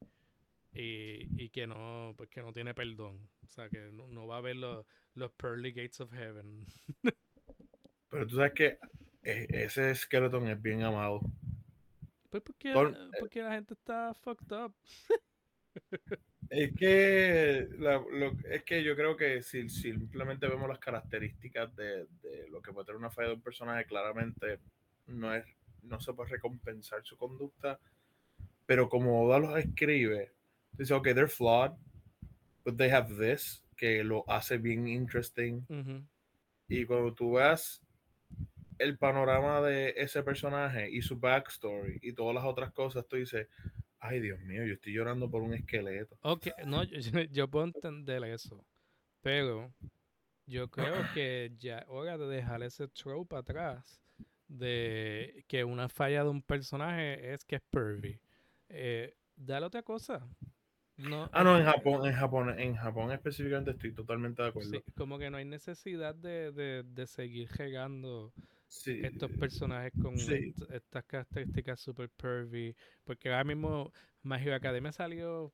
y, que no pues que no tiene perdón. O sea, que no, va a ver los, los pearly gates of heaven. Pero tú sabes que e, ese skeleton es bien amado. Pues porque, eh, porque la gente está fucked up. Es que, es que yo creo que si, simplemente vemos las características de, lo que puede tener una falla de un personaje, claramente no, es, no se puede recompensar su conducta. Pero como Oda los escribe, dice, ok, they're flawed, but they have this, que lo hace bien interesting. Y cuando tú veas el panorama de ese personaje y su backstory y todas las otras cosas, tú dices, ay Dios mío, yo estoy llorando por un esqueleto. Ok, no, yo, puedo entender eso, pero yo creo que ya es hora de dejar ese trope atrás de que una falla de un personaje es que es pervy. Eh, dale otra cosa. No, ah, no, en Japón, en Japón, en Japón específicamente estoy totalmente de acuerdo. Sí, como que no hay necesidad de, de, de seguir estos personajes con estas características super pervy. Porque ahora mismo Magic Academia salió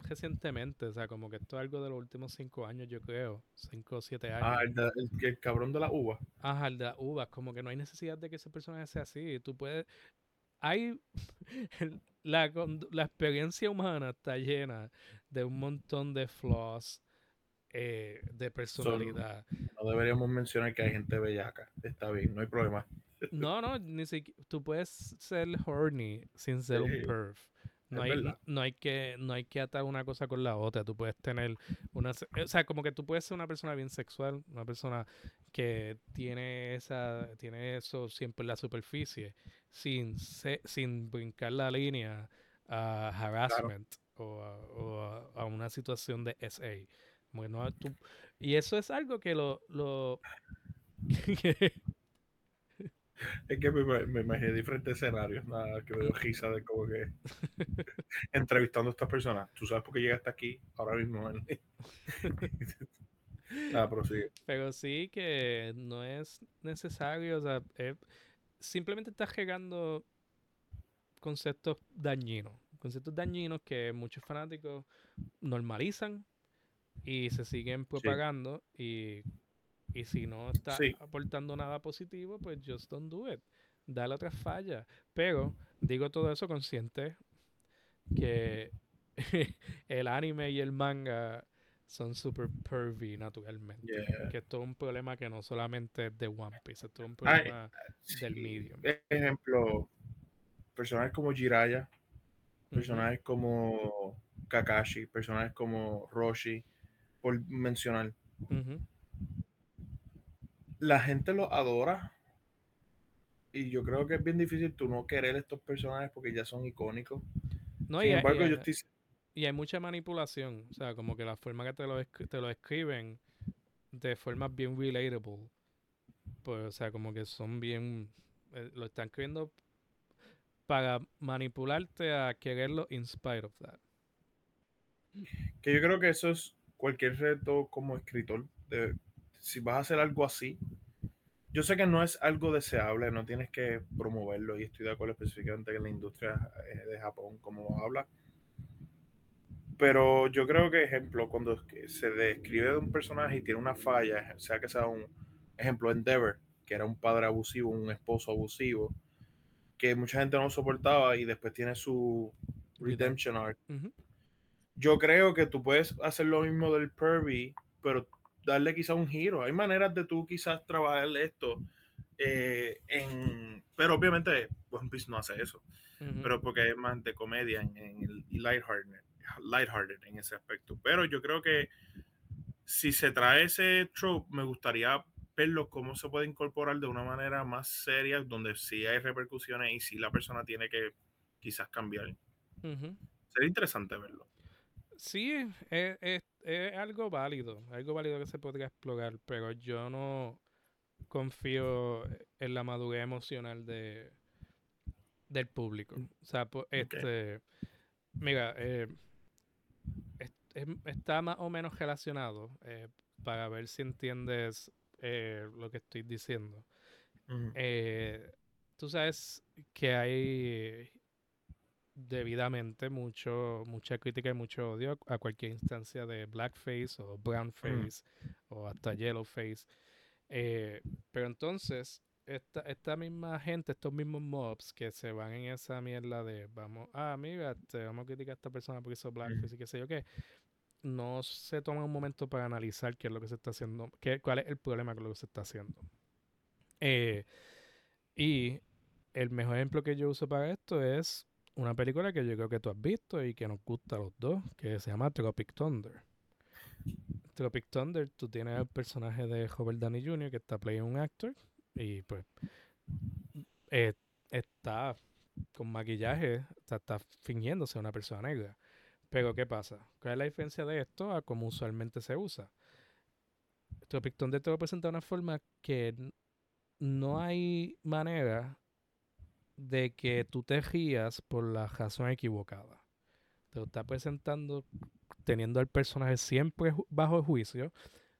recientemente, o sea, como que esto es algo de los últimos cinco años, yo creo, cinco o siete años. Ah, el, cabrón de la uva. Ajá, el de la uva, como que no hay necesidad de que ese personaje sea así. Tú puedes, hay, la, la experiencia humana está llena de un montón de flaws eh, de personalidad. no deberíamos mencionar que hay gente bellaca. Está bien, no hay problema. No, no, ni siquiera. Tú puedes ser horny sin ser un perf. No hay, no hay, que no hay que atar una cosa con la otra. Tú puedes tener una... O sea, como que tú puedes ser una persona bien sexual, una persona que tiene esa tiene eso siempre en la superficie, sin, sin brincar la línea a harassment o, a, una situación de SA. Bueno, y eso es algo que lo... lo es que me, me, imaginé diferentes escenarios, nada, que me dio risa de como que entrevistando a estas personas. Tú sabes por qué llegaste aquí ahora mismo. nada, prosigue. Pero sí que no es necesario, o sea, simplemente estás llegando conceptos dañinos. Conceptos dañinos que muchos fanáticos normalizan y se siguen propagando y, si no está aportando nada positivo, pues just don't do it. Dale otra falla. Pero digo todo eso consciente que el anime y el manga son super pervy naturalmente. Que esto es un problema que no solamente es de One Piece, es un problema del medium. Ejemplo, personajes como Jiraya, personajes como Kakashi, personajes como Roshi, por mencionar. La gente lo adora. Y yo creo que es bien difícil tú no querer estos personajes porque ya son icónicos. No, y, embargo, hay, y hay mucha manipulación. O sea, como que la forma que te lo, te lo escriben de forma bien relatable. Pues, o sea, como que son bien. Eh, lo están escribiendo para manipularte a quererlo in spite of that. Que yo creo que eso es cualquier reto como escritor, si vas a hacer algo así, yo sé que no es algo deseable, no tienes que promoverlo y estoy de acuerdo específicamente en la industria eh, de Japón, como habla. Pero yo creo que, ejemplo, cuando se describe de un personaje y tiene una falla, sea que sea un ejemplo, Endeavor, que era un padre abusivo, un esposo abusivo, que mucha gente no soportaba y después tiene su redemption arc yo creo que tú puedes hacer lo mismo del Pervy, pero darle quizá un giro. Hay maneras de tú quizás trabajar esto eh, en... Pero obviamente One Piece no hace eso. Pero porque es más de comedia en, el lighthearted, lighthearted en ese aspecto. Pero yo creo que si se trae ese trope, me gustaría verlo cómo se puede incorporar de una manera más seria, donde sí hay repercusiones y si la persona tiene que quizás cambiar. Sería interesante verlo sí, es, algo válido, algo válido que se podría explorar, pero yo no confío en la madurez emocional de, Del público. O sea, este. Mira, eh, está más o menos relacionado eh, para ver si entiendes eh, lo que estoy diciendo. tú sabes que hay debidamente mucho, mucha crítica y mucho odio a cualquier instancia de blackface o brownface o hasta yellowface. pero entonces, esta, esta misma gente, estos mismos mobs que se van en esa mierda de vamos, ah, mira, te vamos a criticar a esta persona porque hizo blackface y qué sé yo qué, no se toma un momento para analizar qué es lo que se está haciendo, qué, cuál es el problema con lo que se está haciendo. Eh, y el mejor ejemplo que yo uso para esto es una película que yo creo que tú has visto y que nos gusta a los dos, que se llama Tropic Thunder. Tropic Thunder, tú tienes el personaje de Robert Downey Jr. que está playing un actor y pues eh, está con maquillaje, está, está fingiéndose una persona negra. Pero ¿qué pasa? ¿Cuál es la diferencia de esto a cómo usualmente se usa? Tropic Thunder te lo presenta de una forma que no hay manera de que tú te rías por la razón equivocada. Te lo está presentando teniendo al personaje siempre bajo juicio,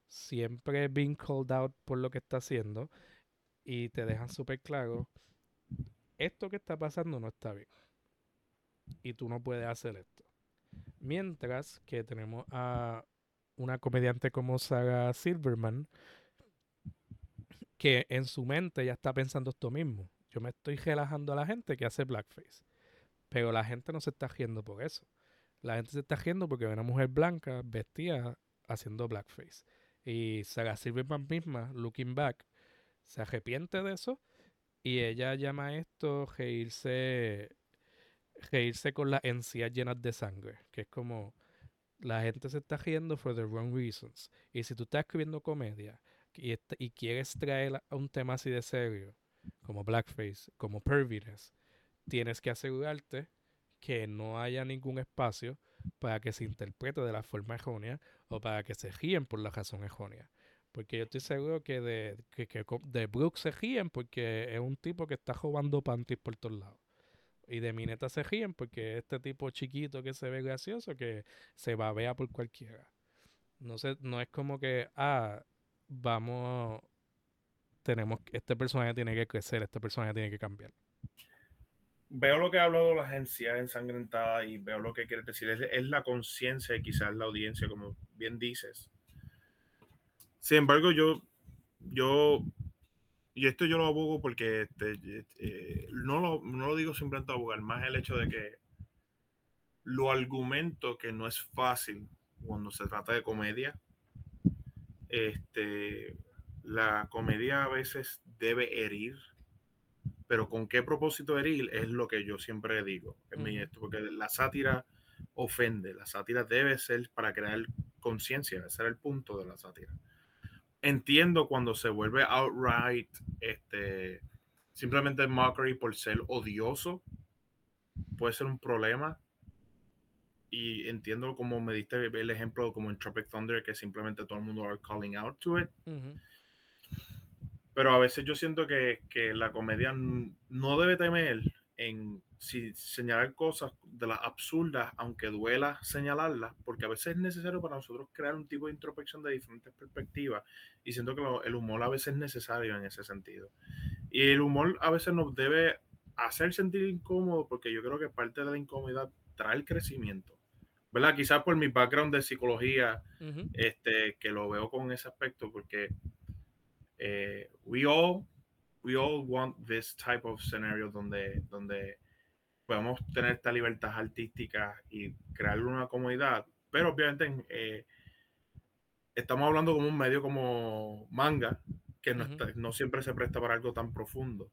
siempre being called out por lo que está haciendo y te dejan súper claro, esto que está pasando no está bien. Y tú no puedes hacer esto. Mientras que tenemos a una comediante como Saga Silverman, que en su mente ya está pensando esto mismo. Yo me estoy relajando a la gente que hace blackface. Pero la gente no se está riendo por eso. La gente se está riendo porque ve una mujer blanca vestida haciendo blackface. Y Saga Silverman misma, looking back, se arrepiente de eso y ella llama esto reírse, reírse con las encías llenas de sangre, que es como la gente se está riendo for the wrong reasons. Y si tú estás escribiendo comedia y, y quieres traer a un tema así de serio, como blackface, como perviness, tienes que asegurarte que no haya ningún espacio para que se interprete de la forma errónea o para que se ríen por la razón errónea. Porque yo estoy seguro que de, que, de Brooks se ríen porque es un tipo que está robando panties por todos lados. Y de Mineta se ríen porque es este tipo chiquito que se ve gracioso que se babea por cualquiera. No sé, no es como que, ah, vamos, tenemos, este personaje tiene que crecer, este personaje tiene que cambiar. Veo lo que ha hablado la agencia ensangrentada y veo lo que quiere decir. Es, la conciencia y quizás la audiencia, como bien dices sin embargo, yo, yo, y esto yo lo abogo porque este, eh, no, lo, no lo digo simplemente abogar, más el hecho de que lo argumento que no es fácil cuando se trata de comedia. Este, la comedia a veces debe herir, pero con qué propósito herir es lo que yo siempre digo en mi esto, porque la sátira ofende, la sátira debe ser para crear conciencia, ese es el punto de la sátira entiendo cuando se vuelve outright, este, simplemente mockery por ser odioso, puede ser un problema. Y entiendo como me diste el ejemplo como en Tropic Thunder, que simplemente todo el mundo are calling out to it. Pero a veces yo siento que, que la comedia no debe temer en si señalar cosas de las absurdas, aunque duela señalarlas, porque a veces es necesario para nosotros crear un tipo de introspección de diferentes perspectivas y siento que el humor a veces es necesario en ese sentido. Y el humor a veces nos debe hacer sentir incómodo porque yo creo que parte de la incomodidad trae el crecimiento. ¿Verdad? Quizás por mi background de psicología, este, que lo veo con ese aspecto, porque eh, we all we all want this type of scenario donde, donde podemos tener esta libertad artística y crear una comunidad, pero obviamente eh, estamos hablando como un medio como manga, que no, no siempre se presta para algo tan profundo.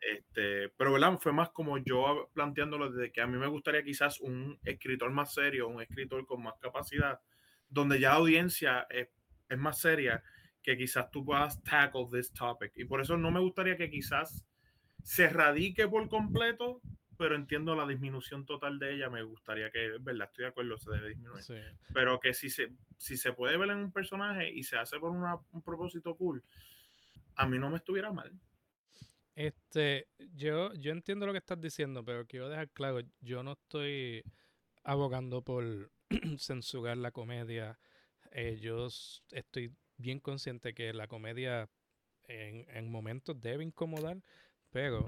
este, pero ¿verdad? fue más como yo planteándolo de que a mí me gustaría quizás un escritor más serio, un escritor con más capacidad, donde ya la audiencia es, es más seria, que quizás tú puedas tackle this topic. Y por eso no me gustaría que quizás se radique por completo pero entiendo la disminución total de ella. Me gustaría que, verdad, estoy de acuerdo, se debe disminuir. Pero que si se, si se puede ver en un personaje y se hace por un propósito cool, a mí no me estuviera mal. Este, yo, yo entiendo lo que estás diciendo, pero quiero dejar claro, yo no estoy abogando por censurar la comedia. Eh, yo estoy bien consciente que la comedia en, en momentos debe incomodar, pero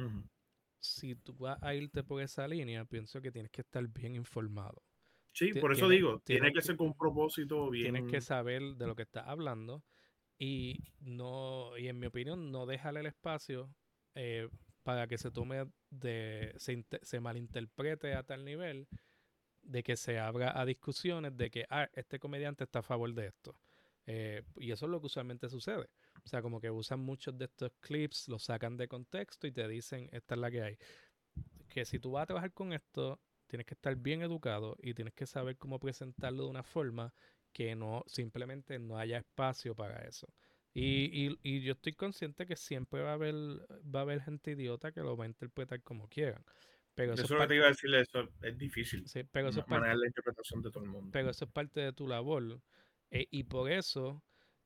si tú vas a irte por esa línea, pienso que tienes que estar bien informado. Sí, por eso digo, tiene que ser con un propósito bien. Tienes que saber de lo que estás hablando y no y en mi opinión no dejarle el espacio eh, para que se tome de se, se, malinterprete a tal nivel de que se abra a discusiones de que ah, este comediante está a favor de esto eh, y eso es lo que usualmente sucede o sea como que usan muchos de estos clips los sacan de contexto y te dicen esta es la que hay que si tú vas a trabajar con esto tienes que estar bien educado y tienes que saber cómo presentarlo de una forma que no simplemente no haya espacio para eso. Y, y, yo estoy consciente que siempre va a haber va a haber gente idiota que lo va a interpretar como quieran. Pero eso, es lo que te iba a decir, eso es difícil. pero eso es parte, la interpretación de todo el mundo. Pero eso es parte de tu labor. Eh, y por eso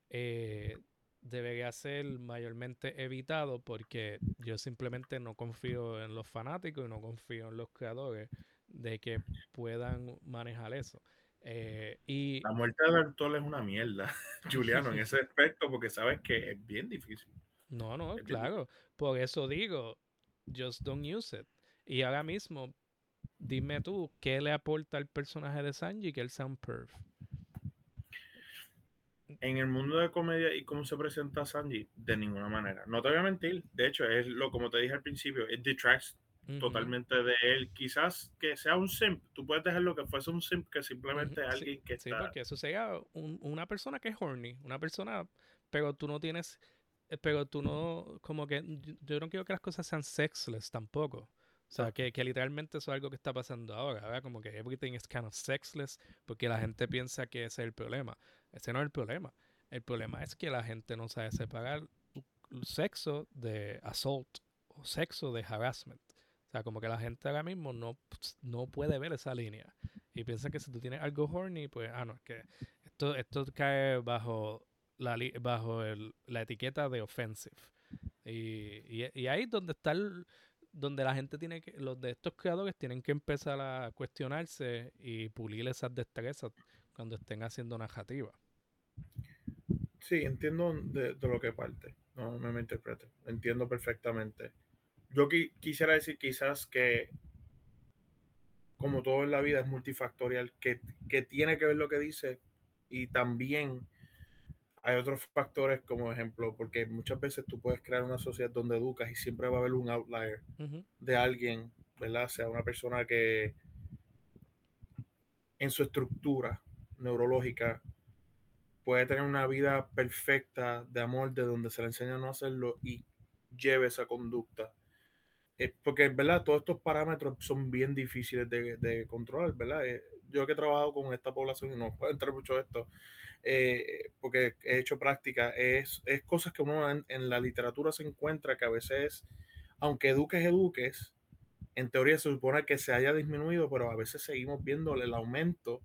eh, debería ser mayormente evitado porque yo simplemente no confío en los fanáticos y no confío en los creadores de que puedan manejar eso. Eh, y... La muerte de Bertol es una mierda, Juliano, en ese aspecto, porque sabes que es bien difícil. No, no, claro. Por eso digo, just don't use it. Y ahora mismo, dime tú, ¿qué le aporta al personaje de Sanji que el Sound Perf? En el mundo de comedia y cómo se presenta Sanji, de ninguna manera. No te voy a mentir. De hecho, es lo como te dije al principio, it detracts totalmente de él. Quizás que sea un simp, tú puedes dejarlo que fuese un simp que simplemente alguien que está... Sí, porque eso sería una persona que es horny, una persona, pero tú no tienes, eh, pero tú no, como que, yo no quiero que las cosas sean sexless tampoco. O sea, que, que, literalmente eso es algo que está pasando ahora, ¿verdad? Como que everything is kind of sexless porque la gente piensa que ese es el problema. Ese no es el problema. El problema es que la gente no sabe separar sexo de assault o sexo de harassment. O sea, como que la gente ahora mismo no, no puede ver esa línea. Y piensa que si tú tienes algo horny, pues, ah, no, es que esto, esto cae bajo la, bajo la etiqueta de offensive. Y, y, ahí es donde está donde la gente tiene que, los de estos creadores tienen que empezar a cuestionarse y pulir esas destrezas cuando estén haciendo narrativa. Sí, entiendo de, de lo que parte. No, me interprete. Entiendo perfectamente yo quisiera decir quizás que como todo en la vida es multifactorial, que, tiene que ver lo que dice y también hay otros factores como ejemplo, porque muchas veces tú puedes crear una sociedad donde educas y siempre va a haber un outlier de alguien, ¿verdad? Sea una persona que en su estructura neurológica puede tener una vida perfecta de amor de donde se le enseña a no hacerlo y lleve esa conducta eh, porque, ¿verdad? Todos estos parámetros son bien difíciles de, controlar, ¿verdad? Eh, yo que he trabajado con esta población y no puedo entrar mucho esto, eh, porque he hecho práctica, es, es cosas que uno en, la literatura se encuentra que a veces, aunque eduques, eduques, en teoría se supone que se haya disminuido, pero a veces seguimos viendo el aumento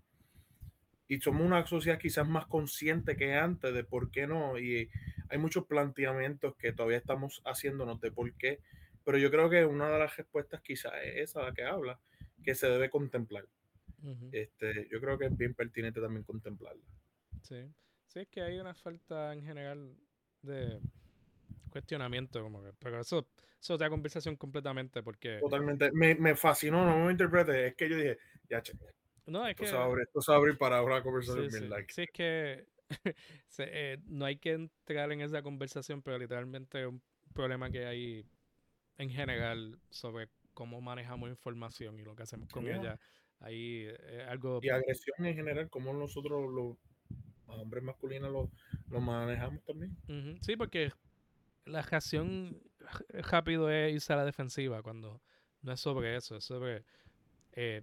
y somos una sociedad quizás más consciente que antes de por qué no. Y hay muchos planteamientos que todavía estamos haciéndonos de por qué pero yo creo que una de las respuestas quizás es esa la que habla, que se debe contemplar. este, yo creo que es bien pertinente también contemplarla. Sí, sí, es que hay una falta en general de cuestionamiento, como que, pero eso, eso es otra conversación completamente porque... Totalmente, me, me fascinó, no me interprete, es que yo dije, ya, che, no, es esto que... Se abre, esto se abre para una conversación sí, sí. Like. sí, es que eh, no hay que entrar en esa conversación, pero literalmente es un problema que hay en general sobre cómo manejamos información y lo que hacemos con ella. Ahí es algo... Y agresión en general, cómo nosotros los hombres masculinos lo, lo manejamos también. Sí, porque la reacción rápido es irse a la defensiva cuando no es sobre eso, es sobre... Eh,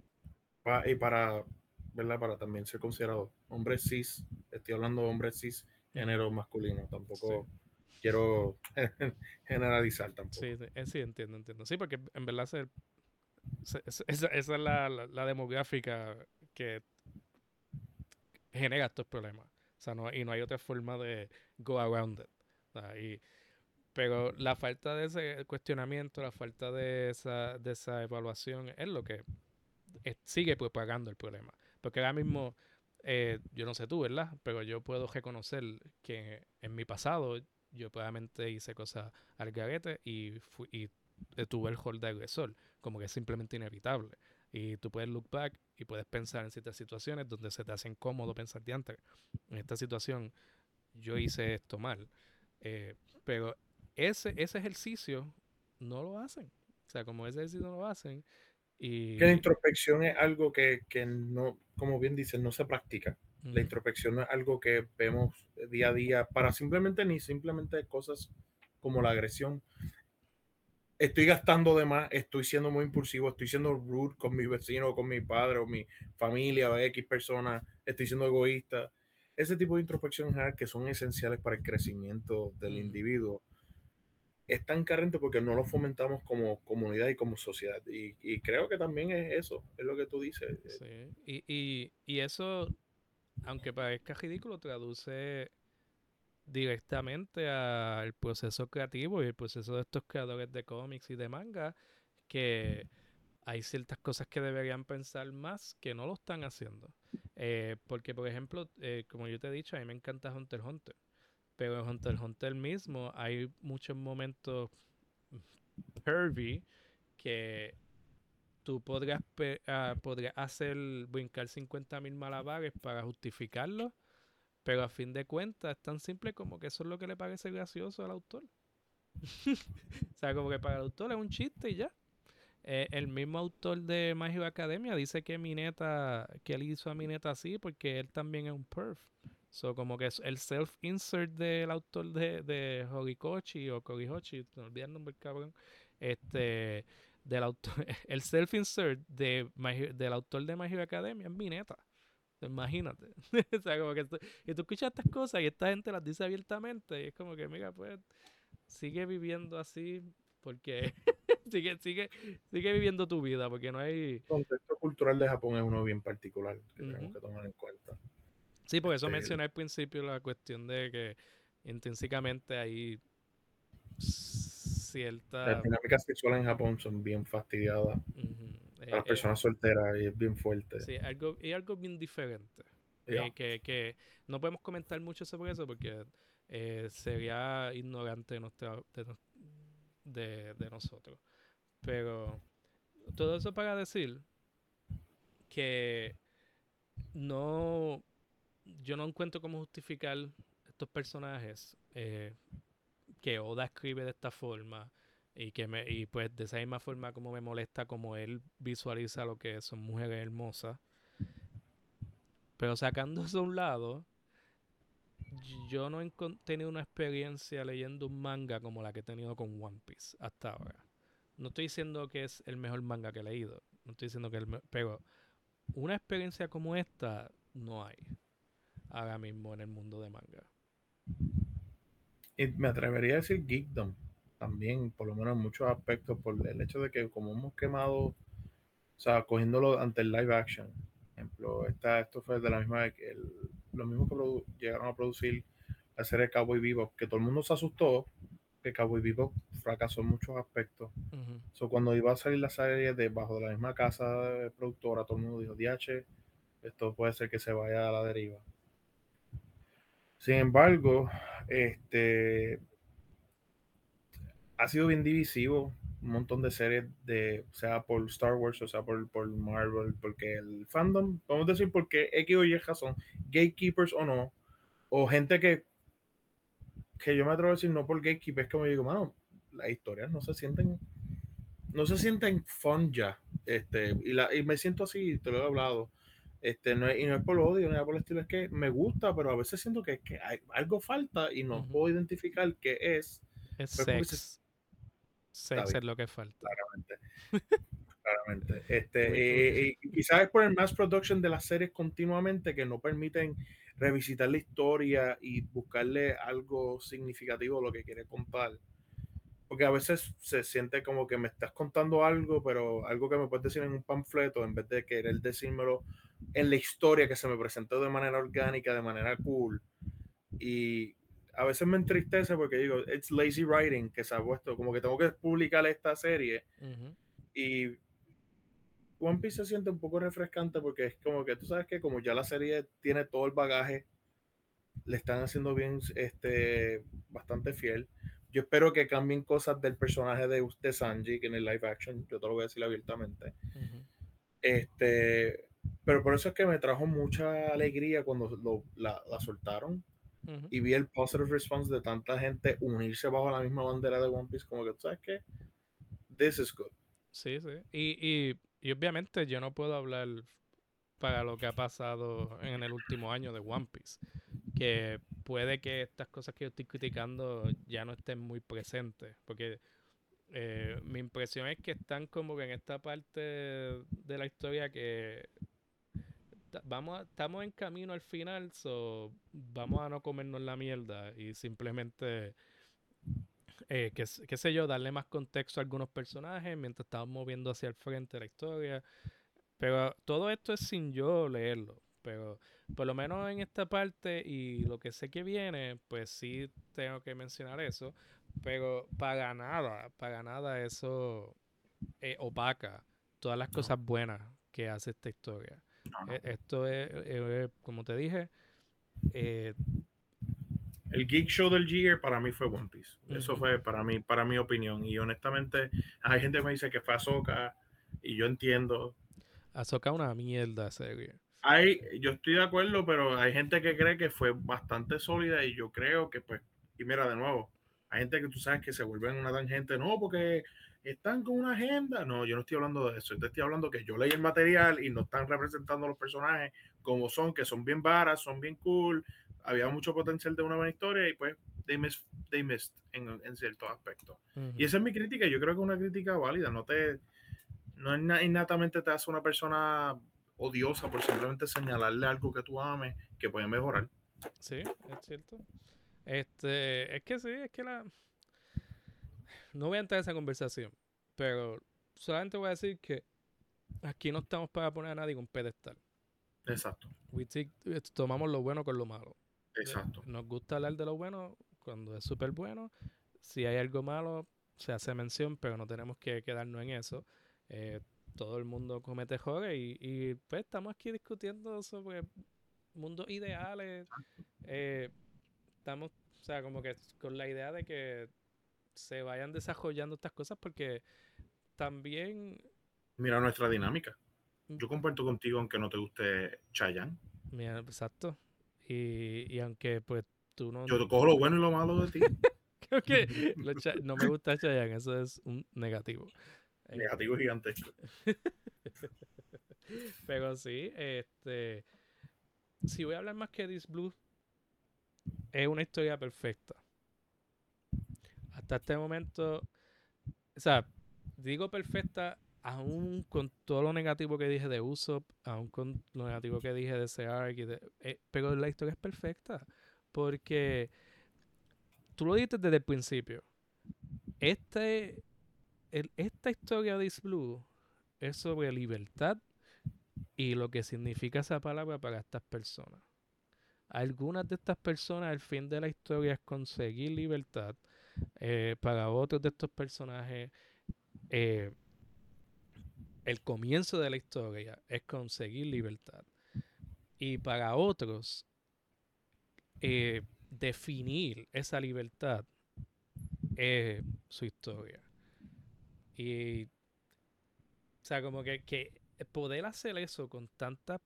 y para, ¿verdad? Para también ser considerado hombre cis, estoy hablando de hombre cis, género masculino, tampoco quiero generalizar tampoco. Sí, eh, sí, entiendo, entiendo. Sí, porque en verdad esa, es la, demográfica que genera estos problemas. O sea, no, y no hay otra forma de go around it. y pero la falta de ese cuestionamiento, la falta de esa, de esa evaluación es lo que sigue propagando el problema. Porque ahora mismo, eh, yo no sé tú, ¿verdad? Pero yo puedo reconocer que en mi pasado yo probablemente hice cosas al garete y, fui, y tuve el hold de agresor, como que es simplemente inevitable. Y tú puedes look back y puedes pensar en ciertas situaciones donde se te hace incómodo pensar de antes. En esta situación, yo hice esto mal. Eh, pero ese, ese ejercicio no lo hacen. O sea, como ese ejercicio no lo hacen. Y... Que la introspección es algo que, que no, como bien dicen, no se practica. La introspección no es algo que vemos día a día para simplemente ni simplemente cosas como la agresión. Estoy gastando de más, estoy siendo muy impulsivo, estoy siendo rude con mi vecino, con mi padre o mi familia o X persona, estoy siendo egoísta. Ese tipo de introspección que son esenciales para el crecimiento del individuo es tan carente porque no lo fomentamos como comunidad y como sociedad. Y, creo que también es eso, es lo que tú dices. Sí, y, y, y eso, aunque parezca ridículo, traduce directamente al proceso creativo y el proceso de estos creadores de cómics y de manga, que hay ciertas cosas que deberían pensar más que no lo están haciendo. Eh, porque, por ejemplo, eh, como yo te he dicho, a mí me encanta Hunter Hunter. Pero en Hunter Hunter mismo hay muchos momentos pervy que tú podrías, uh, hacer brincar 50.000 malabares para justificarlo, pero a fin de cuentas es tan simple como que eso es lo que le parece gracioso al autor. o sea, como que para el autor es un chiste y ya. Eh, el mismo autor de My Academia dice que Mineta, que él hizo a Mineta así porque él también es un perf. So, como que el self-insert del autor de, de Horikoshi o Korihochi, no olvidé el nombre cabrón, este, del autor, el self-insert de del autor de My Academia es Mineta. Imagínate. o sea, como que y tú escuchas estas cosas y esta gente las dice abiertamente y es como que, mira, pues, sigue viviendo así porque sigue, sigue, sigue viviendo tu vida porque no hay... El contexto cultural de Japón es uno bien particular que tenemos que tomar en cuenta. Sí, por eso este, mencioné al principio la cuestión de que intrínsecamente hay cierta... Las dinámicas sexuales en Japón son bien fastidiadas. Las eh, personas solteras y es bien fuerte. Sí, algo, y algo bien diferente. Eh, que, que, no podemos comentar mucho sobre eso porque eh, sería ignorante de, de, de nosotros. Pero todo eso para decir que no yo no encuentro cómo justificar estos personajes eh, que Oda escribe de esta forma y que me y pues de esa misma forma como me molesta como él visualiza lo que son mujeres hermosas. Pero sacando eso a un lado yo no he tenido una experiencia leyendo un manga como la que he tenido con One Piece hasta ahora. No estoy diciendo que es el mejor manga que he leído no estoy diciendo que el pero una experiencia como esta no hay ahora mismo en el mundo de manga. Y me atrevería a decir geekdom también, por lo menos en muchos aspectos, por el hecho de que como hemos quemado, o sea, cogiéndolo ante el live action, por ejemplo, esta, esto fue de la misma que lo mismo que llegaron a producir la serie Cowboy Vivo, que todo el mundo se asustó, que Cowboy Vivo fracasó en muchos aspectos. Uh cuando iba a salir la serie debajo de la misma casa productora, todo el mundo dijo, DH, esto puede ser que se vaya a la deriva. Sin embargo, este ha sido bien divisivo un montón de series de, sea por Star Wars o sea por, por Marvel, porque el fandom, vamos a decir porque X o Y son gatekeepers o no, o gente que, que yo me atrevo a decir no por gatekeepers, como digo, mano, las historias no se sienten, no se sienten fun ya, este, y, la, y me siento así, te lo he hablado, este, no es, y no es por odio, no es por el estilo, es que me gusta, pero a veces siento que, que hay, algo falta y no puedo identificar qué es. Es sex. sex es lo que falta. Claramente. claramente. Este, y, quizás es por el mass production de las series continuamente que no permiten revisitar la historia y buscarle algo significativo a lo que quiere contar porque a veces se siente como que me estás contando algo, pero algo que me puedes decir en un panfleto, en vez de querer decírmelo en la historia que se me presentó de manera orgánica, de manera cool. Y a veces me entristece porque digo, it's lazy writing que se ha puesto, como que tengo que publicar esta serie y One Piece se siente un poco refrescante porque es como que tú sabes que como ya la serie tiene todo el bagaje, le están haciendo bien, este, bastante fiel. Yo espero que cambien cosas del personaje de, usted Sanji, que en el live action, yo te lo voy a decir abiertamente. Este, pero por eso es que me trajo mucha alegría cuando la, soltaron y vi el positive response de tanta gente unirse bajo la misma bandera de One Piece, como que sabes que this is good. Sí, sí. Y, y, obviamente yo no puedo hablar para lo que ha pasado en el último año de One Piece. Que puede que estas cosas que yo estoy criticando ya no estén muy presentes. Porque eh, mi impresión es que están como que en esta parte de la historia que vamos estamos en camino al final, so vamos a no comernos la mierda y simplemente, eh, qué, sé yo, darle más contexto a algunos personajes mientras estamos moviendo hacia el frente la historia. Pero todo esto es sin yo leerlo. Pero por lo menos en esta parte y lo que sé que viene, pues sí tengo que mencionar eso. Pero para nada, para nada eso eh, opaca todas las cosas buenas que hace esta historia. E, esto es, como te dije, eh, el geek show del Year para mí fue One Piece. Eso fue para mí, para mi opinión. Y honestamente, hay gente que me dice que fue Ahsoka y yo entiendo. Ahsoka una mierda serie. Hay, yo estoy de acuerdo, pero hay gente que cree que fue bastante sólida y yo creo que pues, y mira de nuevo, hay gente que tú sabes que se vuelven una tangente, no, porque están con una agenda. No, yo no estoy hablando de eso. Yo estoy hablando que yo leí el material y no están representando a los personajes como son, que son bien varas, son bien cool. Había mucho potencial de una buena historia y pues they missed, they missed en, en ciertos aspectos. Y esa es mi crítica. Yo creo que es una crítica válida. No te, no innatamente te hace una persona odiosa por simplemente señalarle algo que tú ames que puede mejorar. Sí, es cierto. Este, es que sí, es que la no voy a entrar en esa conversación, pero solamente voy a decir que aquí no estamos para poner a nadie con pedestal. Exacto. Eh, tomamos lo bueno con lo malo. Exacto. Nos gusta hablar de lo bueno cuando es súper bueno. Si hay algo malo, se hace mención, pero no tenemos que quedarnos en eso. Eh, todo el mundo comete errores y, pues estamos aquí discutiendo sobre mundos ideales. Eh, estamos, o sea, como que con la idea de que se vayan desarrollando estas cosas porque también... Mira nuestra dinámica. Mm. Yo comparto contigo aunque no te guste Chayanne. Mira, exacto. Y, y aunque pues tú no... Yo te cojo lo bueno y lo malo de ti. Creo que no me gusta Chayanne, eso es un negativo. Eh, negativo gigantesco. Pero sí, este... Si voy a hablar más que This Blue, es una historia perfecta hasta este momento, o sea, digo perfecta, aún con todo lo negativo que dije de Usopp, aún con lo negativo que dije de Search, eh, pero la historia es perfecta, porque tú lo dijiste desde el principio. Este, esta historia de East Blue es sobre libertad y lo que significa esa palabra para estas personas. Algunas de estas personas, el fin de la historia es conseguir libertad eh, para otros de estos personajes, eh, el comienzo de la historia es conseguir libertad. Y para otros, eh, definir esa libertad es su historia. Y, o sea, como que, que poder hacer eso con tantas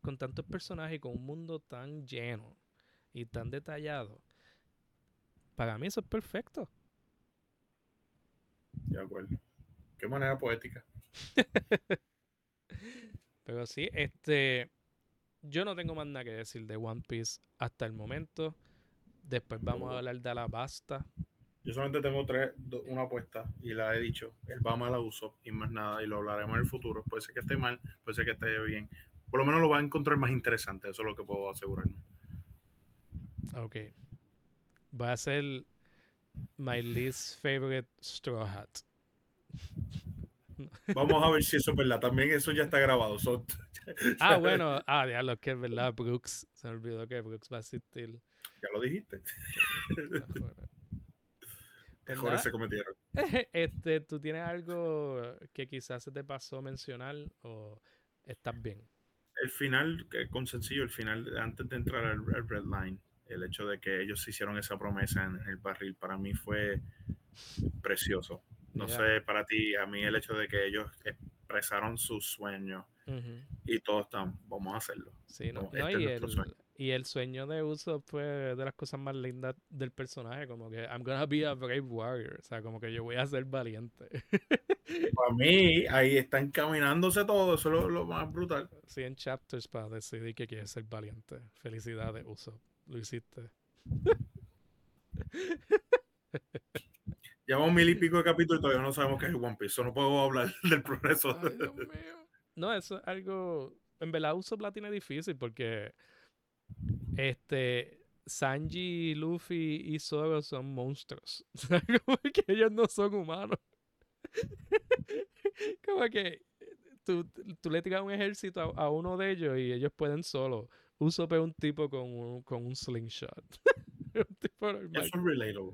con tantos personajes con un mundo tan lleno y tan detallado para mí eso es perfecto. De acuerdo. Qué manera poética. Pero sí, este. Yo no tengo más nada que decir de One Piece hasta el momento. Después vamos a hablar de Alabasta. Yo solamente tengo tres, una apuesta y la he dicho. El Bama la uso y más nada. Y lo hablaremos en el futuro. Puede ser que esté mal, puede ser que esté bien. Por lo menos lo va a encontrar más interesante. Eso es lo que puedo asegurarme. Ok va a ser my least favorite straw hat. Vamos a ver si eso es verdad. También eso ya está grabado. ah, bueno. Ah, lo que es verdad. Brooks. Se me olvidó que Brooks va a asistir. Ya lo dijiste. Mejores se cometieron. este, ¿tú tienes algo que quizás se te pasó mencionar o estás bien? El final, con sencillo, el final, antes de entrar al, al Red Line, el hecho de que ellos hicieron esa promesa en el barril, para mí fue precioso. No Yeah. sé, para ti, a mí el hecho de que ellos expresaron sus sueños y todos están, vamos a hacerlo. Sí, no, Como, no, este y, es el, sueño. y el sueño de uso fue de las cosas más lindas del personaje, como que I'm gonna be a brave warrior, o sea, como que yo voy a ser valiente. Para mí, ahí están caminándose todo, eso es lo, lo más brutal. 100 chapters para decidir que quieres ser valiente. Felicidades, uso. Lo hiciste. Llevamos mil y pico de capítulos y todavía no sabemos qué es One Piece, no puedo hablar del progreso. Ay, Dios mío. No, eso es algo. En verdad, uso platina es difícil porque. Este. Sanji, Luffy y Zoro son monstruos. Como que ellos no son humanos. como que tú, tú le tiras un ejército a, a uno de ellos y ellos pueden solo. Usopp es un tipo con un, con un slingshot. un tipo normal. Eso es relatable.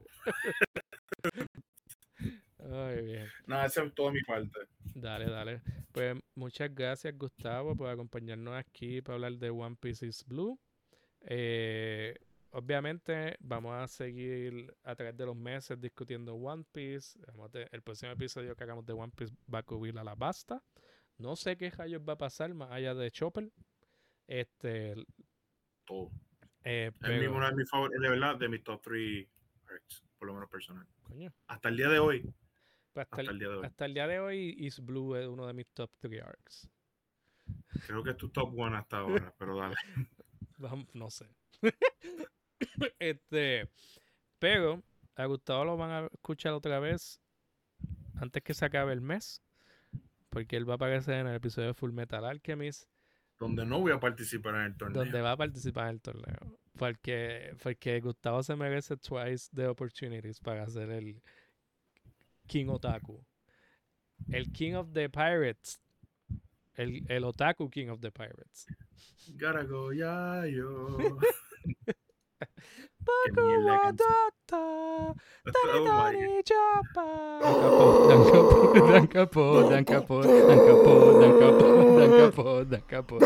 Ay, bien. Nada, esa es toda mi parte. Dale, dale. Pues muchas gracias, Gustavo, por acompañarnos aquí para hablar de One Piece is Blue. Eh, obviamente, vamos a seguir a través de los meses discutiendo One Piece. El próximo episodio que hagamos de One Piece va a cubrir a la basta. No sé qué rayos va a pasar más allá de Chopper. Este, Todo. eh, Es una de mis favoritos, de verdad, de mis top 3 arcs, por lo menos personal. coño, Hasta el día de hoy, pues hasta, hasta el, día de hoy. hasta el día de hoy, Is Blue es uno de mis top 3 arcs. Creo que es tu top 1 hasta ahora, pero dale. Vamos, no sé. este, pero a Gustavo lo van a escuchar otra vez antes que se acabe el mes, porque él va a aparecer en el episodio de Full Metal Alchemist, Donde no voy a participar en el torneo. donde va a participar en el torneo. Porque, porque Gustavo se merece twice the opportunities para ser el King Otaku. El King of the Pirates. El, el Otaku King of the Pirates. Gotta go, ya, yo. Qué Paku mierda de canción. Wadata, Oh my Tani Japa. Dan capo, dan capo, dan capo, dan capo, dan capo,